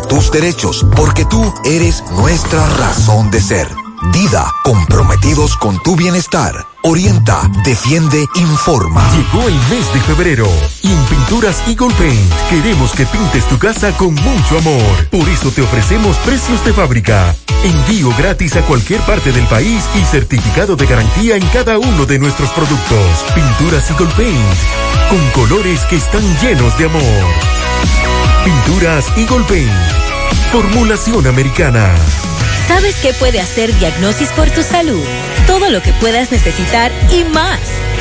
tus derechos, porque tú eres nuestra razón de ser. Dida, comprometidos con tu bienestar. Orienta, defiende, informa. Llegó el mes de febrero y en Pinturas Eagle Paint queremos que pintes tu casa con mucho amor. Por eso te ofrecemos precios de fábrica, envío gratis a cualquier parte del país y certificado de garantía en cada uno de nuestros productos. Pinturas Eagle Paint, con colores que están llenos de amor. Pinturas Eagle Paint, formulación americana. ¿Sabes qué puede hacer Diagnosis por tu salud? Todo lo que puedas necesitar y más.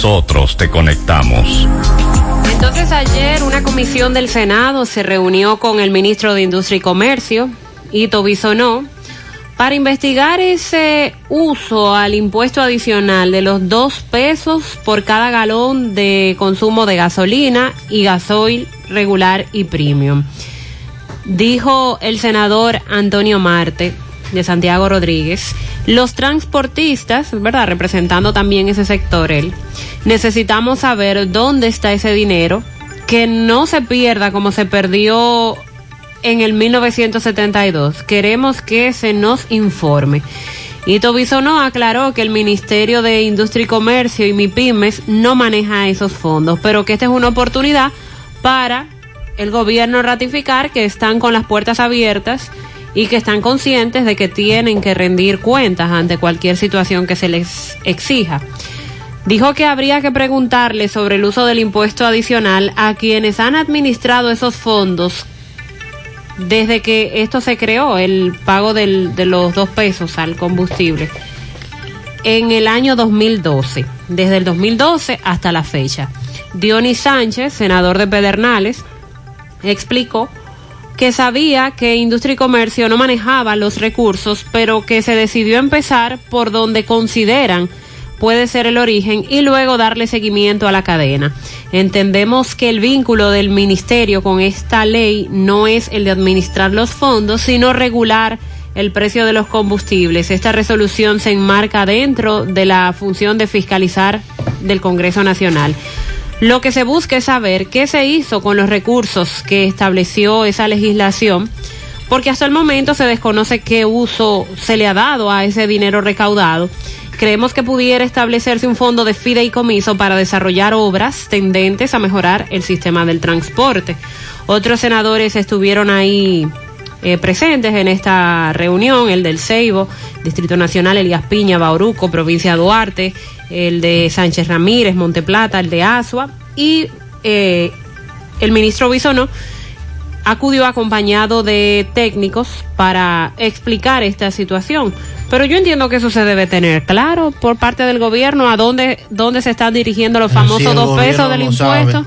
nosotros te conectamos. Entonces ayer una comisión del Senado se reunió con el ministro de Industria y Comercio, Ito Bisonó, para investigar ese uso al impuesto adicional de los dos pesos por cada galón de consumo de gasolina y gasoil regular y premium. Dijo el senador Antonio Marte de Santiago Rodríguez, los transportistas, ¿verdad? Representando también ese sector, él, necesitamos saber dónde está ese dinero, que no se pierda como se perdió en el 1972. Queremos que se nos informe. Y Tobisono aclaró que el Ministerio de Industria y Comercio y MIPIMES no maneja esos fondos, pero que esta es una oportunidad para el gobierno ratificar que están con las puertas abiertas y que están conscientes de que tienen que rendir cuentas ante cualquier situación que se les exija. Dijo que habría que preguntarle sobre el uso del impuesto adicional a quienes han administrado esos fondos desde que esto se creó, el pago del, de los dos pesos al combustible, en el año 2012, desde el 2012 hasta la fecha. Dionis Sánchez, senador de Pedernales, explicó que sabía que Industria y Comercio no manejaba los recursos, pero que se decidió empezar por donde consideran puede ser el origen y luego darle seguimiento a la cadena. Entendemos que el vínculo del ministerio con esta ley no es el de administrar los fondos, sino regular el precio de los combustibles. Esta resolución se enmarca dentro de la función de fiscalizar del Congreso Nacional. Lo que se busca es saber qué se hizo con los recursos que estableció esa legislación, porque hasta el momento se desconoce qué uso se le ha dado a ese dinero recaudado. Creemos que pudiera establecerse un fondo de fideicomiso para desarrollar obras tendentes a mejorar el sistema del transporte. Otros senadores estuvieron ahí eh, presentes en esta reunión, el del Ceibo, Distrito Nacional, Elías Piña, Bauruco, Provincia Duarte, el de Sánchez Ramírez, Monteplata, el de Asua y eh, el ministro Bisono acudió acompañado de técnicos para explicar esta situación. Pero yo entiendo que eso se debe tener claro por parte del gobierno a dónde, dónde se están dirigiendo los famosos Si dos pesos del no impuesto. sabe.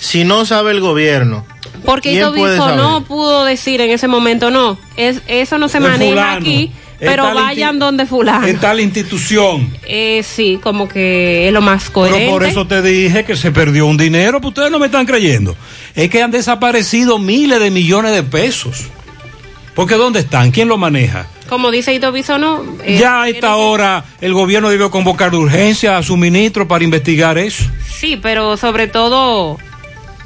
Si no sabe el gobierno, Porque ¿quién Ito puede Biso saber? no pudo decir en ese momento, no, es, eso no se De maneja fulano. aquí, pero vayan donde fulano. En tal institución. Eh, sí, como que es lo más coherente. Pero por eso te dije que se perdió un dinero, pues ustedes no me están creyendo. Es que han desaparecido miles de millones de pesos. Porque ¿dónde están? ¿Quién lo maneja? Como dice Ito Bisono, eh, ya a esta hora el gobierno debió convocar de urgencia a su ministro para investigar eso. sí, pero sobre todo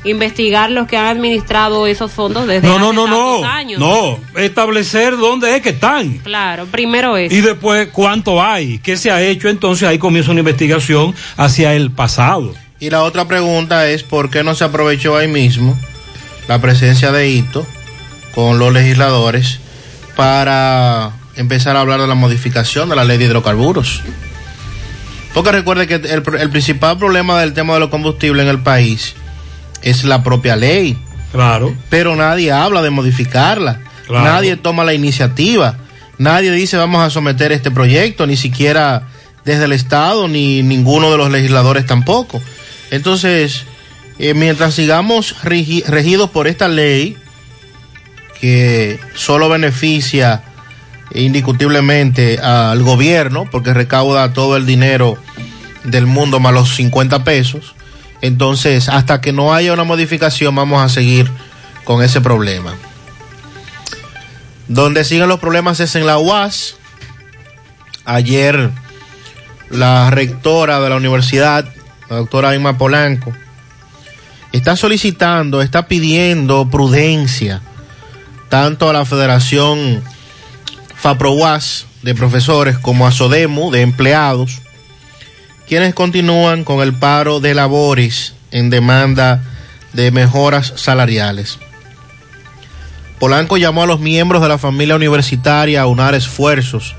investigar los que han administrado esos fondos desde No, hace no, no, no. años. No, establecer dónde es que están. Claro, primero es. Y después cuánto hay, qué se ha hecho, entonces ahí comienza una investigación hacia el pasado. Y la otra pregunta es por qué no se aprovechó ahí mismo la presencia de Hito con los legisladores para empezar a hablar de la modificación de la ley de hidrocarburos. Porque recuerde que el, el principal problema del tema de los combustibles en el país es la propia ley. Claro. Pero nadie habla de modificarla. Claro. Nadie toma la iniciativa. Nadie dice vamos a someter este proyecto, ni siquiera desde el Estado, ni ninguno de los legisladores tampoco. Entonces, eh, mientras sigamos regi- regidos por esta ley, que solo beneficia indiscutiblemente al gobierno, porque recauda todo el dinero del mundo más los 50 pesos, entonces hasta que no haya una modificación vamos a seguir con ese problema. Donde siguen los problemas es en la UAS. Ayer la rectora de la universidad, la doctora Emma Polanco, está solicitando, está pidiendo prudencia tanto a la Federación FAPROWAS de profesores como a SODEMU de empleados, quienes continúan con el paro de labores en demanda de mejoras salariales. Polanco llamó a los miembros de la familia universitaria a unar esfuerzos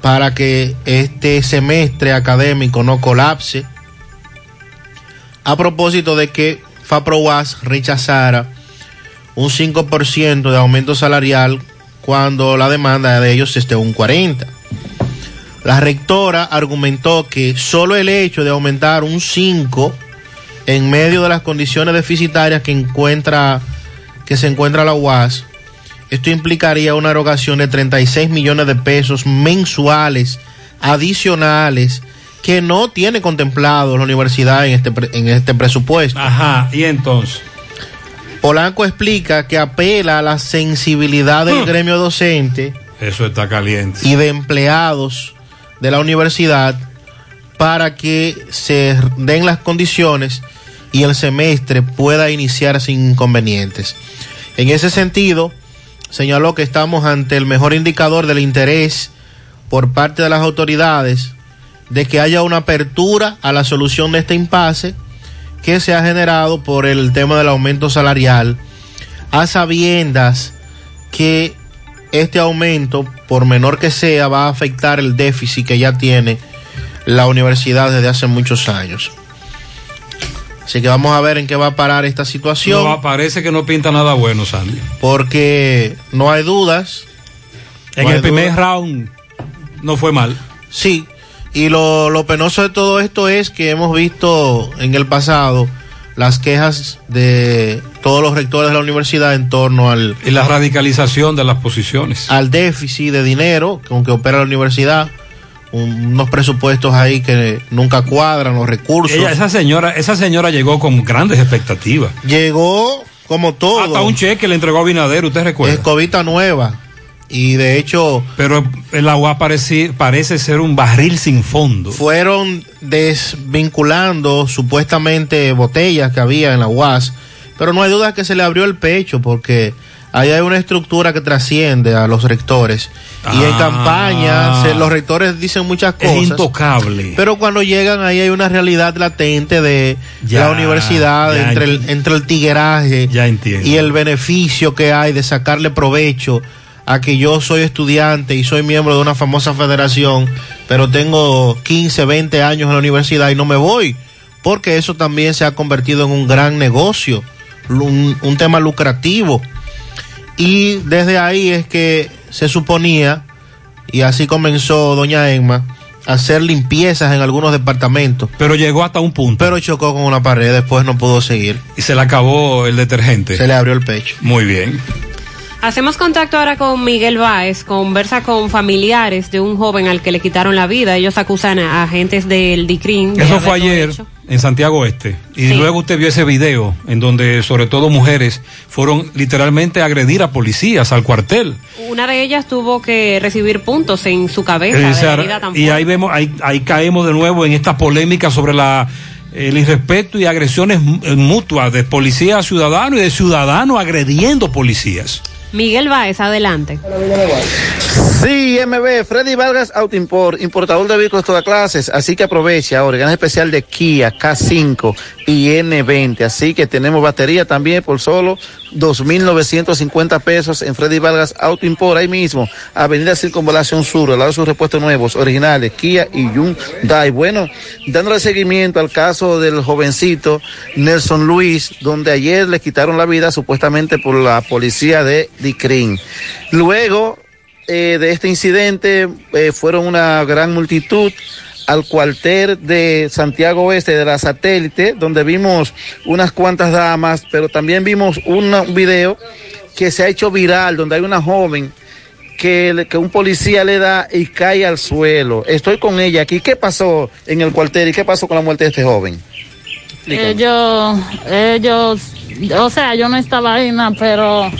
para que este semestre académico no colapse, a propósito de que FAPROWAS rechazara un 5% de aumento salarial cuando la demanda de ellos esté un 40%. La rectora argumentó que solo el hecho de aumentar un 5 en medio de las condiciones deficitarias que encuentra que se encuentra la UAS, esto implicaría una erogación de 36 millones de pesos mensuales adicionales que no tiene contemplado la universidad en este, en este presupuesto. Ajá, y entonces. Polanco explica que apela a la sensibilidad del Hmm. gremio docente Eso está caliente. y de empleados de la universidad para que se den las condiciones y el semestre pueda iniciar sin inconvenientes. En ese sentido, señaló que estamos ante el mejor indicador del interés por parte de las autoridades de que haya una apertura a la solución de este impasse que se ha generado por el tema del aumento salarial, a sabiendas que este aumento, por menor que sea, va a afectar el déficit que ya tiene la universidad desde hace muchos años. Así que vamos a ver en qué va a parar esta situación. No, parece que no pinta nada bueno, Sandy. Porque no hay dudas. En No hay el primer round no fue mal. Sí, y lo, lo penoso de todo esto es que hemos visto en el pasado las quejas de todos los rectores de la universidad en torno al, Y la radicalización de las posiciones. al déficit de dinero con que opera la universidad, un- unos presupuestos ahí que nunca cuadran, los recursos. Ella, esa señora, esa señora llegó con grandes expectativas. Llegó como todo. Hasta un cheque le entregó a Binader, ¿usted recuerda? Escobita nueva. Y de hecho. Pero el agua parece, parece ser un barril sin fondo. fueron desvinculando supuestamente botellas que había en la UAS, pero no hay duda que se le abrió el pecho porque ahí hay una estructura que trasciende a los rectores. Y en Ah. campaña se- los rectores dicen muchas Es cosas. intocable. Pero cuando llegan ahí hay una realidad latente de Ya, la universidad, ya entre el, entre el tigueraje Ya y el beneficio que hay de sacarle provecho a que yo soy estudiante y soy miembro de una famosa federación, pero tengo 15, 20 años en la universidad y no me voy, porque eso también se ha convertido en un gran negocio, un, un tema lucrativo. Y desde ahí es que se suponía, y así comenzó doña Emma, a hacer limpiezas en algunos departamentos. Pero llegó hasta un punto. Pero chocó con una pared, después no pudo seguir. Y se le acabó el detergente. Se le abrió el pecho. Muy bien. Hacemos contacto ahora con Miguel Báez, conversa con familiares de un joven al que le quitaron la vida. Ellos acusan a agentes del DICRIN. de Eso fue ayer hecho. en Santiago Este. Y Sí. luego usted vio ese video en donde sobre todo mujeres fueron literalmente a agredir a policías al cuartel. Una de ellas tuvo que recibir puntos en su cabeza. Eh, de la y ahí vemos, ahí, ahí caemos de nuevo en esta polémica sobre la el irrespeto y agresiones mu- mutuas de policía a ciudadano y de ciudadano agrediendo policías. Miguel Báez, adelante. Sí, MB, Freddy Vargas Auto Import, importador de vehículos de todas clases, así que aprovecha ahora, gran especial de Kia K5 y N20, así que tenemos batería también por solo 2.950 pesos en Freddy Vargas Auto Import, ahí mismo, Avenida Circunvalación Sur, al lado de sus repuestos nuevos, originales, Kia y Hyundai. Bueno, dándole seguimiento al caso del jovencito Nelson Luis, donde ayer le quitaron la vida supuestamente por la policía de Dicrin. Luego, eh, de este incidente eh, fueron una gran multitud al cuartel de Santiago Oeste de la satélite, donde vimos unas cuantas damas, pero también vimos una- un video que se ha hecho viral, donde hay una joven que, que un policía le da y cae al suelo. Estoy con ella aquí. ¿Qué pasó en el cuartel y qué pasó con la muerte de este joven? Ellos, ellos, o sea, yo no estaba ahí, nada, pero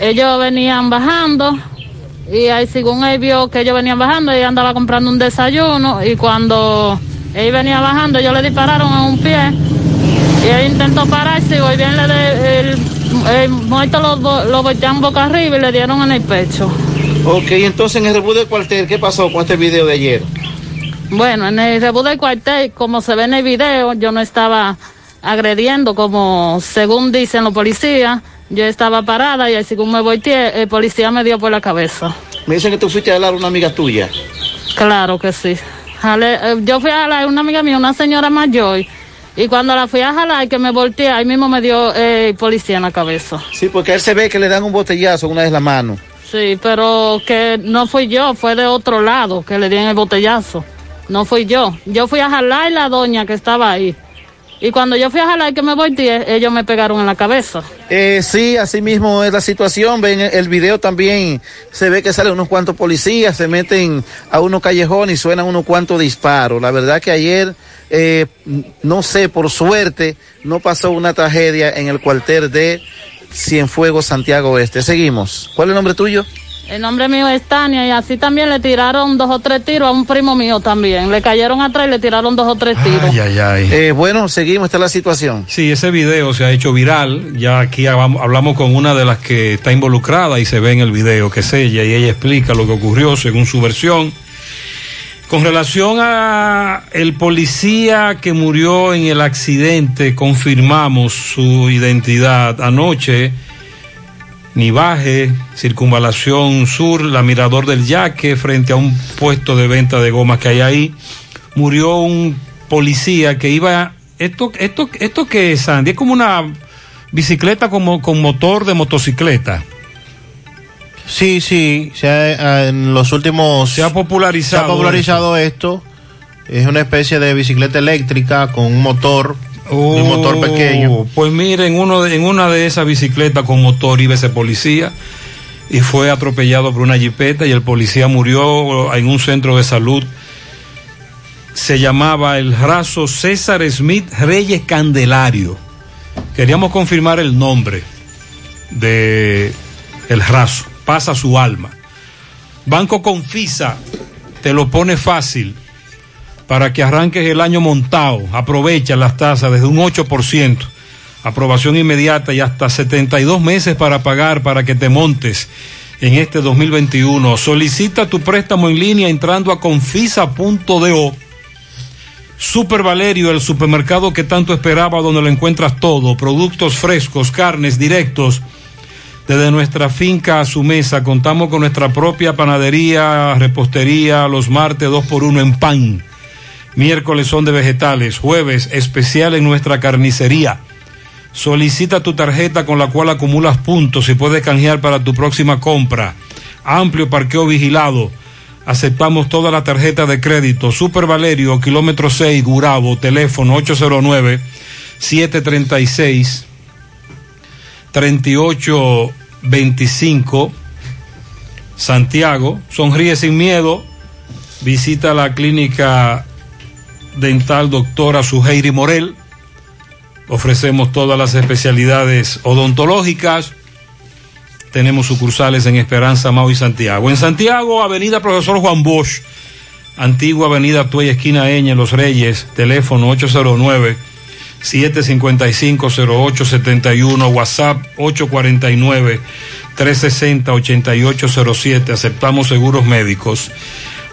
ellos venían bajando y ahí según él vio que ellos venían bajando, ella andaba comprando un desayuno y cuando él venía bajando, ellos le dispararon a un pie y él intentó pararse y bien le de, el, el muerto lo, lo voltearon boca arriba y le dieron en el pecho. Ok, entonces en el rebú del cuartel, ¿qué pasó con este video de ayer? Bueno, en el rebú del cuartel, como se ve en el video, yo no estaba agrediendo como según dicen los policías. Yo estaba parada y según me volteé, el policía me dio por la cabeza. Me dicen que tú fuiste a hablar a una amiga tuya. Claro que sí. Eh, yo fui a jalar a una amiga mía, una señora mayor, y cuando la fui a jalar, que me volteé, ahí mismo me dio eh, el policía en la cabeza. Sí, porque a él se ve que le dan un botellazo una vez la mano. Sí, pero que no fui yo, fue de otro lado que le dieron el botellazo. No fui yo. Yo fui a jalar la doña que estaba ahí. Y cuando yo fui a jalar que me volteé, ellos me pegaron en la cabeza. Eh, sí, así mismo es la situación. Ven el video también, se ve que salen unos cuantos policías, se meten a unos callejones y suenan unos cuantos disparos. La verdad que ayer, eh, no sé, por suerte, no pasó una tragedia en el cuartel de Cienfuegos, Santiago Oeste. Seguimos. ¿Cuál es el nombre tuyo? El nombre mío es Tania y así también le tiraron dos o tres tiros a un primo mío también. Le cayeron atrás y le tiraron dos o tres tiros. Ay, ay, ay. Eh, bueno, seguimos, esta es la situación. Sí, ese video se ha hecho viral. Ya aquí hablamos hablamos con una de las que está involucrada y se ve en el video que es ella y ella explica lo que ocurrió según su versión. Con relación a el policía que murió en el accidente, confirmamos su identidad anoche. Nivaje, Circunvalación Sur, la Mirador del Yaque, frente a un puesto de venta de gomas que hay ahí, murió un policía que iba. ¿Esto, esto, esto qué es, Sandy? Es como una bicicleta como, con motor de motocicleta. Sí, sí, se ha- en los últimos... Se ha popularizado. Se ha popularizado esto. Es una especie de bicicleta eléctrica con un motor, un motor pequeño. Pues miren, uno de- en una de esas bicicletas con motor iba ese policía y fue atropellado por una jipeta y el policía murió en un centro de salud. Se llamaba el raso César Smith Reyes Candelario. Queríamos confirmar el nombre de el raso. Pasa su alma. Banco Confisa te lo pone fácil para que arranques el año montado. Aprovecha las tasas desde un 8%. Aprobación inmediata y hasta 72 meses para pagar para que te montes en este 2021. Solicita tu préstamo en línea entrando a confisa.do. Super Valerio, el supermercado que tanto esperaba, donde lo encuentras todo, productos frescos, carnes directos. Desde nuestra finca a su mesa, contamos con nuestra propia panadería, repostería, los martes 2 por 1 en pan. Miércoles son de vegetales, jueves especial en nuestra carnicería. Solicita tu tarjeta con la cual acumulas puntos y puedes canjear para tu próxima compra. Amplio parqueo vigilado. Aceptamos todas las tarjetas de crédito. Super Valerio, kilómetro 6, Gurabo, teléfono 809 736 3825 Santiago. Sonríe sin miedo. Visita la clínica dental doctora Suheiri Morel. Ofrecemos todas las especialidades odontológicas. Tenemos sucursales en Esperanza, Mau y Santiago. En Santiago, Avenida Profesor Juan Bosch, Antigua Avenida Tuey, esquina Eña, Los Reyes, teléfono 809 755-0871, WhatsApp 849-360-8807. Aceptamos seguros médicos.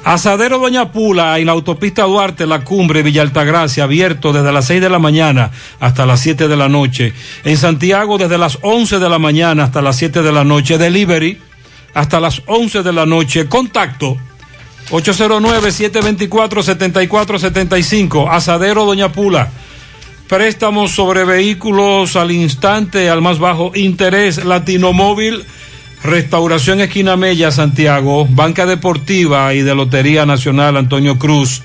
Asadero Doña Pula en la autopista Duarte, La Cumbre, Villa Altagracia, abierto desde las 6 de la mañana hasta las 7 de la noche. En Santiago desde las 11 de la mañana hasta las 7 de la noche. Delivery hasta las 11 de la noche. Contacto 809-724-7475. Asadero Doña Pula. Préstamos sobre vehículos al instante, al más bajo interés. Latinomóvil, Restauración Esquina Mella, Santiago. Banca Deportiva y de Lotería Nacional Antonio Cruz.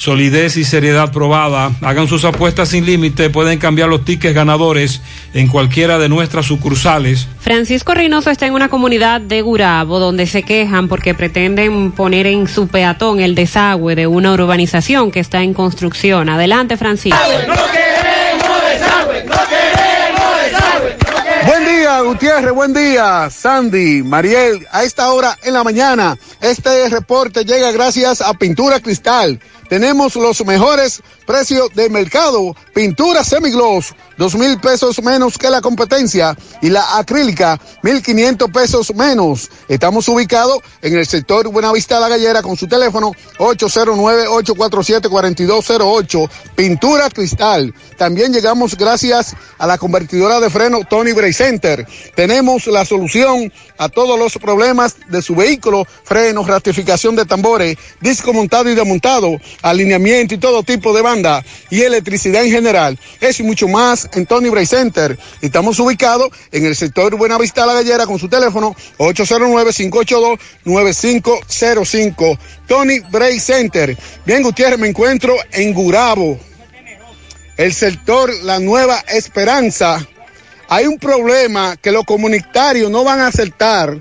Solidez y seriedad probada. Hagan sus apuestas sin límite. Pueden cambiar los tickets ganadores en cualquiera de nuestras sucursales. Francisco Reynoso está en una comunidad de Gurabo donde se quejan porque pretenden poner en su peatón el desagüe de una urbanización que está en construcción. Adelante, Francisco. Buen día, Gutiérrez, buen día, Sandy, Mariel. A esta hora en la mañana, este reporte llega gracias a Pintura Cristal. Tenemos los mejores precios de mercado. Pintura semigloss, dos mil pesos menos que la competencia. Y la acrílica, mil quinientos pesos menos. Estamos ubicados en el sector Buenavista La Gallera con su teléfono 809-847-4208. Pintura Cristal. También llegamos gracias a la convertidora de freno Tony Bray Center. Tenemos la solución a todos los problemas de su vehículo, frenos, ratificación de tambores, disco montado y desmontado, alineamiento y todo tipo de banda y electricidad en general. Eso y mucho más en Tony Bray Center. Estamos ubicados en el sector Buenavista La Gallera con su teléfono 809-582-9505. Tony Bray Center. Bien, Gutiérrez, me encuentro en Gurabo el sector La Nueva Esperanza, hay un problema que los comunitarios no van a aceptar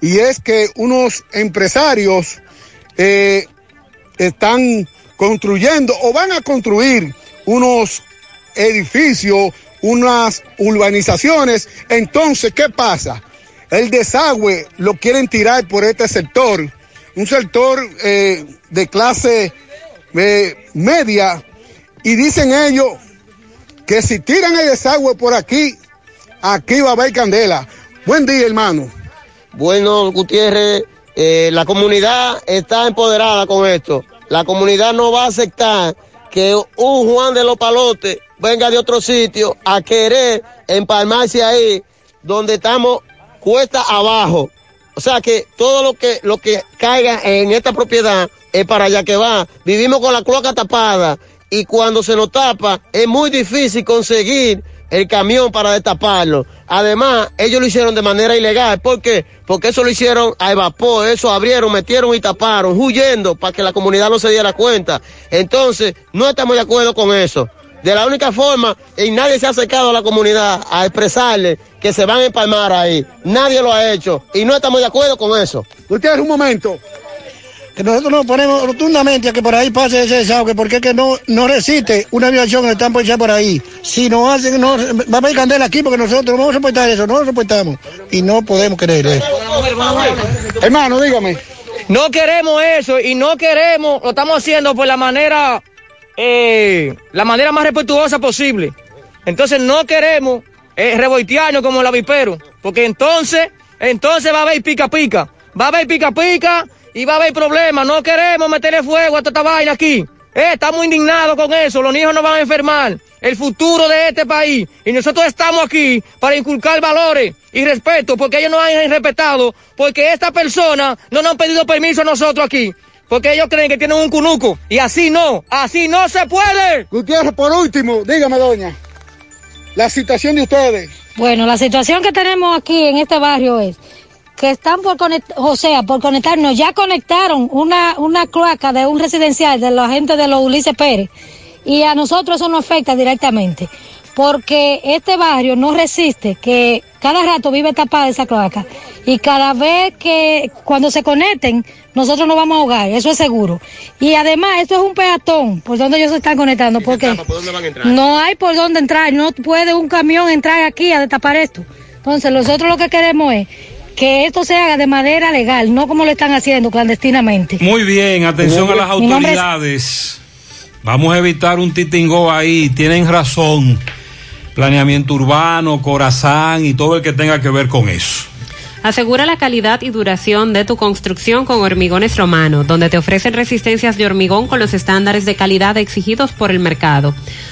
y es que unos empresarios eh, están construyendo o van a construir unos edificios, unas urbanizaciones. Entonces, ¿qué pasa? El desagüe lo quieren tirar por este sector, un sector eh, de clase eh, media, y dicen ellos que si tiran el desagüe por aquí, aquí va a haber candela. Buen día, hermano. Bueno, Gutiérrez, eh, la comunidad está empoderada con esto. La comunidad no va a aceptar que un Juan de los Palotes venga de otro sitio a querer empalmarse ahí donde estamos cuesta abajo. O sea que todo lo que, lo que caiga en esta propiedad es para allá que va. Vivimos con la cloaca tapada y cuando se nos tapa es muy difícil conseguir el camión para destaparlo. Además, ellos lo hicieron de manera ilegal. ¿Por qué? Porque eso lo hicieron a vapor, eso abrieron, metieron y taparon, huyendo para que la comunidad no se diera cuenta. Entonces, no estamos de acuerdo con eso. De la única forma, y nadie se ha acercado a la comunidad a expresarle que se van a empalmar ahí. Nadie lo ha hecho y no estamos de acuerdo con eso. Ustedes un momento. Que nosotros nos ponemos rotundamente a que por ahí pase ese desagüe, porque es que no, no resiste una violación que están por echar por ahí. Si nos hacen, no, va a haber candela aquí porque nosotros no vamos a soportar eso, no lo soportamos. Y no podemos creer eso. Hermano, dígame. No queremos eso y no queremos, lo estamos haciendo por la manera, eh, la manera más respetuosa posible. Entonces no queremos eh, revoltearnos como el avipero, porque entonces, entonces va a haber pica pica, va a haber pica pica y va a haber problemas. No queremos meterle fuego a toda esta vaina aquí. Eh, estamos indignados con eso, los niños no van a enfermar, el futuro de este país. Y nosotros estamos aquí para inculcar valores y respeto, porque ellos no han respetado, porque esta persona no nos han pedido permiso a nosotros aquí. Porque ellos creen que tienen un cunuco. Y así no, así no se puede. Gutiérrez, por último, dígame, doña, la situación de ustedes. Bueno, la situación que tenemos aquí en este barrio es que están por conectar, o sea, por conectarnos, ya conectaron una, una cloaca de un residencial de la gente de los Ulises Pérez y a nosotros eso nos afecta directamente porque este barrio no resiste que cada rato vive tapada esa cloaca y cada vez que cuando se conecten nosotros nos vamos a ahogar, eso es seguro. Y además esto es un peatón por donde ellos se están conectando porque no hay por dónde entrar, no puede un camión entrar aquí a destapar esto. Entonces nosotros lo que queremos es que esto se haga de manera legal, no como lo están haciendo clandestinamente. Muy bien, atención a las autoridades. Vamos a evitar un titingo ahí, tienen razón. Planeamiento urbano, corazán y todo el que tenga que ver con eso. Asegura la calidad y duración de tu construcción con Hormigones Romano, donde te ofrecen resistencias de hormigón con los estándares de calidad exigidos por el mercado.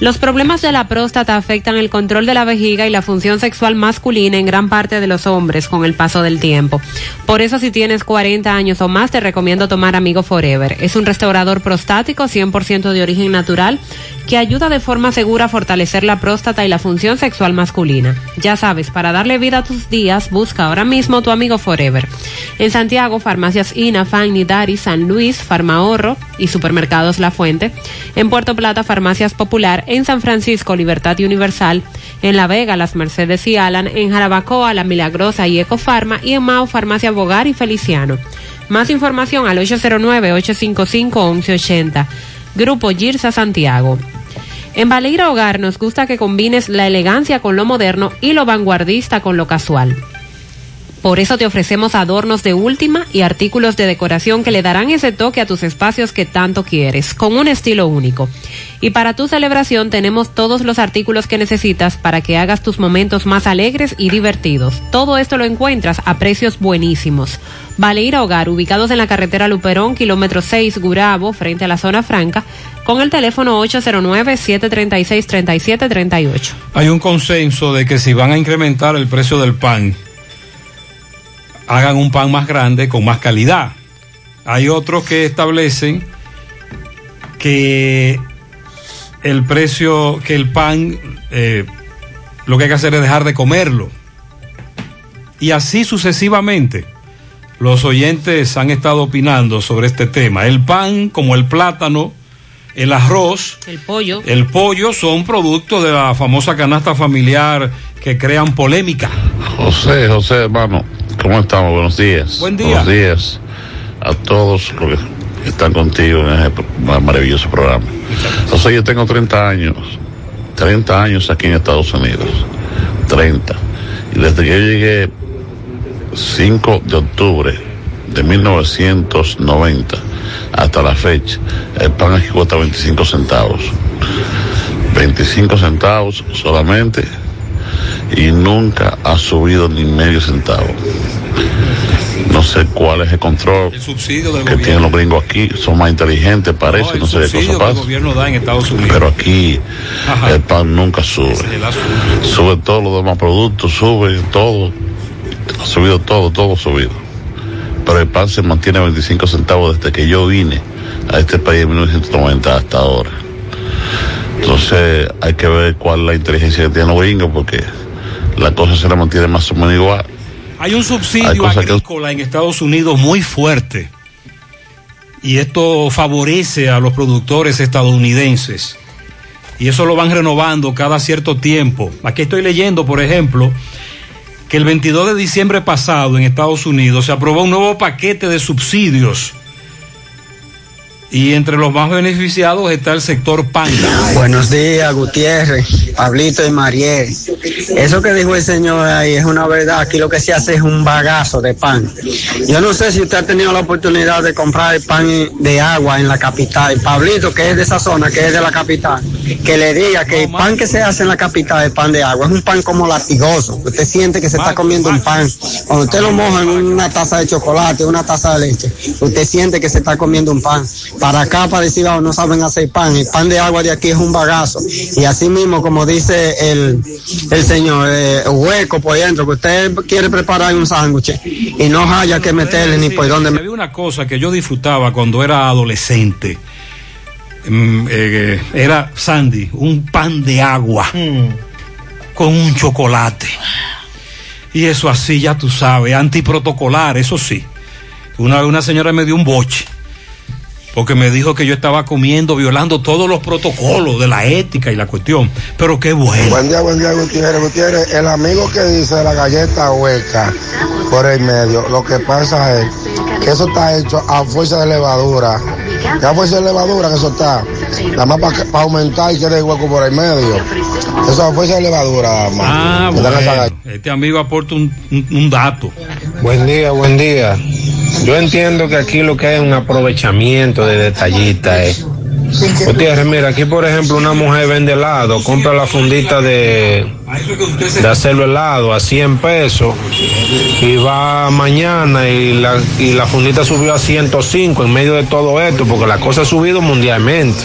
Los problemas de la próstata afectan el control de la vejiga y la función sexual masculina en gran parte de los hombres con el paso del tiempo. Por eso si tienes 40 años o más te recomiendo tomar Amigo Forever. Es un restaurador prostático 100% de origen natural que ayuda de forma segura a fortalecer la próstata y la función sexual masculina. Ya sabes, para darle vida a tus días, busca ahora mismo tu Amigo Forever. En Santiago, farmacias INA, Fan, Nidari, San Luis, Farmahorro y supermercados La Fuente. En Puerto Plata, farmacias Popular. En San Francisco, Libertad y Universal. En La Vega, Las Mercedes y Alan. En Jarabacoa, La Milagrosa y Ecofarma. Y en Mao, farmacia Bogar y Feliciano. Más información al 809-855-1180. Grupo Girsa Santiago. En Baleira Hogar nos gusta que combines la elegancia con lo moderno y lo vanguardista con lo casual. Por eso te ofrecemos adornos de última y artículos de decoración que le darán ese toque a tus espacios que tanto quieres, con un estilo único. Y para tu celebración tenemos todos los artículos que necesitas para que hagas tus momentos más alegres y divertidos. Todo esto lo encuentras a precios buenísimos. Baleira Hogar, ubicados en la carretera Luperón, kilómetro 6, Gurabo, frente a la zona franca, con el teléfono 809-736-3738. Hay un consenso de que si van a incrementar el precio del pan, hagan un pan más grande con más calidad. Hay otros que establecen que el precio, que el pan, eh, lo que hay que hacer es dejar de comerlo. Y así sucesivamente. Los oyentes han estado opinando sobre este tema. El pan, como el plátano, el arroz, El pollo. el pollo son productos de la famosa canasta familiar que crean polémica. José, José, hermano, ¿cómo estamos? Buenos días. Buen día. Buenos días a todos los que están contigo en pro- maravilloso programa. José, yo tengo 30 años, 30 años aquí en Estados Unidos, 30. Y desde que yo llegué 5 de octubre de 1990 hasta la fecha, el pan aquí cuesta 25 centavos. 25 centavos solamente y nunca ha subido ni medio centavo. No sé cuál es el control El subsidio del que gobierno. tienen los gringos aquí, son más inteligentes, parece, el no, sé qué cosa el pasa. gobierno da en Estados Unidos. Pero aquí el pan nunca sube. Sube todos los demás productos, sube todo. Ha subido todo, todo subido. Pero el pan se mantiene a 25 centavos desde que yo vine a este país en 1990 hasta ahora. Entonces hay que ver cuál es la inteligencia que tienen los gringos porque la cosa se la mantiene más o menos igual. Hay un Hay subsidio que- agrícola en Estados Unidos muy fuerte. Y esto favorece a los productores estadounidenses. Y eso lo van renovando cada cierto tiempo. Aquí estoy leyendo, por ejemplo, que el 22 de diciembre pasado en Estados Unidos se aprobó un nuevo paquete de subsidios. Y entre los más beneficiados está el sector pan. Buenos días, Gutiérrez, Pablito y Mariel. Eso que dijo el señor ahí es una verdad. Aquí lo que se hace es un bagazo de pan. Yo no sé si usted ha tenido la oportunidad de comprar el pan de agua en la capital. Pablito, que es de esa zona, que es de la capital, que le diga que el pan que se hace en la capital, el pan de agua, es un pan como latigoso. Usted siente que se está comiendo un pan. Cuando usted lo moja en una taza de chocolate, una taza de leche, usted siente que se está comiendo un pan. Para acá, para decir, "Ah, no saben hacer pan. El pan de agua de aquí es un bagazo. Y así mismo, como dice el, el señor, eh, hueco por dentro, que usted quiere preparar un sándwich y no haya que meterle ni por dónde. Había una cosa que yo disfrutaba cuando era adolescente. Mm, eh, era Sandy, un pan de agua con un chocolate. Y eso así, ya tú sabes, antiprotocolar, eso sí. Una, una señora me dio un boche. Porque me dijo que yo estaba comiendo, violando todos los protocolos de la ética y la cuestión. Pero qué bueno. Buen día, buen día, Gutiérrez. Gutiérrez, el amigo que dice la galleta hueca por el medio, lo que pasa es que eso está hecho a fuerza de levadura. Que a fuerza de levadura que eso está. Nada más para aumentar y quiere el hueco por el medio. Eso es a fuerza de levadura, más. Ah, Que bueno. Este amigo aporta un, un- un dato. Buen día, buen día. Yo entiendo que aquí lo que hay es un aprovechamiento de detallistas. Eh. Gutiérrez, mira, aquí por ejemplo una mujer vende helado, compra la fundita de, de hacerlo helado a 100 pesos y va mañana y la, y la fundita subió a 105 en medio de todo esto, porque la cosa ha subido mundialmente.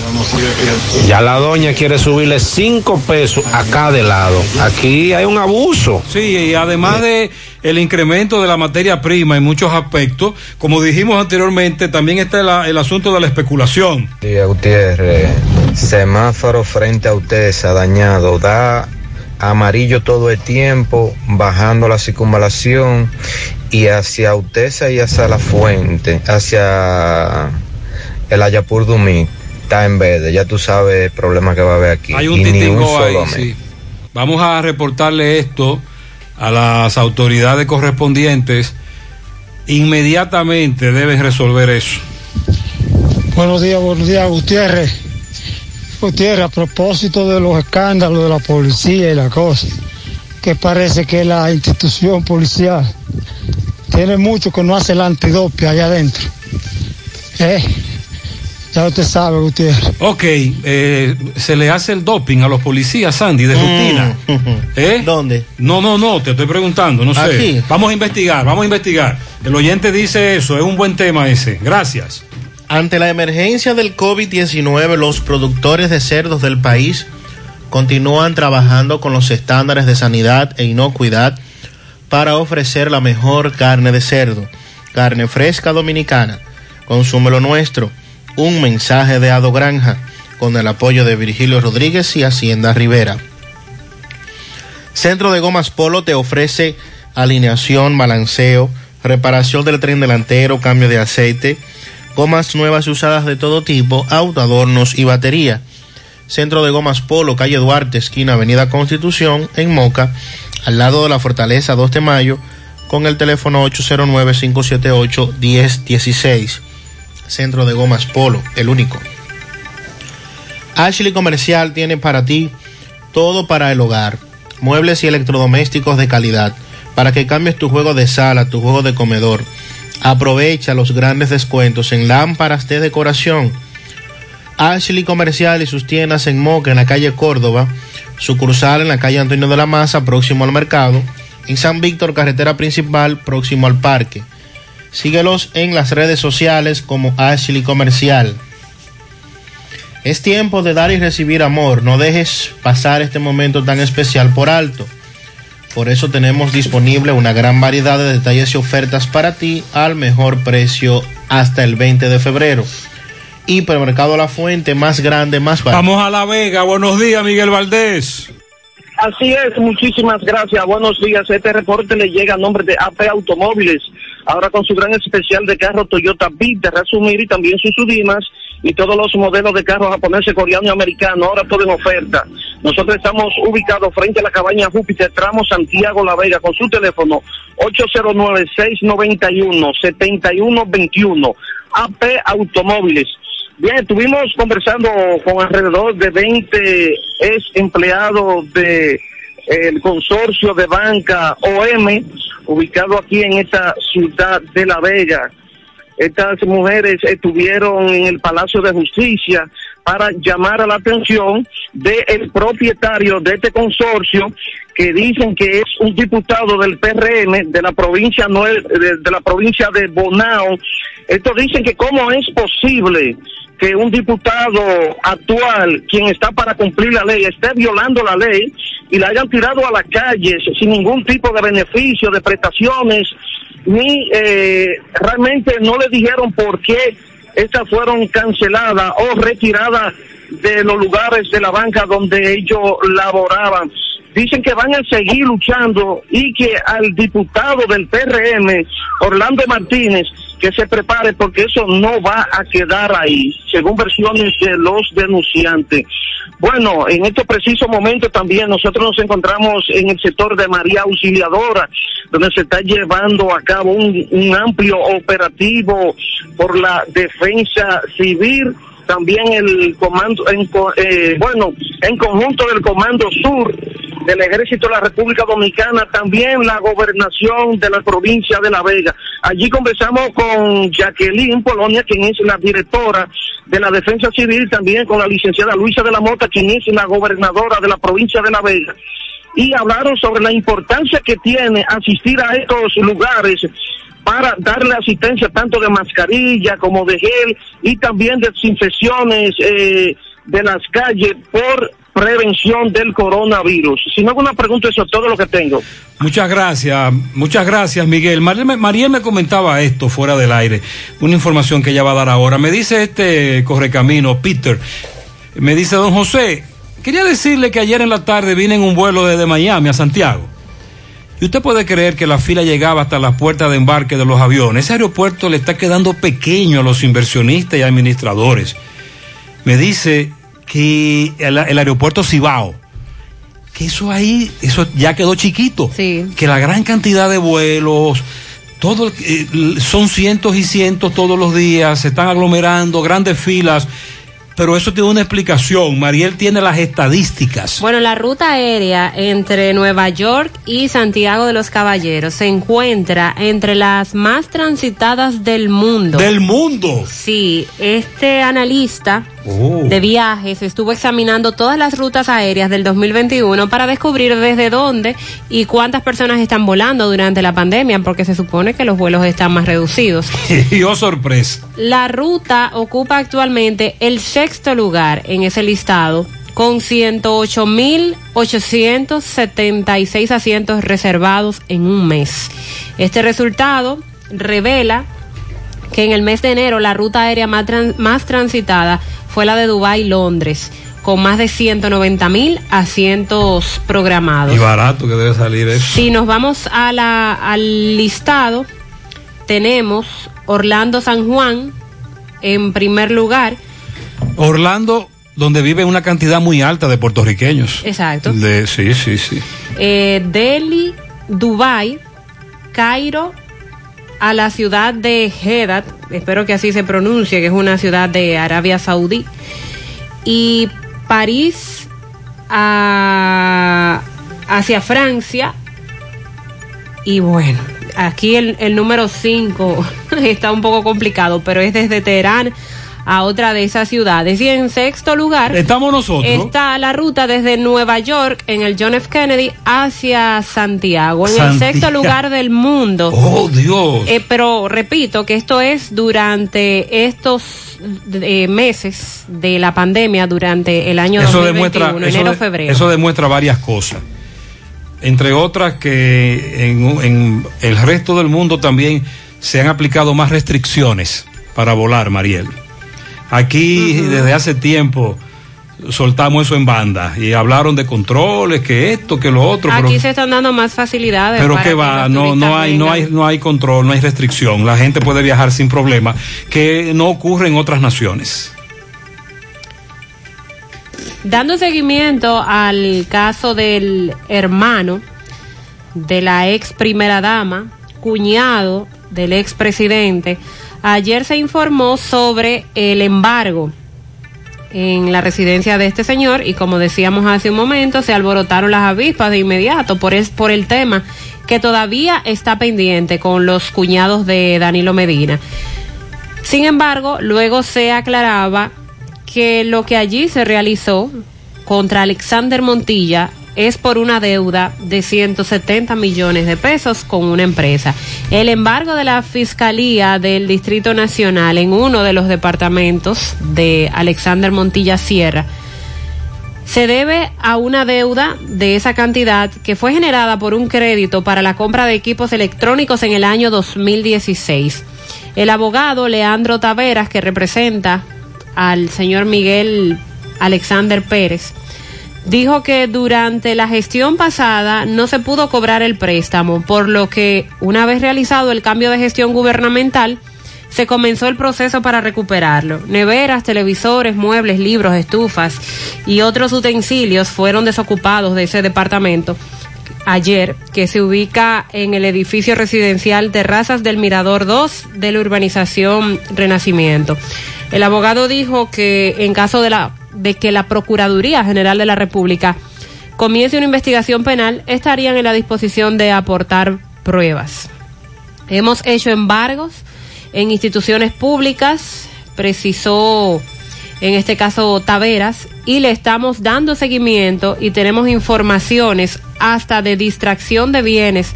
Ya la doña quiere subirle 5 pesos a cada helado. Aquí hay un abuso. Sí, y además de el incremento de la materia prima en muchos aspectos, como dijimos anteriormente, también está el, el asunto de la especulación. Día Gutiérrez, semáforo frente a usted se ha dañado, da amarillo todo el tiempo, bajando la circunvalación y hacia Utesa y hacia la fuente, hacia el Ayapur Dumí, está en verde, ya tú sabes el problema que va a haber aquí. Hay un y ni un titingo ahí, solo amén. sí. Vamos a reportarle esto a las autoridades correspondientes. Inmediatamente deben resolver eso. Buenos días, buenos días, Gutiérrez. Gutiérrez, a propósito de los escándalos de la policía y la cosa, que parece que la institución policial tiene mucho que no hace el antidope allá adentro. ¿Eh? Ya usted sabe, Gutiérrez. Ok, eh, se le hace el doping a los policías, Sandy, de rutina. ¿Eh? ¿Dónde? No, no, no, te estoy preguntando, no sé. Aquí. Vamos a investigar, vamos a investigar. El oyente dice eso, es un buen tema ese. Gracias. Ante la emergencia del COVID-19, los productores de cerdos del país continúan trabajando con los estándares de sanidad e inocuidad para ofrecer la mejor carne de cerdo, carne fresca dominicana. Consúmelo nuestro. Un mensaje de Ado Granja con el apoyo de Virgilio Rodríguez y Hacienda Rivera. Centro de Gomas Polo te ofrece alineación, balanceo, reparación del tren delantero, cambio de aceite, gomas nuevas y usadas de todo tipo, auto, adornos y batería. Centro de Gomas Polo, calle Duarte, esquina Avenida Constitución, en Moca, al lado de la Fortaleza 2 de Mayo, con el teléfono 809-578-1016. Centro de Gomas Polo, el único. Ashley Comercial tiene para ti todo para el hogar, muebles y electrodomésticos de calidad, para que cambies tu juego de sala, tu juego de comedor. Aprovecha los grandes descuentos en lámparas de decoración. Ashley Comercial y sus tiendas en Moca, en la calle Córdoba, sucursal en la calle Antonio de la Maza, próximo al mercado, en San Víctor, carretera principal, próximo al parque. Síguelos en las redes sociales como Ashley Comercial. Es tiempo de dar y recibir amor. No dejes pasar este momento tan especial por alto. Por eso tenemos disponible una gran variedad de detalles y ofertas para ti al mejor precio hasta el 20 de febrero. Hipermercado La Fuente, más grande, más barato. Vamos a La Vega. Buenos días, Miguel Valdés. Así es, muchísimas gracias. Buenos días. Este reporte le llega a nombre de AP Automóviles. Ahora con su gran especial de carro Toyota Beat de resumir y también sus Sudimas y todos los modelos de carros japoneses, coreano y americano. Ahora todo en oferta. Nosotros estamos ubicados frente a la cabaña Júpiter, tramo Santiago La Vega, con su teléfono 809-691-7121. AP Automóviles. Bien, estuvimos conversando con alrededor de 20 ex empleados de el consorcio de banca OM, ubicado aquí en esta ciudad de La Vega. Estas mujeres estuvieron en el Palacio de Justicia para llamar a la atención del propietario de este consorcio que dicen que es un diputado del PRM de la provincia de, la provincia de Bonao. Estos dicen que cómo es posible que un diputado actual, quien está para cumplir la ley, esté violando la ley y la hayan tirado a las calles sin ningún tipo de beneficio, de prestaciones, ni eh, realmente no le dijeron por qué estas fueron canceladas o retiradas de los lugares de la banca donde ellos laboraban. Dicen que van a seguir luchando y que al diputado del PRM, Orlando Martínez, que se prepare porque eso no va a quedar ahí, según versiones de los denunciantes. Bueno, en estos precisos momentos también nosotros nos encontramos en el sector de María Auxiliadora, donde se está llevando a cabo un, amplio operativo por la defensa civil también el comando, en, eh, bueno, en conjunto del Comando Sur del Ejército de la República Dominicana, también la gobernación de la provincia de La Vega. Allí conversamos con Jacqueline Polonia, quien es la directora de la Defensa Civil, también con la licenciada Luisa de la Mota, quien es la gobernadora de la provincia de La Vega. Y hablaron sobre la importancia que tiene asistir a estos lugares para darle asistencia tanto de mascarilla como de gel y también desinfecciones eh, de las calles por prevención del coronavirus. Si no hago una pregunta, eso es todo lo que tengo. Muchas gracias, muchas gracias, Miguel. Mariel me comentaba esto fuera del aire, una información que ella va a dar ahora. Me dice este correcamino, Peter, me dice don José, quería decirle que ayer en la tarde vine en un vuelo desde Miami a Santiago. Y usted puede creer que la fila llegaba hasta las puertas de embarque de los aviones. Ese aeropuerto le está quedando pequeño a los inversionistas y administradores. Me dice que el, el aeropuerto Cibao, que eso ahí, eso ya quedó chiquito. Que la gran cantidad de vuelos, todo, eh, son cientos y cientos todos los días, se están aglomerando, grandes filas. Pero eso tiene una explicación. Mariel tiene las estadísticas. Bueno, la ruta aérea entre Nueva York y Santiago de los Caballeros se encuentra entre las más transitadas del mundo. Del mundo. Sí, este analista Oh. de viajes estuvo examinando todas las rutas aéreas del 2021 para descubrir desde dónde y cuántas personas están volando durante la pandemia, porque se supone que los vuelos están más reducidos. y oh sorpresa. La ruta ocupa actualmente el sexto lugar en ese listado con 108.876 asientos reservados en un mes. Este resultado revela que en el mes de enero la ruta aérea más, más transitada fue la de Dubái-Londres, con más de 190 mil asientos programados. Y barato que debe salir eso. Si nos vamos a la, al listado, tenemos Orlando San Juan en primer lugar. Orlando, donde vive una cantidad muy alta de puertorriqueños. Exacto. De, sí, sí, sí. Eh, Delhi, Dubai, Cairo, a la ciudad de Jeddah, espero que así se pronuncie, que es una ciudad de Arabia Saudí, y París a, hacia Francia. Y bueno, aquí el, el número 5 está un poco complicado, pero es desde Teherán a otra de esas ciudades. Y en sexto lugar Estamos nosotros. está la ruta desde Nueva York en el John F. Kennedy hacia Santiago, en el sexto lugar del mundo. Oh, Dios. Eh, pero repito que esto es durante estos eh, meses de la pandemia, durante el año eso 2021, demuestra, eso, enero, de- febrero. eso demuestra varias cosas. Entre otras que en, en el resto del mundo también se han aplicado más restricciones para volar, Mariel. Aquí desde hace tiempo soltamos eso en banda y hablaron de controles, que esto, que lo otro. pero- Aquí se están dando más facilidades. pero que va, no, no hay, no hay, no hay control, no hay restricción. La gente puede viajar sin problema, que no ocurre en otras naciones. Dando seguimiento al caso del hermano de la ex primera dama, cuñado del ex presidente, ayer se informó sobre el embargo en la residencia de este señor y como decíamos hace un momento, se alborotaron las avispas de inmediato por, es, por el tema que todavía está pendiente con los cuñados de Danilo Medina. Sin embargo, luego se aclaraba que lo que allí se realizó contra Alexander Montilla es por una deuda de 170 millones de pesos con una empresa. El embargo de la Fiscalía del Distrito Nacional en uno de los departamentos de Alexander Montilla Sierra se debe a una deuda de esa cantidad que fue generada por un crédito para la compra de equipos electrónicos en el año 2016. El abogado Leandro Taveras, que representa al señor Miguel Alexander Pérez, dijo que durante la gestión pasada no se pudo cobrar el préstamo, por lo que una vez realizado el cambio de gestión gubernamental, se comenzó el proceso para recuperarlo. Neveras, televisores, muebles, libros, estufas y otros utensilios fueron desocupados de ese departamento ayer, que se ubica en el edificio residencial Terrazas del Mirador 2 de la urbanización Renacimiento. El abogado dijo que en caso de, la, de que la Procuraduría General de la República comience una investigación penal, estarían en la disposición de aportar pruebas. Hemos hecho embargos en instituciones públicas, precisó en este caso Taveras, y le estamos dando seguimiento y tenemos informaciones hasta de distracción de bienes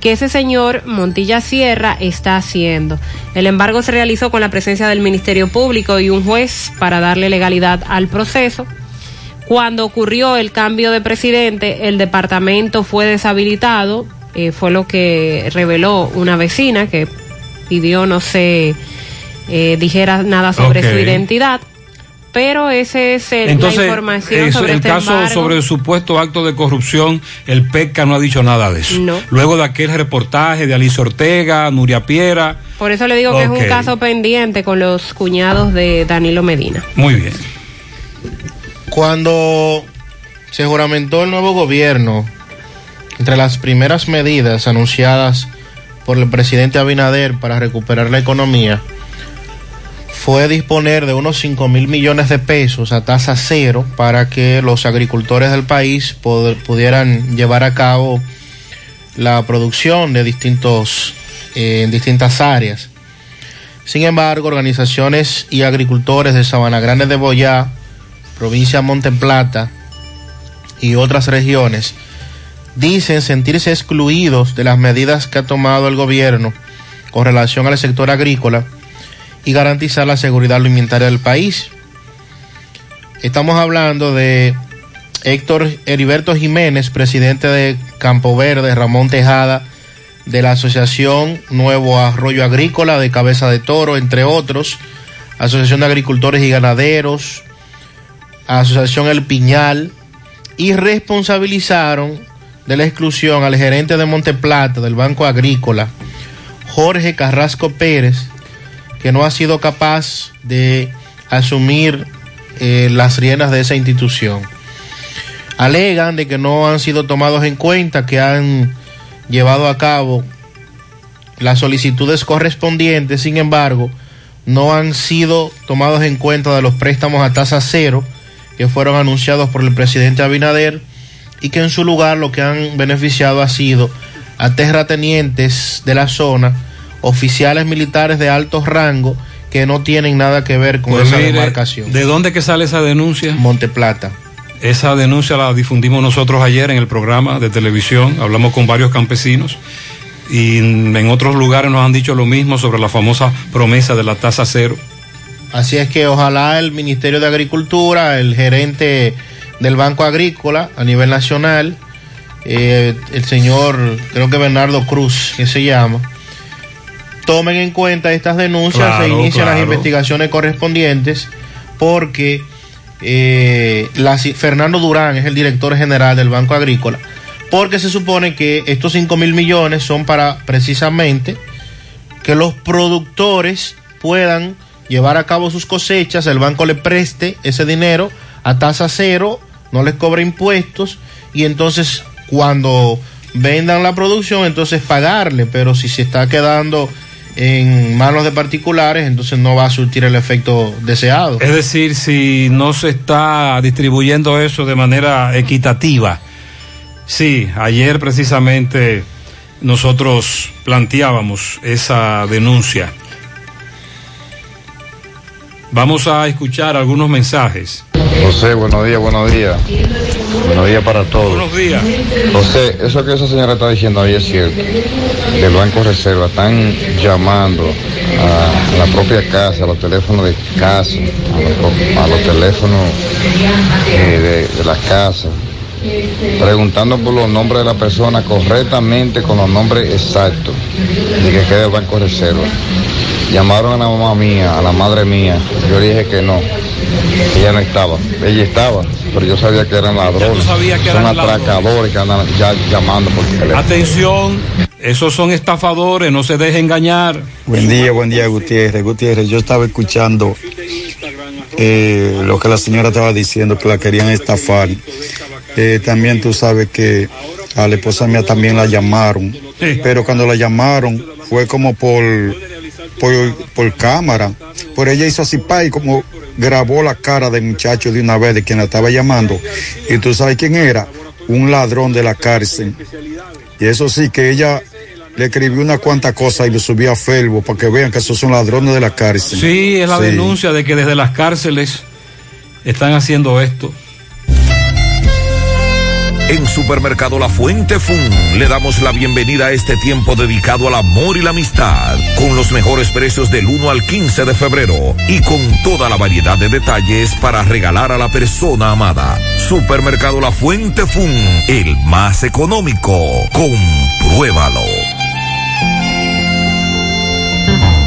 que ese señor Montilla Sierra está haciendo. El embargo se realizó con la presencia del Ministerio Público y un juez para darle legalidad al proceso. Cuando ocurrió el cambio de presidente, el departamento fue deshabilitado, eh, fue lo que reveló una vecina que pidió no se eh, dijera nada sobre su identidad, pero ese es el- Entonces, la información es sobre el este caso embargo. sobre el supuesto acto de corrupción, el PECA no ha dicho nada de eso. No. Luego de aquel reportaje de Alicia Ortega, Nuria Piera, Por eso le digo que es un caso pendiente con los cuñados de Danilo Medina. muy bien. Cuando se juramentó el nuevo gobierno, entre las primeras medidas anunciadas por el presidente Abinader para recuperar la economía, fue disponer de unos 5 mil millones de pesos a tasa cero para que los agricultores del país pudieran llevar a cabo la producción de distintos eh, en distintas áreas. Sin embargo, organizaciones y agricultores de Sabana Grande de Boyá, provincia de Monte Plata y otras regiones dicen sentirse excluidos de las medidas que ha tomado el gobierno con relación al sector agrícola y garantizar la seguridad alimentaria del país. Estamos hablando de Héctor Heriberto Jiménez, presidente de Campo Verde, Ramón Tejada, de la Asociación Nuevo Arroyo Agrícola de Cabeza de Toro, entre otros, Asociación de Agricultores y Ganaderos, Asociación El Piñal y responsabilizaron de la exclusión al gerente de Monteplata del Banco Agrícola, Jorge Carrasco Pérez, que no ha sido capaz de asumir eh, las riendas de esa institución. Alegan de que no han sido tomados en cuenta, que han llevado a cabo las solicitudes correspondientes, sin embargo, no han sido tomados en cuenta de los préstamos a tasa cero que fueron anunciados por el presidente Abinader y que en su lugar lo que han beneficiado ha sido a terratenientes de la zona, oficiales militares de alto rango que no tienen nada que ver con Pues esa mire, demarcación. ¿De dónde que sale esa denuncia? Monteplata. Esa denuncia la difundimos nosotros ayer en el programa de televisión, hablamos con varios campesinos y en otros lugares nos han dicho lo mismo sobre la famosa promesa de la tasa cero. Así es que ojalá el Ministerio de Agricultura, el gerente del Banco Agrícola a nivel nacional, eh, el señor, creo que Bernardo Cruz, que se llama, tomen en cuenta estas denuncias Claro, e inician las investigaciones correspondientes porque eh, la- Fernando Durán es el director general del Banco Agrícola, porque se supone que estos 5 mil millones son para precisamente que los productores puedan llevar a cabo sus cosechas, el banco le preste ese dinero a tasa cero, no les cobra impuestos y entonces cuando vendan la producción entonces pagarle, pero si se está quedando en manos de particulares entonces no va a surtir el efecto deseado. Es decir, si no se está distribuyendo eso de manera equitativa. Sí, ayer precisamente nosotros planteábamos esa denuncia. Vamos a escuchar algunos mensajes. José, buenos días, buenos días. Buenos días para todos. Buenos días. José, eso que esa señora está diciendo ahí es cierto. Del Banco Reserva están llamando a la propia casa, a los teléfonos de casa, a los, pro- a los teléfonos eh, de, de la casa, preguntando por los nombres de la persona correctamente con los nombres exactos de que quede el Banco Reserva. Llamaron a la mamá mía, a la madre mía. Yo dije que no, ella no estaba. Ella estaba, pero yo sabía que eran ladrones. que Son ladrones. atracadores que andan ya llamando por teléfono. Atención, esos son estafadores, no se deje engañar. Buen día, buen día, Gutiérrez. Gutiérrez, yo estaba escuchando eh, lo que la señora estaba diciendo, que la querían estafar. Eh, también tú sabes que a la esposa mía también la llamaron, pero cuando la llamaron fue como por, por, por cámara. Por ella hizo así, pa, y como grabó la cara del muchacho de una vez de quien la estaba llamando. Y tú sabes quién era, un ladrón de la cárcel. Y eso sí, que ella le escribió una cuanta cosa y lo subió a Facebook para que vean que esos son ladrones de la cárcel. Sí, es la Sí. denuncia de que desde las cárceles están haciendo esto. En Supermercado La Fuente Fun le damos la bienvenida a este tiempo dedicado al amor y la amistad, con los mejores precios del 1 al 15 de febrero y con toda la variedad de detalles para regalar a la persona amada. Supermercado La Fuente Fun, el más económico. Compruébalo.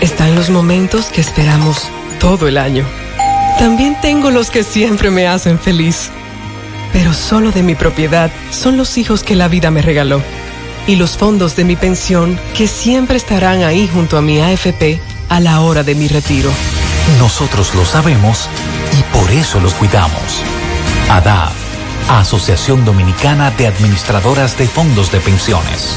Están los momentos que esperamos todo el año. También tengo los que siempre me hacen feliz. Pero solo de mi propiedad son los hijos que la vida me regaló. Y los fondos de mi pensión que siempre estarán ahí junto a mi AFP a la hora de mi retiro. Nosotros lo sabemos y por eso los cuidamos. ADAF, Asociación Dominicana de Administradoras de Fondos de Pensiones.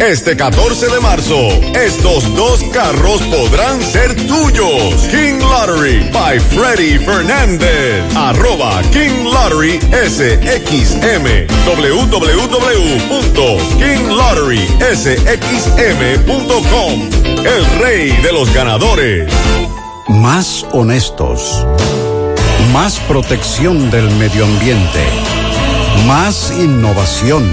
Este 14 de marzo, estos dos carros podrán ser tuyos. King Lottery by Freddy Fernández. Arroba King Lottery SXM. www.kinglotterysxm.com. El rey de los ganadores. Más honestos. Más protección del medio ambiente. Más innovación.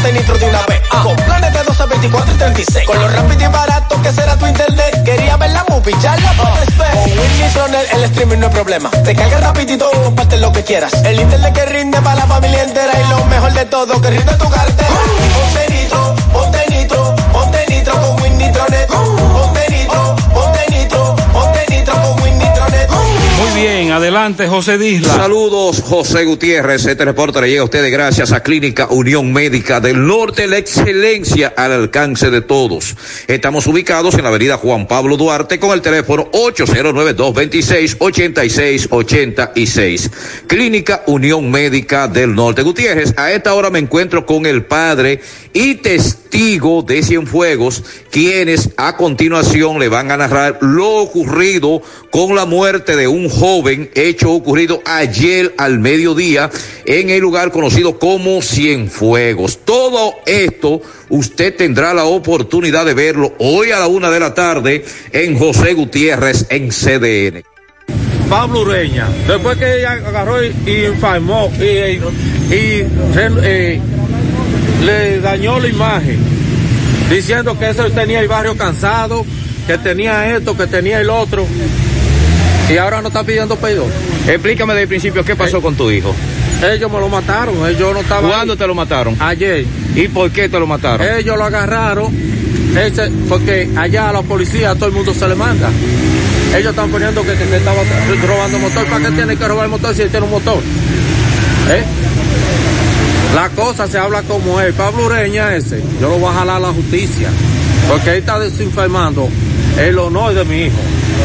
Ponte nitro de una vez. Con planes de 12, 24 y 36. Con lo rápido y barato que será tu internet. Quería ver la movie, ya la puedes ver. Con Win Nitronet el streaming no es problema. Te carga rapidito y comparte lo que quieras. El internet que rinde para la familia entera. Y lo mejor de todo, que rinde tu cartera. Ponte nitro, ponte nitro, ponte nitro con Win Nitronet. Ponte bien, adelante José Disla. Saludos, José Gutiérrez. Este reporte le llega a ustedes gracias a Clínica Unión Médica del Norte, la excelencia al alcance de todos. Estamos ubicados en la avenida Juan Pablo Duarte con el teléfono 809-226-8686. Clínica Unión Médica del Norte. Gutiérrez, a esta hora me encuentro con el padre y testigo de Cienfuegos, quienes a continuación le van a narrar lo ocurrido con la muerte de un joven, hecho ocurrido ayer al mediodía en el lugar conocido como Cienfuegos. Todo esto usted tendrá la oportunidad de verlo hoy a la una de la tarde en José Gutiérrez en CDN. Pablo Ureña, después que ella agarró y, enfermó y, eh, le dañó la imagen, diciendo que eso tenía el barrio cansado, que tenía esto, que tenía el otro, y ahora no está pidiendo perdón. Explícame desde el principio qué pasó con tu hijo. Ellos me lo mataron, ellos no estaban. ¿Cuándo te lo mataron? Ayer. ¿Y por qué te lo mataron? Ellos lo agarraron, ese- porque allá a la policía a todo el mundo se le manda. Ellos están poniendo que, que, que estaba robando motor. ¿Para qué tiene que robar el motor si él tiene un motor? ¿Eh? La cosa se habla como es. Pablo Ureña ese, yo lo voy a jalar a la justicia. Porque él está desinformando el honor de mi hijo.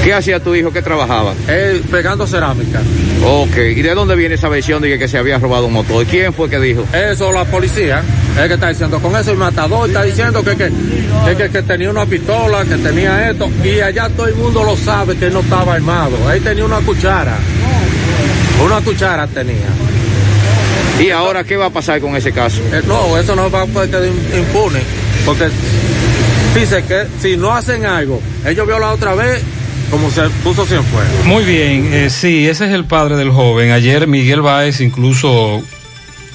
¿Qué hacía tu hijo? ¿Qué trabajaba? Él pegando cerámica. Ok, ¿y de dónde viene esa versión de que, se había robado un motor? ¿Y quién fue que dijo? Eso la policía, es que está diciendo, con eso el matador está diciendo que, que, que, que- que tenía una pistola, que tenía esto, y allá todo el mundo lo sabe que él no estaba armado. Él tenía una cuchara. Una cuchara tenía. ¿Y ahora qué va a pasar con ese caso? Eh, no, eso no va a poder quedar impune. Porque dice que si no hacen algo, ellos vio la otra vez como se puso Cienfuegos. Muy bien, eh, sí, ese es el padre del joven. Ayer Miguel Báez incluso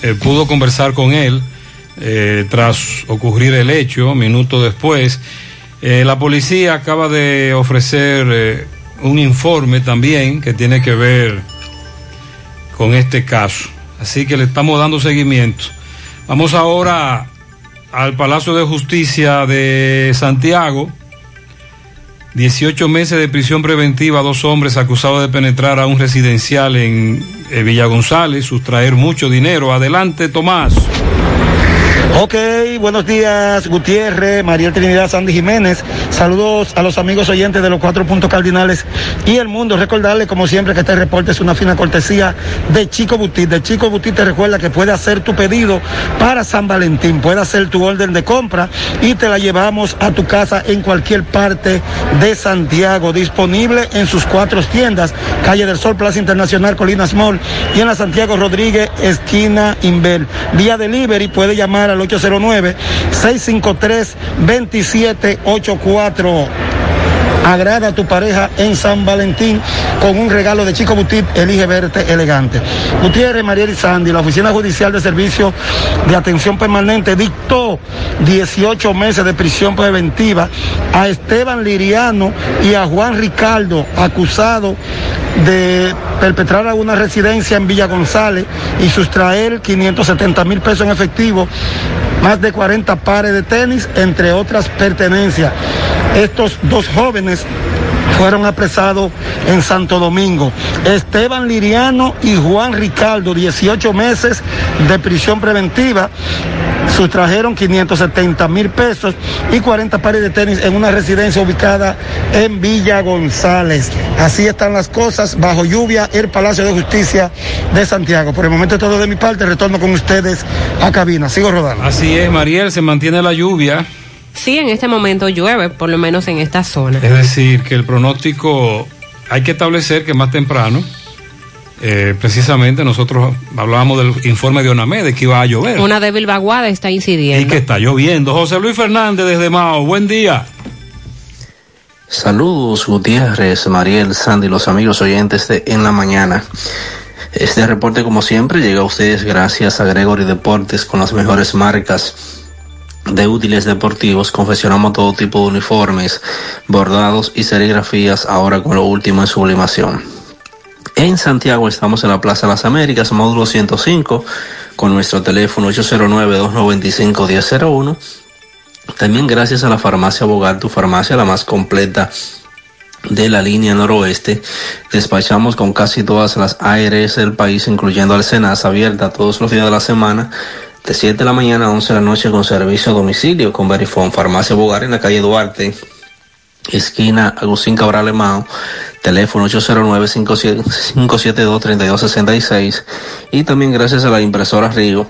eh, pudo conversar con él eh, tras ocurrir el hecho, minutos después. Eh, la policía acaba de ofrecer eh, un informe también que tiene que ver con este caso. Así que le estamos dando seguimiento. Vamos ahora al Palacio de Justicia de Santiago. 18 meses de prisión preventiva a dos hombres acusados de penetrar a un residencial en eh, Villa González, sustraer mucho dinero. Adelante, Tomás. Ok, buenos días, Gutiérrez, María Trinidad Sandy Jiménez. Saludos a los amigos oyentes de los cuatro puntos cardinales y el mundo. Recordarles, como siempre, que este reporte es una fina cortesía de Chico Butit. De Chico Butit te recuerda que puede hacer tu pedido para San Valentín. Puede hacer tu orden de compra y te la llevamos a tu casa en cualquier parte de Santiago. Disponible en sus cuatro tiendas: Calle del Sol, Plaza Internacional, Colinas Mall y en la Santiago Rodríguez, esquina Inver. Vía delivery puede llamar al 809-653-2784. Agrada a tu pareja en San Valentín con un regalo de Chico Boutique, elige verte elegante. Gutiérrez, Mariel Sandy, la Oficina Judicial de Servicio de Atención Permanente dictó 18 meses de prisión preventiva a Esteban Liriano y a Juan Ricardo, acusado de perpetrar alguna residencia en Villa González y sustraer 570 mil pesos en efectivo, más de 40 pares de tenis, entre otras pertenencias. Estos dos jóvenes fueron apresados en Santo Domingo. Esteban Liriano y Juan Ricardo, 18 meses de prisión preventiva. Sustrajeron 570 mil pesos y 40 pares de tenis en una residencia ubicada en Villa González. Así están las cosas, bajo lluvia, el Palacio de Justicia de Santiago. Por el momento todo de mi parte, retorno con ustedes a cabina. Sigo rodando. Así es, Mariel, se mantiene la lluvia. Sí, en este momento llueve, por lo menos en esta zona. Es decir, que el pronóstico hay que establecer que más temprano, eh, precisamente nosotros hablábamos del informe de ONAME de que iba a llover. Una débil vaguada está incidiendo. Y que está lloviendo. José Luis Fernández desde Mao, buen día. Saludos Gutiérrez, Mariel, Sandy, los amigos oyentes de En la Mañana. Este reporte, como siempre, llega a ustedes gracias a Gregory Deportes con las mejores marcas de útiles deportivos. Confeccionamos todo tipo de uniformes, bordados y serigrafías, ahora con lo último en sublimación. En Santiago estamos en la Plaza Las Américas, módulo 105, con nuestro teléfono 809-295-1001. También gracias a la farmacia Bogar, tu farmacia la más completa de la línea noroeste. Despachamos con casi todas las ARS del país, incluyendo Alcenas, abierta todos los días de la semana, de 7 de la mañana a 11 de la noche con servicio a domicilio con Verifone. Farmacia Bogar en la calle Duarte, esquina Agustín Cabral Emao, teléfono 809-572-3266 y también gracias a la impresora Río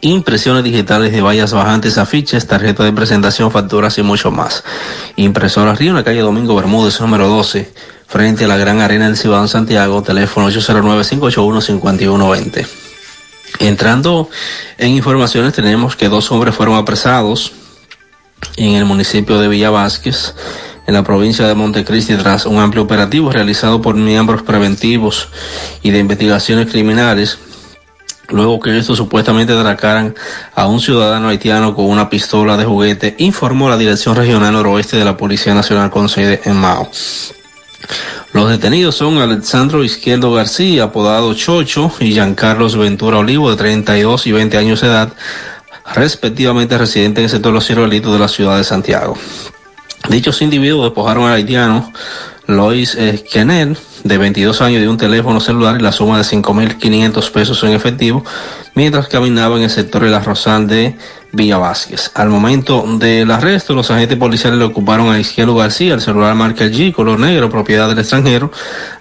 impresiones digitales de vallas bajantes, afiches, tarjeta de presentación, facturas y mucho más. Impresora Río en la calle Domingo Bermúdez, número 12, frente a la Gran Arena del Ciudad Santiago, teléfono 809-581-5120. Entrando en informaciones, tenemos que dos hombres fueron apresados en el municipio de Villa Vázquez, en la provincia de Montecristi, tras un amplio operativo realizado por miembros preventivos y de investigaciones criminales luego que estos supuestamente atracaran a un ciudadano haitiano con una pistola de juguete, informó la Dirección Regional Noroeste de la Policía Nacional con sede en Mao. Los detenidos son Alexandro Izquierdo García, apodado Chocho, y Giancarlos Ventura Olivo, de 32 y 20 años de edad, respectivamente residentes en el sector Los Ciruelitos de la ciudad de Santiago. Dichos individuos despojaron al haitiano Lois Kenel, de 22 años, de un teléfono celular y la suma de 5.500 pesos en efectivo, mientras caminaba en el sector de la Rosal de Villa Vázquez. Al momento del arresto, los agentes policiales le ocuparon a Izquierdo García el celular marca G, color negro, propiedad del extranjero,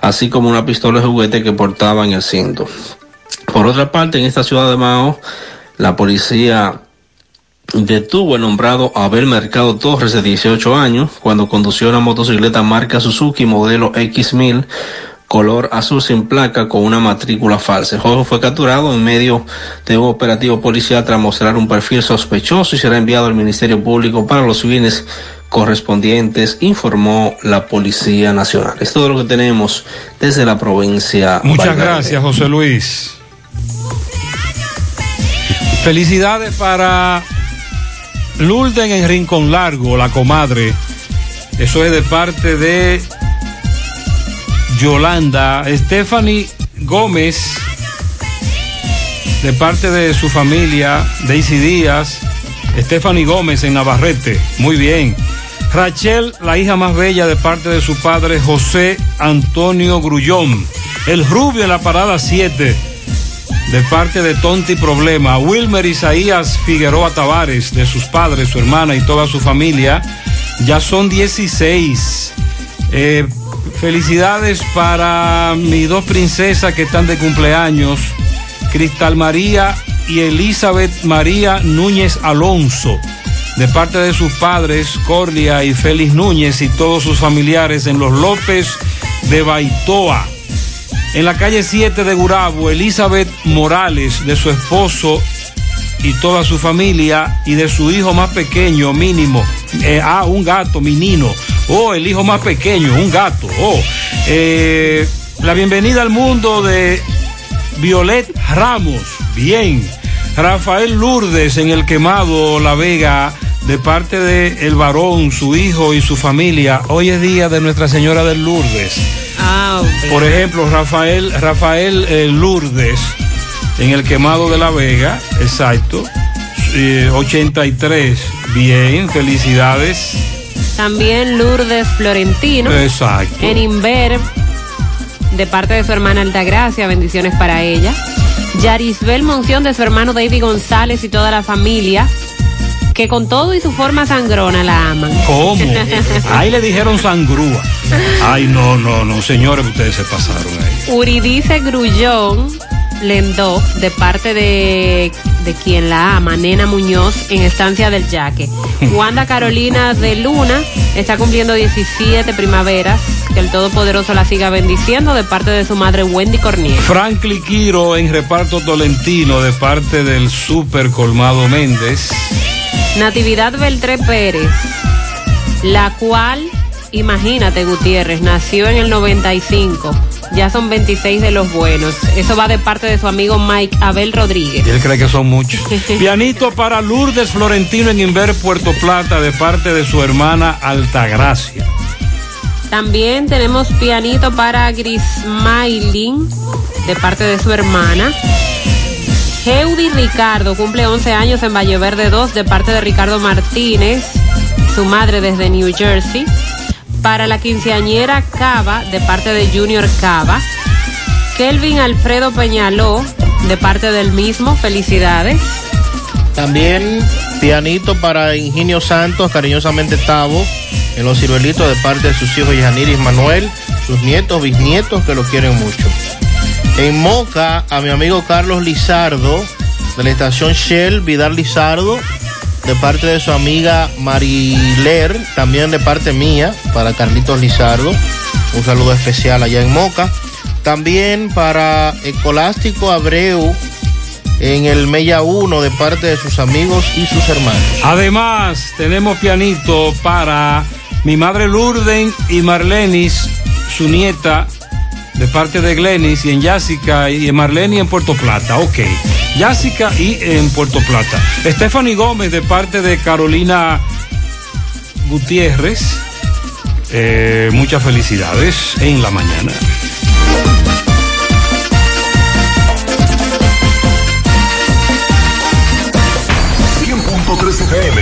así como una pistola de juguete que portaba en el cinto. Por otra parte, en esta ciudad de Mao, la policía detuvo el nombrado Abel Mercado Torres de 18 años cuando condució una motocicleta marca Suzuki modelo X1000 color azul sin placa con una matrícula falsa. El joven fue capturado en medio de un operativo policial tras mostrar un perfil sospechoso y será enviado al Ministerio Público para los fines correspondientes, informó la Policía Nacional. Es todo lo que tenemos desde la provincia. Muchas Valverde. gracias, José Luis. Felicidades para Lulden en Rincón Largo, la comadre. Eso es de parte de Yolanda. Stephanie Gómez, de parte de su familia, Daisy Díaz. Stephanie Gómez en Navarrete. Muy bien. Rachel, la hija más bella de parte de su padre José Antonio Grullón. El rubio en la parada 7 de parte de Tonti Problema. Wilmer Isaías Figueroa Tavares, de sus padres, su hermana y toda su familia. Ya son 16. Eh, felicidades para mis dos princesas que están de cumpleaños, Cristal María y Elizabeth María Núñez Alonso, de parte de sus padres, Corlia y Félix Núñez y todos sus familiares en los López de Baitoa. En la calle 7 de Gurabo, Elizabeth Morales, de su esposo y toda su familia, y de su hijo más pequeño, mínimo, eh, ah, un gato, Minino, Oh, el hijo más pequeño, un gato. Oh, eh, la bienvenida al mundo de Violet Ramos. Bien. Rafael Lourdes en el quemado La Vega de parte de el varón, su hijo y su familia. Hoy es día de Nuestra Señora de Lourdes. Ah. Por ejemplo, Rafael, Rafael eh, Lourdes en el quemado de La Vega, exacto. eh, 83. Bien, felicidades. También Lourdes Florentino. Exacto. En Inver, de parte de su hermana Altagracia, bendiciones para ella. Yarisbel Monción de su hermano David González y toda la familia, que con todo y su forma sangrona la aman. ¿Cómo? Ahí le dijeron sangrúa. Ay, no, no, no, señores, ustedes se pasaron ahí. Uridice Grullón Lendó, de parte de, de quien la ama, Nena Muñoz, en Estancia del Yaque. Wanda Carolina de Luna está cumpliendo 17 primaveras. Que el Todopoderoso la siga bendiciendo de parte de su madre Wendy Corniel. Franklin Quiro en reparto Tolentino de parte del Super Colmado Méndez. Natividad Beltré Pérez, la cual, imagínate Gutiérrez, nació en el 95. Ya son 26 de los buenos. Eso va de parte de su amigo Mike Abel Rodríguez. Y él cree que son muchos. Pianito para Lourdes Florentino en Inver, Puerto Plata, de parte de su hermana Altagracia. También tenemos pianito para Grismailin, de parte de su hermana. Heudi Ricardo cumple 11 años en Valle Verde 2 de parte de Ricardo Martínez, su madre desde New Jersey. Para la quinceañera Cava de parte de Junior Cava. Kelvin Alfredo Peñaló de parte del mismo, felicidades. También pianito para Ingenio Santos, cariñosamente Tavo, en los ciruelitos de parte de sus hijos Yaniris Manuel, sus nietos, bisnietos que lo quieren mucho. En Moca, a mi amigo Carlos Lizardo, de la estación Shell, Vidal Lizardo, de parte de su amiga Mariler, también de parte mía, para Carlitos Lizardo. Un saludo especial allá en Moca. También para Escolástico Abreu, en el Mella 1, de parte de sus amigos y sus hermanos. Además, tenemos pianito para mi madre Lourdes y Marlenis, su nieta, de parte de Glenis, y en Jessica y en Marlene en Puerto Plata. Ok. Jessica y en Puerto Plata. Stephanie Gómez, de parte de Carolina Gutiérrez. Eh, muchas felicidades en la mañana. FM,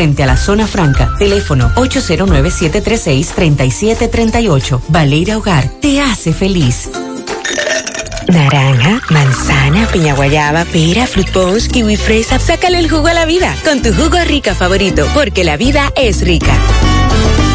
frente a la zona franca. Teléfono 809-736-3738. Valeira Hogar, te hace feliz. Naranja, manzana, piña guayaba, pera, fruit punch, kiwi fresa. Sácale el jugo a la vida con tu jugo rica favorito, porque la vida es rica.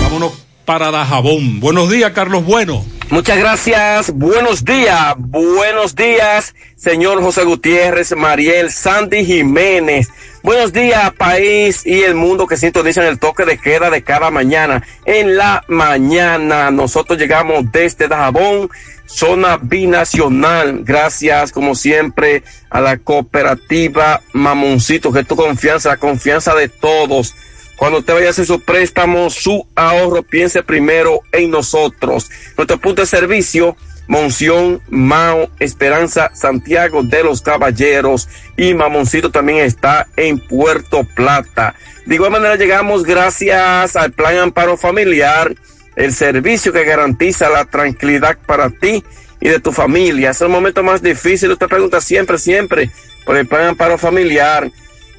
Vámonos para Dajabón. Buenos días, Carlos Bueno. Muchas gracias. Buenos días. Buenos días, señor José Gutiérrez, Mariel, Sandy Jiménez. Buenos días, país y el mundo que sintonizan el toque de queda de cada mañana. En la mañana, nosotros llegamos desde Dajabón, zona binacional. Gracias, como siempre, a la cooperativa Mamoncito, que es tu confianza, la confianza de todos. Cuando usted vaya a hacer su préstamo, su ahorro, piense primero en nosotros. Nuestro punto de servicio, Monción, Mao, Esperanza, Santiago de los Caballeros y Mamoncito también está en Puerto Plata. De igual manera llegamos gracias al Plan Amparo Familiar, el servicio que garantiza la tranquilidad para ti y de tu familia. Es el momento más difícil, usted pregunta siempre, siempre por el Plan Amparo Familiar.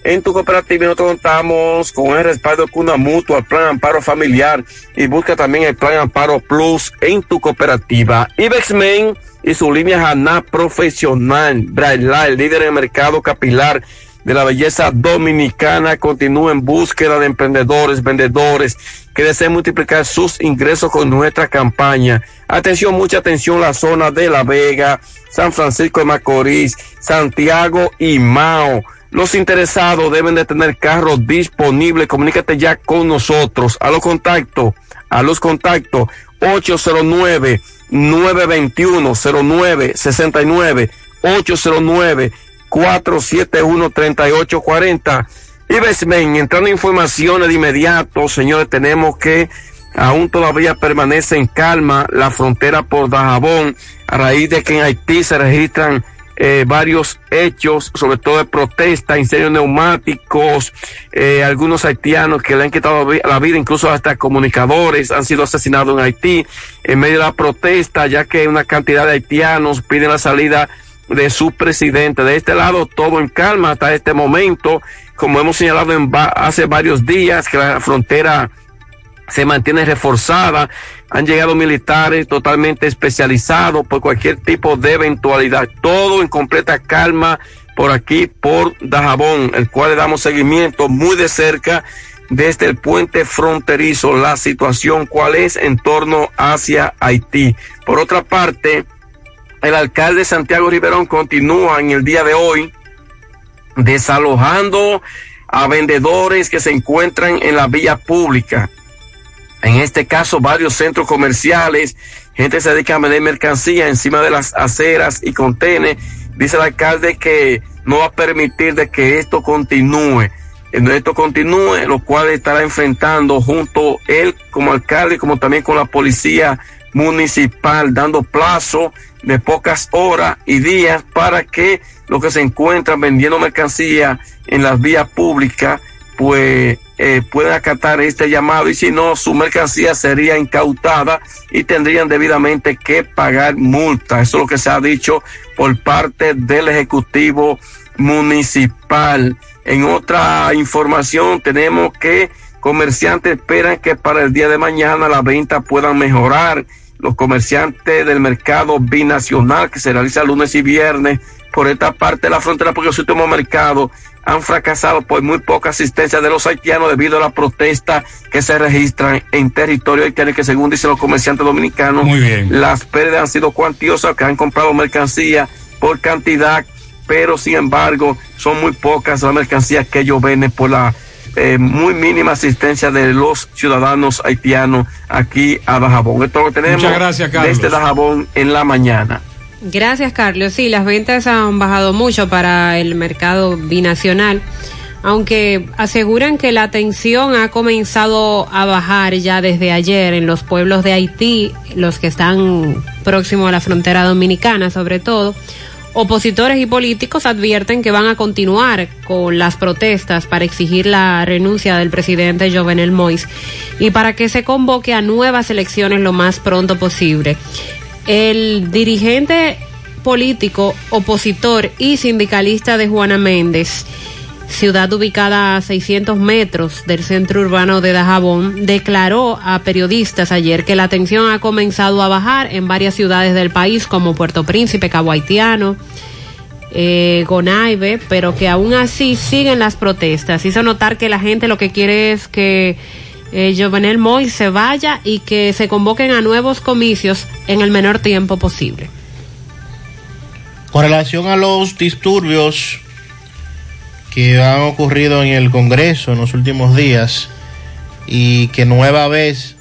En tu cooperativa nosotros contamos con el respaldo de Cuna Mutua, el Plan Amparo Familiar y busca también el Plan Amparo Plus en tu cooperativa. Ibexmen y su línea Haná Profesional, Braille, líder en el mercado capilar de la belleza dominicana continúa en búsqueda de emprendedores, vendedores que deseen multiplicar sus ingresos con nuestra campaña. Atención, mucha atención, la zona de La Vega, San Francisco de Macorís, Santiago y Mao. Los interesados deben de tener carros disponibles. Comunícate ya con nosotros. A los contactos, a los contactos 809 921 0969 809 471 3840 y Besmen, entrando informaciones de inmediato, señores, tenemos que aún todavía permanece en calma la frontera por Dajabón a raíz de que en Haití se registran eh, varios hechos, sobre todo de protesta, incendios neumáticos, eh, algunos haitianos que le han quitado la vida, incluso hasta comunicadores han sido asesinados en Haití en medio de la protesta, ya que una cantidad de haitianos piden la salida de su presidente. De este lado, todo en calma hasta este momento, como hemos señalado en hace varios días, que la frontera se mantiene reforzada. Han llegado militares totalmente especializados por cualquier tipo de eventualidad. Todo en completa calma por aquí, por Dajabón, el cual le damos seguimiento muy de cerca desde el puente fronterizo. La situación cuál es en torno hacia Haití. Por otra parte, el alcalde Santiago Riverón continúa en el día de hoy desalojando a vendedores que se encuentran en la vía pública en este caso varios centros comerciales, gente se dedica a vender mercancía encima de las aceras y contenes. Dice el alcalde que no va a permitir de que esto continúe. Esto continúe, lo cual estará enfrentando junto él como alcalde, como también con la policía municipal, dando plazo de pocas horas y días para que los que se encuentran vendiendo mercancía en las vías públicas, pues eh, pueden acatar este llamado y si no, su mercancía sería incautada y tendrían debidamente que pagar multa. Eso es lo que se ha dicho por parte del Ejecutivo Municipal. En otra información tenemos que comerciantes esperan que para el día de mañana la venta puedan mejorar. Los comerciantes del mercado binacional que se realiza lunes y viernes por esta parte de la frontera, porque los últimos mercados han fracasado por muy poca asistencia de los haitianos debido a la protesta que se registran en territorio haitiano que según dicen los comerciantes dominicanos, las pérdidas han sido cuantiosas, que han comprado mercancía por cantidad, pero sin embargo son muy pocas las mercancías que ellos venden por la eh, muy mínima asistencia de los ciudadanos haitianos aquí a Dajabón. Esto lo tenemos Muchas gracias, desde Dajabón en la mañana. Gracias, Carlos. Sí, las ventas han bajado mucho para el mercado binacional, aunque aseguran que la tensión ha comenzado a bajar ya desde ayer en los pueblos de Haití, los que están próximos a la frontera dominicana, sobre todo. Opositores y políticos advierten que van a continuar con las protestas para exigir la renuncia del presidente Jovenel Mois y para que se convoque a nuevas elecciones lo más pronto posible el dirigente político, opositor y sindicalista de Juana Méndez, ciudad ubicada a 600 metros del centro urbano de Dajabón, declaró a periodistas ayer que la tensión ha comenzado a bajar en varias ciudades del país como Puerto Príncipe, Cabo Haitiano, eh, pero que aún así siguen las protestas. Hizo notar que la gente lo que quiere es que eh, Jovenel Moy se vaya y que se convoquen a nuevos comicios en el menor tiempo posible. Con relación a los disturbios que han ocurrido en el Congreso en los últimos días y que nueva vez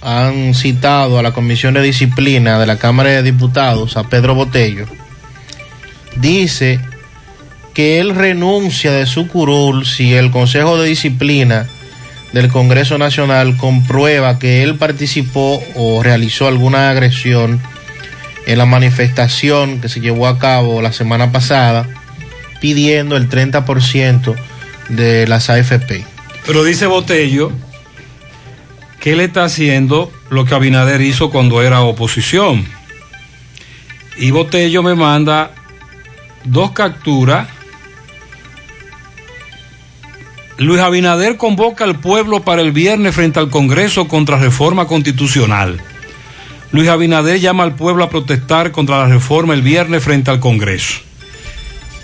han citado a la Comisión de Disciplina de la Cámara de Diputados, a Pedro Botello, dice que él renuncia de su curul si el Consejo de Disciplina del Congreso Nacional comprueba que él participó o realizó alguna agresión en la manifestación que se llevó a cabo la semana pasada pidiendo el 30% de las AFP. Pero dice Botello que él está haciendo lo que Abinader hizo cuando era oposición. Y Botello me manda dos capturas Luis Abinader convoca al pueblo para el viernes frente al Congreso contra reforma constitucional. Luis Abinader llama al pueblo a protestar contra la reforma el viernes frente al Congreso.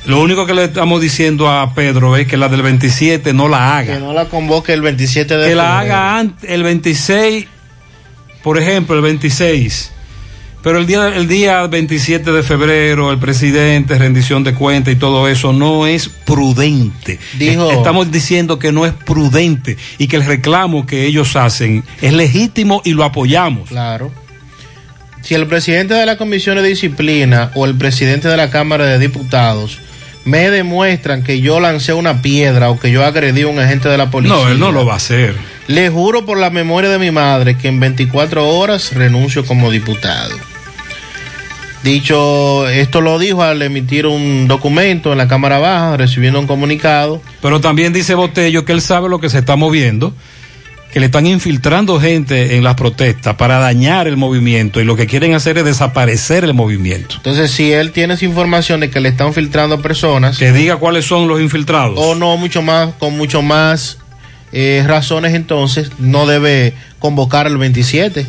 Lo único que le estamos diciendo a Pedro es que la del 27 no la haga. Que no la convoque el 27 de Que la haga el 26, por ejemplo, el 26. Pero el día, el día 27 de febrero, el presidente, rendición de cuentas y todo eso no es prudente. Dijo- Es- Estamos diciendo que no es prudente y que el reclamo que ellos hacen es legítimo y lo apoyamos. Claro. Si el presidente de la Comisión de Disciplina o el presidente de la Cámara de Diputados me demuestran que yo lancé una piedra o que yo agredí a un agente de la policía. No, él no lo va a hacer. Le juro por la memoria de mi madre que en 24 horas renuncio como diputado. Dicho, esto lo dijo al emitir un documento en la Cámara Baja, recibiendo un comunicado. Pero también dice Botello que él sabe lo que se está moviendo, que le están infiltrando gente en las protestas para dañar el movimiento y lo que quieren hacer es desaparecer el movimiento. Entonces, si él tiene esa información de que le están filtrando personas. Que diga cuáles son los infiltrados. O no, mucho más, con mucho más eh, razones, entonces no debe convocar el 27.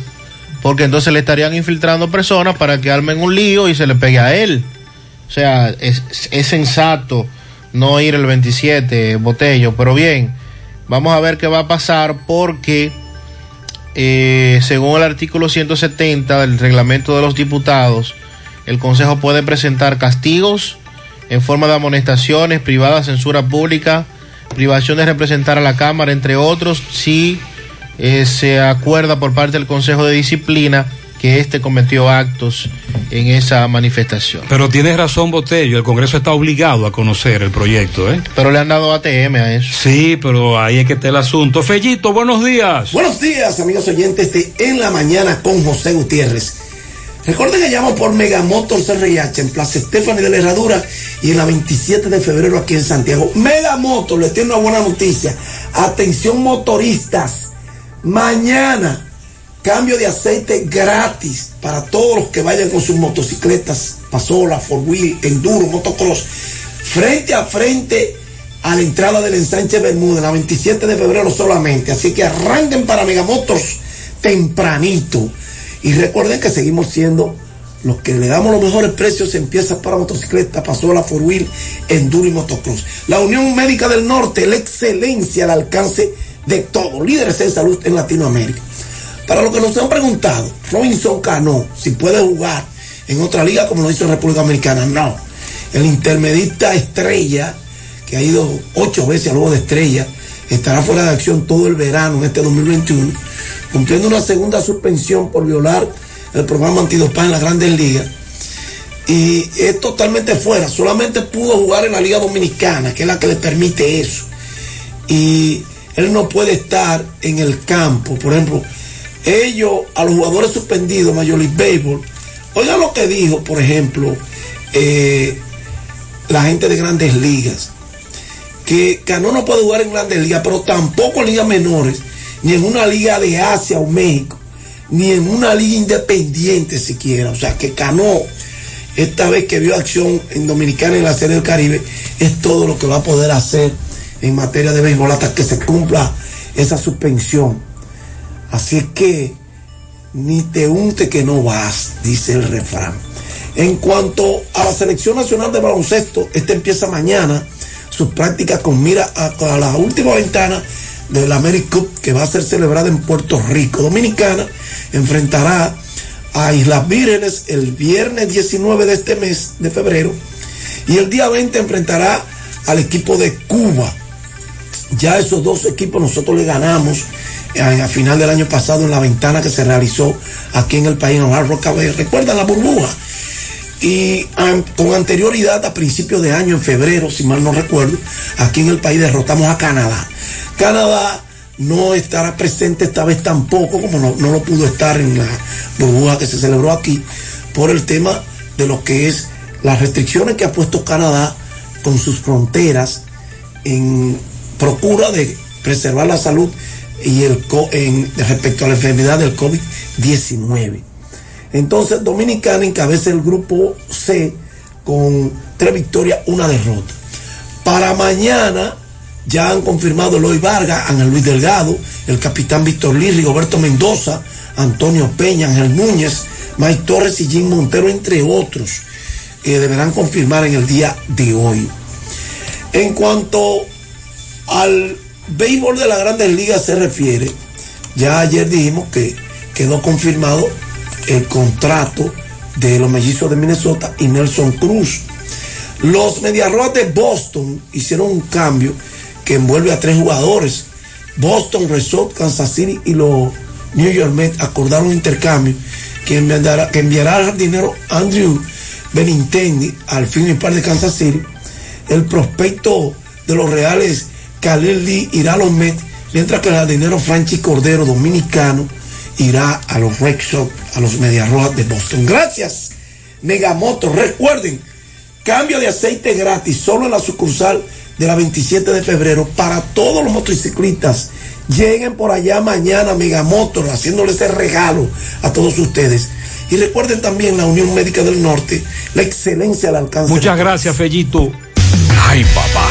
Porque entonces le estarían infiltrando personas para que armen un lío y se le pegue a él. O sea, es, es sensato no ir el 27, Botello. Pero bien, vamos a ver qué va a pasar porque eh, según el artículo 170 del reglamento de los diputados, el Consejo puede presentar castigos en forma de amonestaciones, privada censura pública, privación de representar a la Cámara, entre otros, si eh, se acuerda por parte del Consejo de Disciplina que éste cometió actos en esa manifestación. Pero tienes razón, Botello, el Congreso está obligado a conocer el proyecto, ¿eh? Pero le han dado ATM a eso. Sí, pero ahí es que está el asunto. Fellito, buenos días. Buenos días, amigos oyentes de En la Mañana con José Gutiérrez. Recuerden que llamo por Megamotors RIH en Plaza Estefani de la Herradura y en la 27 de febrero aquí en Santiago. Megamotors, les tengo una buena noticia. Atención motoristas, mañana cambio de aceite gratis para todos los que vayan con sus motocicletas, pasola, four wheel, enduro, motocross, frente a frente a la entrada del ensanche Bermuda, la 27 de febrero solamente. Así que arranquen para Megamotors tempranito. Y recuerden que seguimos siendo los que le damos los mejores precios en piezas para motocicleta, pasola, four wheel, enduro y motocross. La Unión Médica del Norte, la excelencia al alcance de todos, líderes en salud en Latinoamérica. Para los que nos han preguntado, Robinson Cano, si puede jugar en otra liga como lo hizo en República Dominicana, no. El intermedista estrella, que ha ido ocho veces al juego de estrella, estará fuera de acción todo el verano en este 2021, cumpliendo una segunda suspensión por violar el programa antidopaje en las grandes ligas. Y es totalmente fuera, solamente pudo jugar en la Liga Dominicana, que es la que le permite eso. Y él no puede estar en el campo, por ejemplo, ellos, a los jugadores suspendidos, Major League Baseball, oigan lo que dijo, por ejemplo, eh, la gente de grandes ligas, que Cano no puede jugar en grandes ligas, pero tampoco en ligas menores, ni en una liga de Asia o México, ni en una liga independiente siquiera. O sea, que Cano, esta vez que vio acción en Dominicana en la Serie del Caribe, es todo lo que va a poder hacer en materia de béisbol hasta que se cumpla esa suspensión. Así que ni te unte que no vas, dice el refrán. En cuanto a la selección nacional de baloncesto, esta empieza mañana sus prácticas con mira a, la última ventana del America Cup que va a ser celebrada en Puerto Rico. Dominicana enfrentará a Islas Vírgenes el viernes 19 de este mes de febrero y el día 20 enfrentará al equipo de Cuba. Ya esos dos equipos nosotros le ganamos a final del año pasado en la ventana que se realizó aquí en el país, en Hard Rock. ¿Recuerdan la burbuja? Y con anterioridad a principios de año, en febrero, si mal no recuerdo, aquí en el país derrotamos a Canadá. Canadá no estará presente esta vez tampoco, como no, no lo pudo estar en la burbuja que se celebró aquí, por el tema de lo que es las restricciones que ha puesto Canadá con sus fronteras en procura de preservar la salud y el respecto a la enfermedad del COVID-19. Entonces, Dominicana encabeza el grupo C con tres victorias, una derrota. Para mañana ya han confirmado Eloy Vargas, Ángel Luis Delgado, el capitán Víctor Lee, Roberto Mendoza, Antonio Peña, Ángel Núñez, Mike Torres y Jim Montero, entre otros. eh, deberán confirmar en el día de hoy. En cuanto al béisbol de las grandes ligas se refiere, ya ayer dijimos que quedó confirmado el contrato de los mellizos de Minnesota y Nelson Cruz. Los Mediarroas de Boston hicieron un cambio que envuelve a tres jugadores. Boston, Red Sox, Kansas City y los New York Mets acordaron un intercambio que enviará, que enviará al jardinero Andrew Benintendi al fin y par de Kansas City. El prospecto de los Reales, Khalil Lee, irá a los Mets, mientras que el jardinero Franchi Cordero, dominicano, irá a los Red Sox, a los Medias Rojas de Boston. Gracias, Megamoto. Recuerden, cambio de aceite gratis solo en la sucursal de la 27 de febrero para todos los motociclistas. Lleguen por allá mañana Megamotor haciéndole ese regalo a todos ustedes. Y recuerden también la Unión Médica del Norte, la excelencia al alcance. Muchas gracias, Fellito. Ay, papá,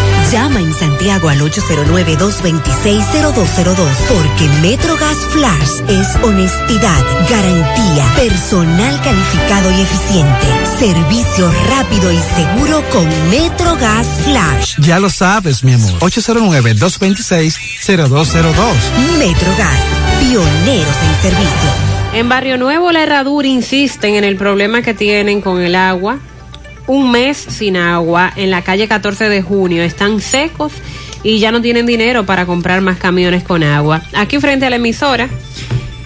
Llama en Santiago al 809-226-0202 porque Metrogas Flash es honestidad, garantía, personal calificado y eficiente, servicio rápido y seguro con Metrogas Flash. Ya lo sabes, mi amor. 809-226-0202. Metrogas, pioneros en servicio. En Barrio Nuevo, la herradura insisten en el problema que tienen con el agua. Un mes sin agua en la calle 14 de junio. Están secos y ya no tienen dinero para comprar más camiones con agua. Aquí frente a la emisora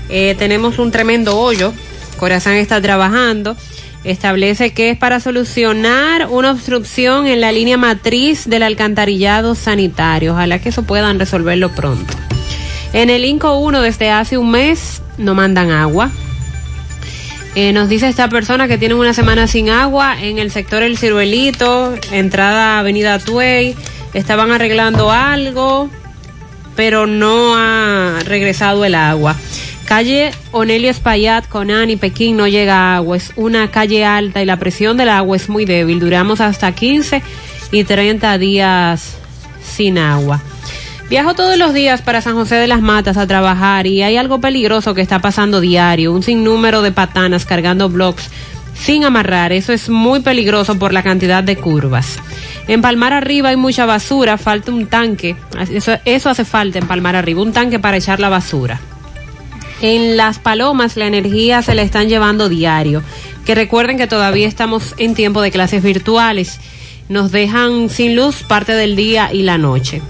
eh, tenemos un tremendo hoyo. Corazán está trabajando. Establece que es para solucionar una obstrucción en la línea matriz del alcantarillado sanitario. Ojalá que eso puedan resolverlo pronto. En el INCO 1 desde hace un mes no mandan agua. Eh, nos dice esta persona que tienen una semana sin agua en el sector El Ciruelito, entrada Avenida Tuey. Estaban arreglando algo, pero no ha regresado el agua. Calle Onelio Espaillat, Conan y Pekín no llega agua. Es una calle alta y la presión del agua es muy débil. Duramos hasta 15 y 30 días sin agua. Viajo todos los días para San José de las Matas a trabajar y hay algo peligroso que está pasando diario, un sinnúmero de patanas cargando blocks sin amarrar. Eso es muy peligroso por la cantidad de curvas. En Palmar Arriba hay mucha basura, falta un tanque. Eso, eso hace falta en Palmar Arriba, un tanque para echar la basura. En Las Palomas la energía se la están llevando diario. Que recuerden que todavía estamos en tiempo de clases virtuales. Nos dejan sin luz parte del día y la noche.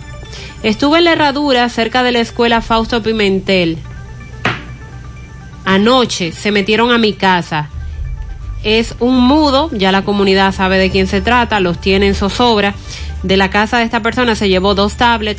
Estuve en la herradura cerca de la escuela Fausto Pimentel. Anoche se metieron a mi casa. Es un mudo, ya la comunidad sabe de quién se trata, los tiene en zozobra. De la casa de esta persona se llevó dos tablets